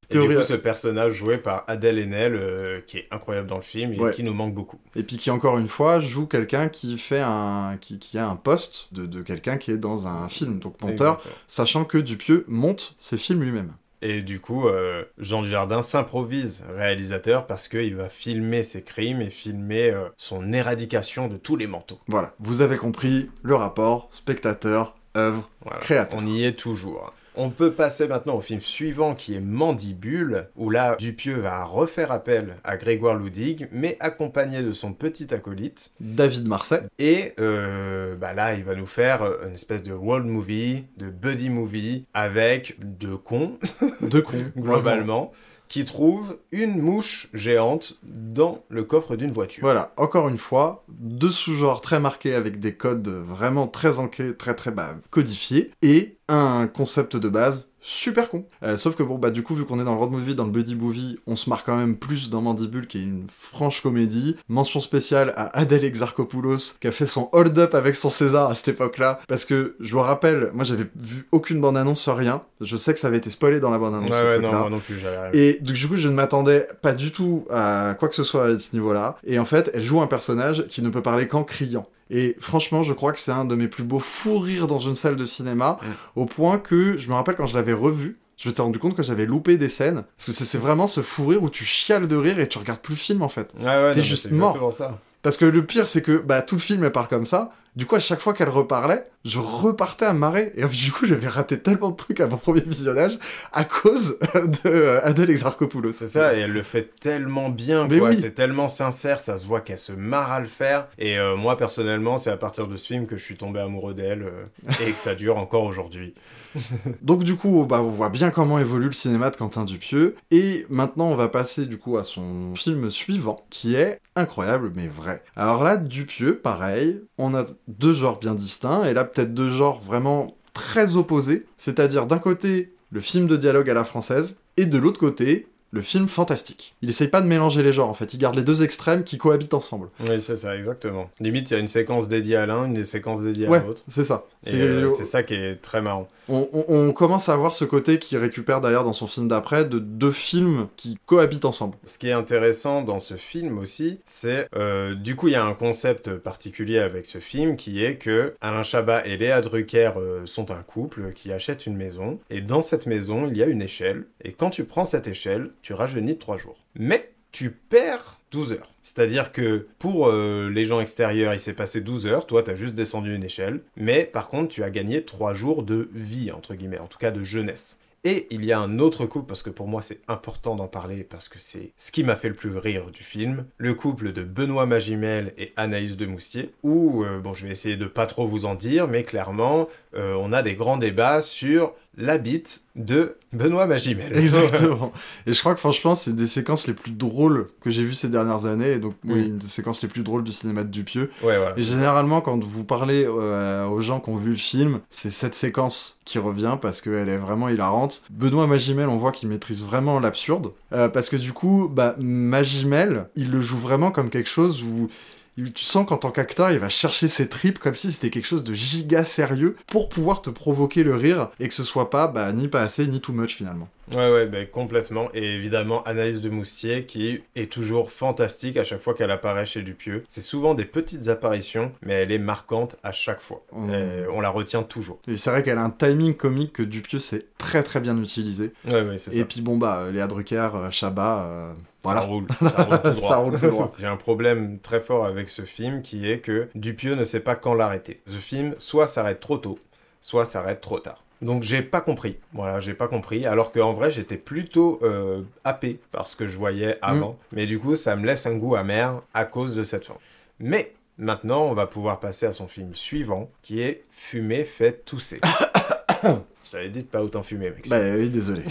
Et du coup, ce personnage joué par Adèle Haenel, euh, qui est incroyable dans le film et qui nous manque beaucoup. Et puis qui, encore une fois, joue quelqu'un qui fait un... qui, qui a un poste de, de quelqu'un qui est dans un film, donc monteur, sachant que Dupieux monte ses films lui-même. Et du coup, euh, Jean Dujardin s'improvise réalisateur parce qu'il va filmer ses crimes et filmer euh, son éradication de tous les manteaux. Voilà, vous avez compris le rapport spectateur, œuvre, créateur. On y est toujours. On peut passer maintenant au film suivant qui est Mandibule, où là, Dupieux va refaire appel à Grégoire Loudig, mais accompagné de son petit acolyte. David Marseille. Et euh, bah là, il va nous faire une espèce de world movie, de buddy movie, avec deux cons. Deux cons. globalement qui trouve une mouche géante dans le coffre d'une voiture. Voilà, encore une fois, deux sous-genres très marqués avec des codes vraiment très ancrés, très très bah, codifiés, et un concept de base super con. Euh, sauf que bon, bah du coup, vu qu'on est dans le road movie, dans le buddy movie, on se marre quand même plus dans Mandibule, qui est une franche comédie. Mention spéciale à Adèle Exarchopoulos, qui a fait son hold-up avec son César à cette époque-là. Parce que, je me rappelle, moi j'avais vu aucune bande-annonce, rien. Je sais que ça avait été spoilé dans la bande-annonce. Ouais, ouais, non, moi non plus. Et du coup, je ne m'attendais pas du tout à quoi que ce soit à ce niveau-là. Et en fait, elle joue un personnage qui ne peut parler qu'en criant. Et franchement, je crois que c'est un de mes plus beaux fous rires dans une salle de cinéma, au point que je me rappelle quand je l'avais revu, je m'étais rendu compte que j'avais loupé des scènes. Parce que c'est vraiment ce fou rire où tu chiales de rire et tu regardes plus le film en fait. Ouais, ouais, T'es juste c'est mort. ça. Parce que le pire, c'est que bah, tout le film, elle parle comme ça. Du coup, à chaque fois qu'elle reparlait, je repartais à marrer. Et du coup, j'avais raté tellement de trucs à mon premier visionnage à cause de euh, Adèle Exarchopoulos. C'est ça, et elle le fait tellement bien, Mais quoi. oui. C'est tellement sincère, ça se voit qu'elle se marre à le faire. Et euh, moi, personnellement, c'est à partir de ce film que je suis tombé amoureux d'elle euh, et que ça dure encore aujourd'hui. Donc du coup, bah, on voit bien comment évolue le cinéma de Quentin Dupieux. Et maintenant, on va passer du coup à son film suivant, qui est incroyable mais vrai. Alors là, Dupieux, pareil, on a deux genres bien distincts, et là peut-être deux genres vraiment très opposés. C'est-à-dire d'un côté, le film de dialogue à la française, et de l'autre côté, le film fantastique. Il essaye pas de mélanger les genres en fait, il garde les deux extrêmes qui cohabitent ensemble. Oui, c'est ça, exactement. Limite, il y a une séquence dédiée à l'un, une séquence dédiée Ouais, à l'autre. c'est ça. C'est- euh, c'est ça qui est très marrant. On, on- on commence à voir ce côté qui récupère d'ailleurs dans son film d'après de deux films qui cohabitent ensemble. Ce qui est intéressant dans ce film aussi, c'est euh, du coup il y a un concept particulier avec ce film qui est que Alain Chabat et Léa Drucker euh, sont un couple qui achète une maison et dans cette maison il y a une échelle et quand tu prends cette échelle tu rajeunis de 3 jours. Mais tu perds 12 heures. C'est-à-dire que pour euh, les gens extérieurs, il s'est passé 12 heures, toi t'as juste descendu une échelle, mais par contre tu as gagné 3 jours de vie, entre guillemets, en tout cas de jeunesse. Et il y a un autre couple, parce que pour moi c'est important d'en parler, parce que c'est ce qui m'a fait le plus rire du film, le couple de Benoît Magimel et Anaïs de Moustier, où, euh, bon je vais essayer de pas trop vous en dire, mais clairement, euh, on a des grands débats sur la bite de Benoît Magimel. Exactement. Et je crois que franchement, c'est des séquences les plus drôles que j'ai vues ces dernières années, et donc oui, une des séquences les plus drôles du cinéma de Dupieux. Ouais, voilà. Et généralement, quand vous parlez euh, aux gens qui ont vu le film, c'est cette séquence qui revient parce qu'elle est vraiment hilarante. Benoît Magimel, on voit qu'il maîtrise vraiment l'absurde, euh, parce que du coup, bah, Magimel, il le joue vraiment comme quelque chose où tu sens qu'en tant qu'acteur, il va chercher ses tripes comme si c'était quelque chose de giga sérieux pour pouvoir te provoquer le rire et que ce soit pas bah, ni pas assez ni too much finalement. Ouais, ouais, ben, complètement. Et évidemment, Anaïs de Moustier, qui est toujours fantastique à chaque fois qu'elle apparaît chez Dupieux. C'est souvent des petites apparitions, mais elle est marquante à chaque fois. Mm. Et on la retient toujours. Et c'est vrai qu'elle a un timing comique que Dupieux sait très très bien utiliser. Ouais, ouais, c'est Et ça. puis bon bah, Léa Drucker, euh, Chabat, euh, voilà. Ça roule, ça roule tout droit. Ça roule tout droit. J'ai un problème très fort avec ce film qui est que Dupieux ne sait pas quand l'arrêter. Ce film, soit s'arrête trop tôt, soit s'arrête trop tard. Donc j'ai pas compris. Voilà, j'ai pas compris. Alors qu'en vrai, j'étais plutôt euh, happé par ce que je voyais avant. Mais du coup, ça me laisse un goût amer à cause de cette fin. Mais maintenant, on va pouvoir passer à son film suivant, qui est Fumer fait tousser. T'avais dit de pas autant fumer, mec. Bah oui, désolé.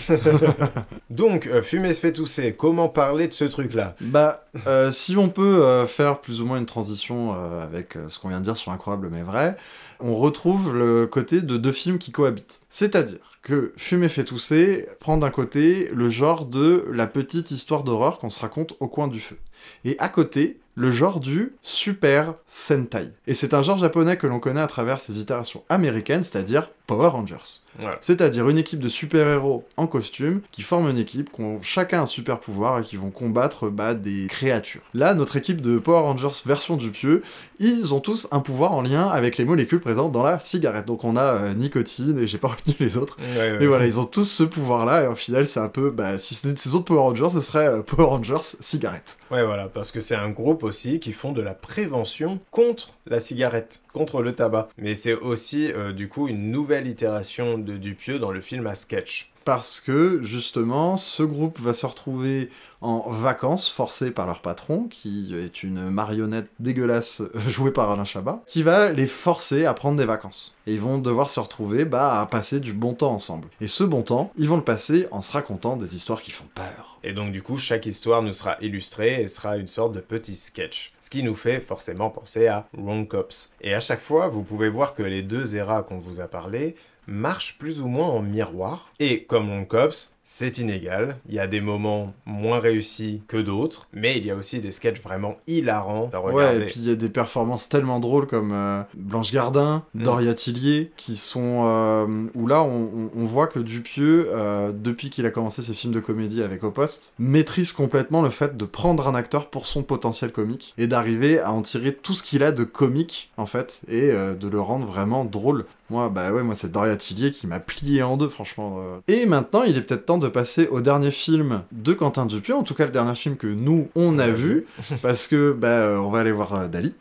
Donc, euh, Fumer se fait tousser. Comment parler de ce truc-là? Bah, euh, si on peut euh, faire plus ou moins une transition avec ce qu'on vient de dire sur Incroyable mais vrai, on retrouve le côté de deux films qui cohabitent. C'est-à-dire que Fumer fait tousser prend d'un côté le genre de la petite histoire d'horreur qu'on se raconte au coin du feu. Et à côté, le genre du Super Sentai. Et c'est un genre japonais que l'on connaît à travers ses itérations américaines, c'est-à-dire Power Rangers. C'est-à-dire une équipe de super-héros en costume qui forment une équipe, qui ont chacun un super pouvoir et qui vont combattre bah, des créatures. Là, notre équipe de Power Rangers version du pieu, ils ont tous un pouvoir en lien avec les molécules présentes dans la cigarette. Donc on a euh, nicotine et j'ai pas retenu les autres. Ouais, ouais. Mais voilà, ils ont tous ce pouvoir-là et au final, c'est un peu, bah, si c'était ces autres Power Rangers, ce serait euh, Power Rangers cigarette. Ouais, voilà, parce que c'est un groupe aussi qui font de la prévention contre la cigarette, contre le tabac. Mais c'est aussi, euh, du coup, une nouvelle itération de Dupieux dans le film à sketch. parce que justement ce groupe va se retrouver en vacances forcés par leur patron qui est une marionnette dégueulasse jouée par Alain Chabat qui va les forcer à prendre des vacances. Et ils vont devoir se retrouver bah, à passer du bon temps ensemble. Et ce bon temps ils vont le passer en se racontant des histoires qui font peur Et donc, du coup, chaque histoire nous sera illustrée et sera une sorte de petit sketch. Ce qui nous fait forcément penser à Wrong Cops. Et à chaque fois, vous pouvez voir que les deux eras qu'on vous a parlé marche plus ou moins en miroir. Et comme Long Cops, c'est inégal. Il y a des moments moins réussis que d'autres, mais il y a aussi des sketchs vraiment hilarants à regarder. Ouais, et puis il y a des performances tellement drôles comme euh, Blanche Gardin, Mm. Doria Tillier, qui sont. euh, où là, on, voit que Dupieux, euh, depuis qu'il a commencé ses films de comédie avec Au Poste, maîtrise complètement le fait de prendre un acteur pour son potentiel comique et d'arriver à en tirer tout ce qu'il a de comique, en fait, et de le rendre vraiment drôle. Moi, bah ouais, moi c'est Doria Tillier qui m'a plié en deux, franchement. Et maintenant, il est peut-être temps de passer au dernier film de Quentin Dupieux, en tout cas le dernier film que nous, on a vu, parce que bah, euh, on va aller voir euh, Dali,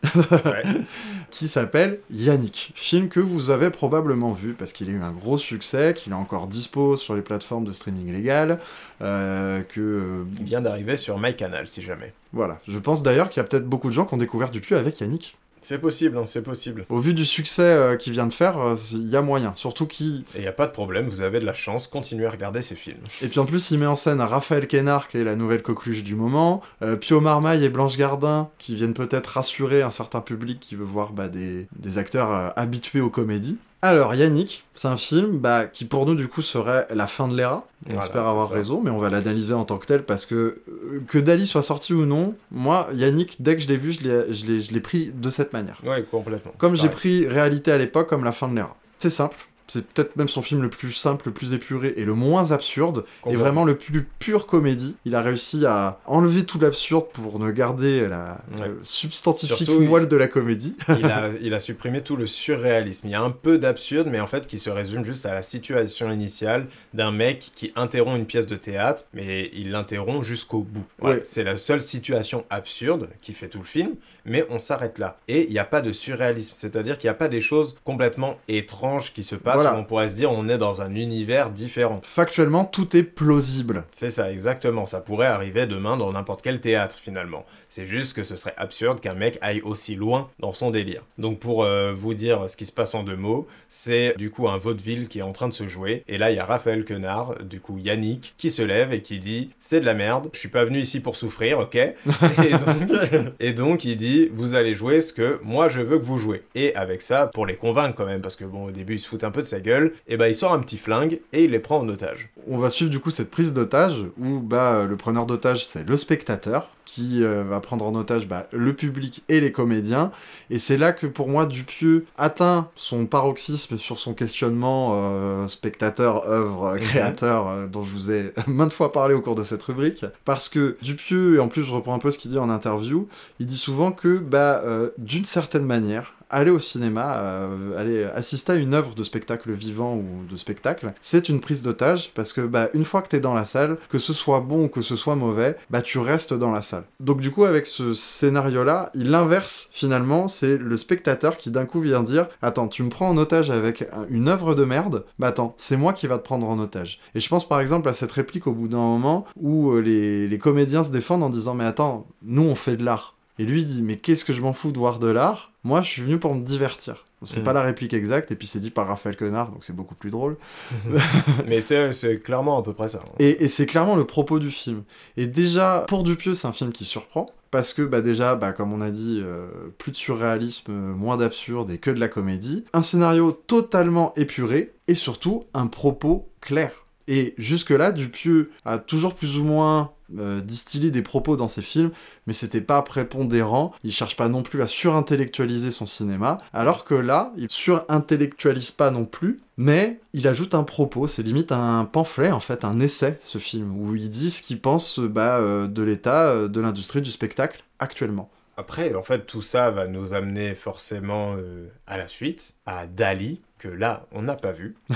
qui s'appelle Yannick. Film que vous avez probablement vu, parce qu'il a eu un gros succès, qu'il est encore dispo sur les plateformes de streaming légales, euh, que... Il vient d'arriver sur MyCanal, si jamais. voilà. Je pense d'ailleurs qu'il y a peut-être beaucoup de gens qui ont découvert Dupieux avec Yannick. C'est possible, hein, c'est possible. Au vu du succès euh, qu'il vient de faire, euh, il y a moyen. Surtout qu'il... Et il n'y a pas de problème, vous avez de la chance, continuez à regarder ces films. Et puis en plus, il met en scène Raphaël Quénard, qui est la nouvelle coqueluche du moment, euh, Pio Marmaille et Blanche Gardin, qui viennent peut-être rassurer un certain public qui veut voir bah, des, des acteurs habitués aux comédies. Alors, Yannick, c'est un film bah, qui pour nous du coup serait la fin de l'ERA. On Voilà, espère avoir ça. raison, mais on va l'analyser en tant que tel parce que euh, que Dali soit sorti ou non, moi, Yannick, dès que je l'ai vu, je l'ai- pris de cette manière. Ouais, complètement. Comme j'ai pris Réalité à l'époque comme la fin de l'ERA. C'est simple. C'est peut-être même son film le plus simple, le plus épuré et le moins absurde, et vraiment le plus pure comédie. Il a réussi à enlever tout l'absurde pour ne garder la Ouais. le substantifique Surtout, il- moelle de la comédie. il, a, il a supprimé tout le surréalisme. Il y a un peu d'absurde, mais en fait qui se résume juste à la situation initiale d'un mec qui interrompt une pièce de théâtre, mais il l'interrompt jusqu'au bout. Voilà. Ouais. C'est la seule situation absurde qui fait tout le film, mais on s'arrête là. Et il n'y a pas de surréalisme, c'est-à-dire qu'il n'y a pas des choses complètement étranges qui se passent Voilà. où on pourrait se dire on est dans un univers différent. Factuellement, tout est plausible. C'est ça, exactement. Ça pourrait arriver demain dans n'importe quel théâtre, finalement. C'est juste que ce serait absurde qu'un mec aille aussi loin dans son délire. Donc, pour euh, vous dire ce qui se passe en deux mots, c'est du coup un vaudeville qui est en train de se jouer. Et là, il y a Raphaël Quenard, du coup Yannick, qui se lève et qui dit C'est de la merde, je suis pas venu ici pour souffrir, ok? Et, donc, et donc, il dit Vous allez jouer ce que moi je veux que vous jouez. Et avec ça, pour les convaincre quand même, parce que bon, au début, il se fout un peu de sa gueule, et ben il sort un petit flingue et il les prend en otage. On va suivre du coup cette prise d'otage où bah, le preneur d'otage c'est le spectateur qui euh, va prendre en otage bah, le public et les comédiens. Et c'est là que pour moi Dupieux atteint son paroxysme sur son questionnement euh, spectateur, œuvre, créateur euh, dont je vous ai maintes fois parlé au cours de cette rubrique. Parce que Dupieux, et en plus je reprends un peu ce qu'il dit en interview, il dit souvent que bah, d'une certaine manière, aller au cinéma, euh, aller assister à une œuvre de spectacle vivant ou de spectacle, c'est une prise d'otage parce que bah, une fois que t'es dans la salle, que ce soit bon ou que ce soit mauvais, bah tu restes dans la salle. Donc du coup avec ce scénario-là, il inverse finalement, c'est le spectateur qui d'un coup vient dire attends tu me prends en otage avec un- une œuvre de merde, bah attends c'est moi qui va te prendre en otage. Et je pense par exemple à cette réplique au bout d'un moment où euh, les, les comédiens se défendent en disant mais attends nous on fait de l'art. Et lui il dit mais qu'est-ce que je m'en fous de voir de l'art? Moi je suis venu pour me divertir. C'est Mhm. pas la réplique exacte et puis c'est dit par Raphaël Quenard donc c'est beaucoup plus drôle. Mais c'est clairement à peu près ça. hein. Et, et c'est clairement le propos du film. Et déjà, pour Dupieux, c'est un film qui surprend. Parce que bah déjà, bah, comme on a dit, euh, plus de surréalisme, moins d'absurde et que de la comédie. Un scénario totalement épuré et surtout un propos clair. Et jusque-là, Dupieux a toujours plus ou moins euh, distillé des propos dans ses films, mais c'était pas prépondérant. Il cherche pas non plus à surintellectualiser son cinéma, alors que là, il surintellectualise pas non plus, mais il ajoute un propos. C'est limite un pamphlet, en fait, un essai, ce film, où il dit ce qu'il pense bah, euh, de l'état euh, de l'industrie du spectacle actuellement. Après, en fait, tout ça va nous amener forcément euh, à la suite, à Dali, que là, on n'a pas vu.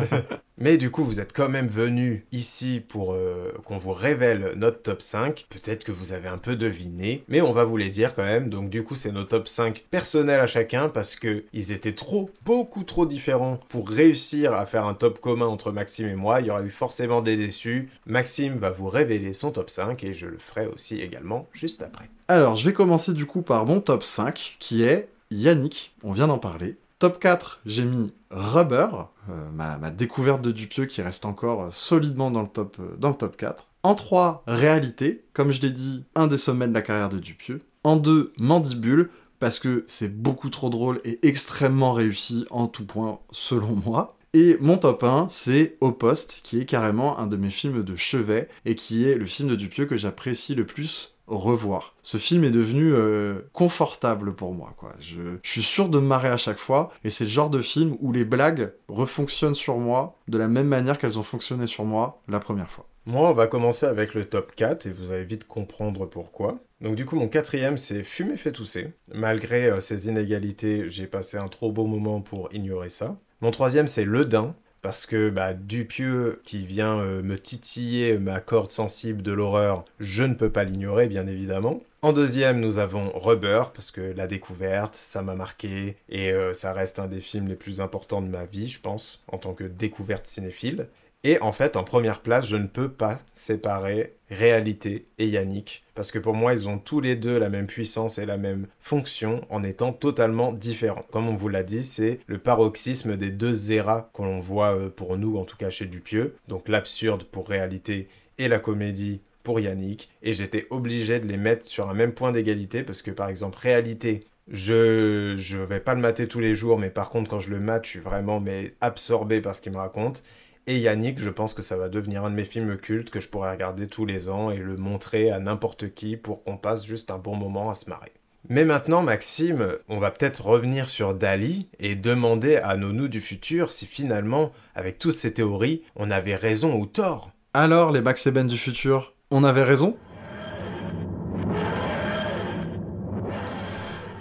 Mais du coup, vous êtes quand même venu ici pour euh, qu'on vous révèle notre top 5. Peut-être que vous avez un peu deviné, mais on va vous les dire quand même. Donc du coup, c'est nos top 5 personnels à chacun parce que ils étaient trop, beaucoup trop différents pour réussir à faire un top commun entre Maxime et moi. Il y aurait eu forcément des déçus. Maxime va vous révéler son top 5 et je le ferai aussi également juste après. Alors, je vais commencer du coup par mon top 5, qui est Yannick, on vient d'en parler. Top 4, j'ai mis Rubber, euh, ma, découverte de Dupieux qui reste encore euh, solidement dans le, top, euh, dans le top 4. En 3, Réalité, comme je l'ai dit, un des sommets de la carrière de Dupieux. En 2, Mandibule, parce que c'est beaucoup trop drôle et extrêmement réussi en tout point, selon moi. Et mon top 1, c'est Au Poste, qui est carrément un de mes films de chevet et qui est le film de Dupieux que j'apprécie le plus revoir. Ce film est devenu euh, confortable pour moi, quoi. Je, suis sûr de me marrer à chaque fois, et c'est le genre de film où les blagues refonctionnent sur moi de la même manière qu'elles ont fonctionné sur moi la première fois. Moi, on va commencer avec le top 4, et vous allez vite comprendre pourquoi. Donc du coup, mon quatrième, c'est Fumer fait tousser. Malgré euh, ces inégalités, j'ai passé un trop beau moment pour ignorer ça. Mon troisième, c'est Le Dain parce que bah, Dupieux qui vient euh, me titiller ma corde sensible de l'horreur, je ne peux pas l'ignorer bien évidemment. En deuxième, nous avons Rubber, parce que la découverte, ça m'a marqué, et euh, ça reste un des films les plus importants de ma vie, je pense, en tant que découverte cinéphile. Et en fait, en première place, je ne peux pas séparer Réalité et Yannick, parce que pour moi, ils ont tous les deux la même puissance et la même fonction en étant totalement différents. Comme on vous l'a dit, c'est le paroxysme des deux éras qu'on voit euh, pour nous, en tout cas chez Dupieux. Donc l'absurde pour Réalité et la comédie pour Yannick. Et j'étais obligé de les mettre sur un même point d'égalité, parce que par exemple, Réalité, je je vais pas le mater tous les jours, mais par contre quand je le mate, je suis vraiment mais absorbé par ce qu'il me raconte. Et Yannick, je pense que ça va devenir un de mes films cultes que je pourrais regarder tous les ans et le montrer à n'importe qui pour qu'on passe juste un bon moment à se marrer. Mais maintenant, Maxime, on va peut-être revenir sur Dali et demander à nos nous du futur si finalement, avec toutes ces théories, on avait raison ou tort. Alors, les Max et Ben du futur, on avait raison?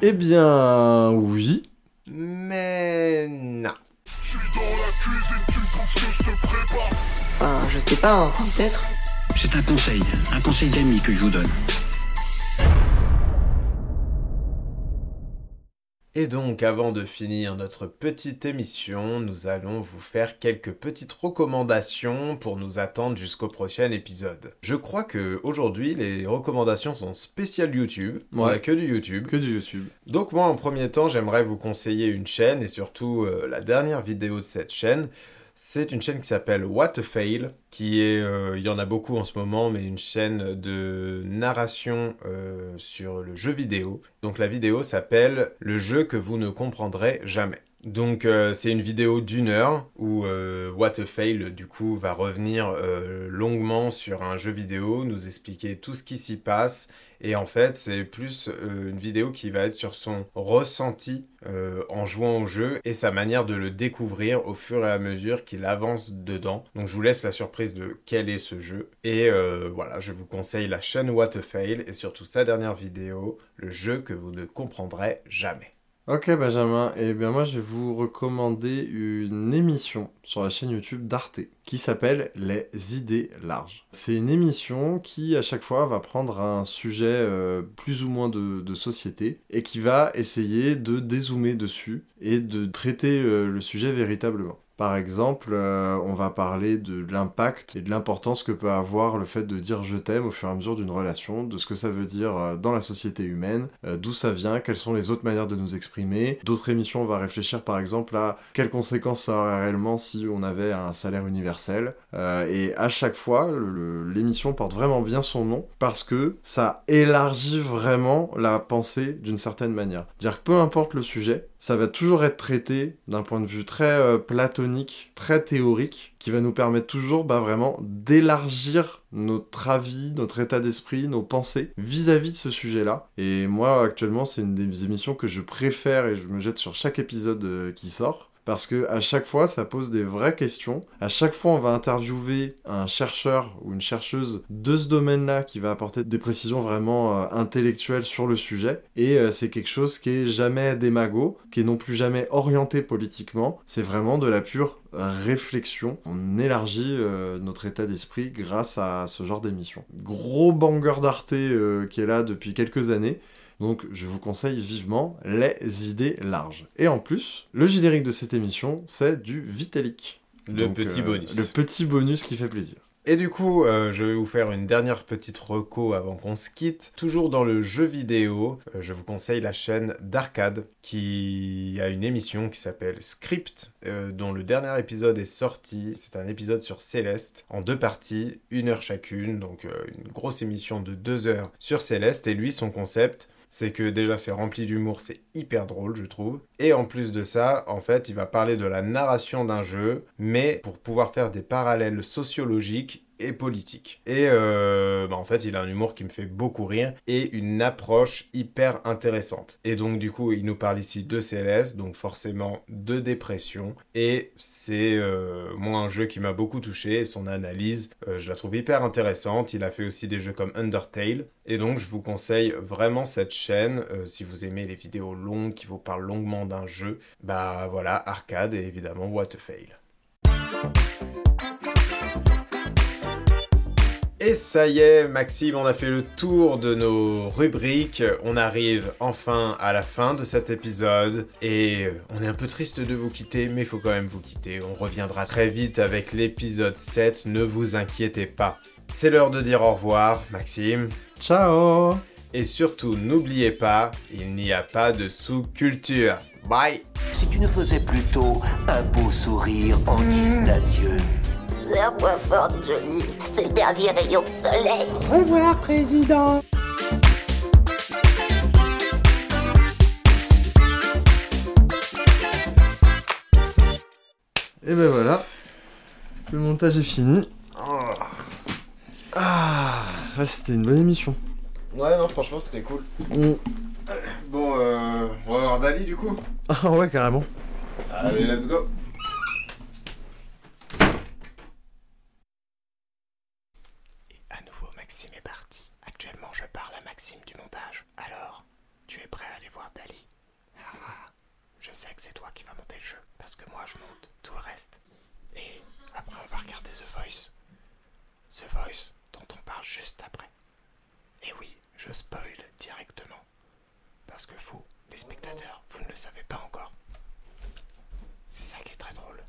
Eh bien, oui. Mais non. Je suis dans la cuisine, que je te prépare Ben, je sais pas, enfin, peut-être. C'est un conseil, un conseil d'ami que je vous donne. Et donc, avant de finir notre petite émission, nous allons vous faire quelques petites recommandations pour nous attendre jusqu'au prochain épisode. Je crois que aujourd'hui, les recommandations sont spéciales YouTube. A que du YouTube. Que du YouTube. Donc moi, en premier temps, j'aimerais vous conseiller une chaîne et surtout euh, la dernière vidéo de cette chaîne. C'est une chaîne qui s'appelle What a Fail, qui est, euh, il y en a beaucoup en ce moment, mais une chaîne de narration euh, sur le jeu vidéo. Donc la vidéo s'appelle Le jeu que vous ne comprendrez jamais. Donc euh, c'est une vidéo d'une heure où euh, What a Fail du coup va revenir euh, longuement sur un jeu vidéo, nous expliquer tout ce qui s'y passe et en fait c'est plus une vidéo qui va être sur son ressenti en jouant au jeu et sa manière de le découvrir au fur et à mesure qu'il avance dedans. Donc je vous laisse la surprise de quel est ce jeu et voilà je vous conseille la chaîne What a Fail et surtout sa dernière vidéo, le jeu que vous ne comprendrez jamais. Ok Benjamin, et bien moi je vais vous recommander une émission sur la chaîne YouTube d'Arte qui s'appelle Les idées larges. C'est une émission qui à chaque fois va prendre un sujet euh, plus ou moins de, de, société et qui va essayer de dézoomer dessus et de traiter euh, le sujet véritablement. Par exemple, euh, on va parler de l'impact et de l'importance que peut avoir le fait de dire je t'aime au fur et à mesure d'une relation, de ce que ça veut dire euh, dans la société humaine, euh, d'où ça vient, quelles sont les autres manières de nous exprimer. D'autres émissions, on va réfléchir par exemple à quelles conséquences ça aurait réellement si on avait un salaire universel. Et à chaque fois, l'émission porte vraiment bien son nom parce que ça élargit vraiment la pensée d'une certaine manière. Dire que peu importe le sujet, ça va toujours être traité d'un point de vue très euh, platonique, très théorique, qui va nous permettre toujours bah, vraiment d'élargir notre avis, notre état d'esprit, nos pensées vis-à-vis -vis de ce sujet-là. Et moi, actuellement, c'est une des émissions que je préfère et je me jette sur chaque épisode euh, qui sort parce que à chaque fois ça pose des vraies questions. À chaque fois on va interviewer un chercheur ou une chercheuse de ce domaine-là qui va apporter des précisions vraiment euh, intellectuelles sur le sujet et euh, c'est quelque chose qui est jamais démago, qui est non plus jamais orienté politiquement, c'est vraiment de la pure réflexion. On élargit euh, notre état d'esprit grâce à ce genre d'émission. Gros banger d'Arte euh, qui est là depuis quelques années. Donc je vous conseille vivement les idées larges. Et en plus, le générique de cette émission, c'est du Vitalik. Le Donc, petit euh, bonus. Le petit bonus qui fait plaisir. Et du coup, euh, je vais vous faire une dernière petite reco avant qu'on se quitte. Toujours dans le jeu vidéo, euh, je vous conseille la chaîne d'Arcade qui a une émission qui s'appelle Script, euh, dont le dernier épisode est sorti. C'est un épisode sur Céleste en deux parties, une heure chacune, donc une grosse émission de deux heures sur Céleste. Et lui, son concept, c'est que déjà c'est rempli d'humour, c'est hyper drôle, je trouve. Et en plus de ça, en fait, il va parler de la narration d'un jeu, mais pour pouvoir faire des parallèles sociologiques et politique. Et euh, bah en fait, il a un humour qui me fait beaucoup rire et une approche hyper intéressante. Et donc, du coup, il nous parle ici de CLS, donc forcément de dépression. Et c'est euh, moi un jeu qui m'a beaucoup touché. Et son analyse, euh, je la trouve hyper intéressante. Il a fait aussi des jeux comme Undertale. Et donc, je vous conseille vraiment cette chaîne si vous aimez les vidéos longues qui vous parlent longuement d'un jeu. Bah voilà, arcade et évidemment What a Fail. Et ça y est, Maxime, on a fait le tour de nos rubriques. On arrive enfin à la fin de cet épisode. Et on est un peu triste de vous quitter, mais il faut quand même vous quitter. On reviendra très vite avec l'épisode 7, ne vous inquiétez pas. C'est l'heure de dire au revoir, Maxime. Ciao Et surtout, n'oubliez pas, il n'y a pas de sous-culture. Bye Si tu ne faisais plutôt un beau sourire en guise d'adieu. Serre-moi fort, Johnny. C'est le dernier rayon de soleil. Au revoir, président. Et ben voilà, le montage est fini. Ah, ah, c'était une bonne émission. Ouais, non, franchement, c'était cool. Mm. Bon, euh, on va voir Dali du coup. Ah ouais, carrément. Allez, let's go. sais que c'est toi qui vas monter le jeu, parce que moi je monte tout le reste. Et après on va regarder The Voice. The Voice dont on parle juste après. Et oui, je spoil directement. Parce que vous, les spectateurs, vous ne le savez pas encore. C'est ça qui est très drôle.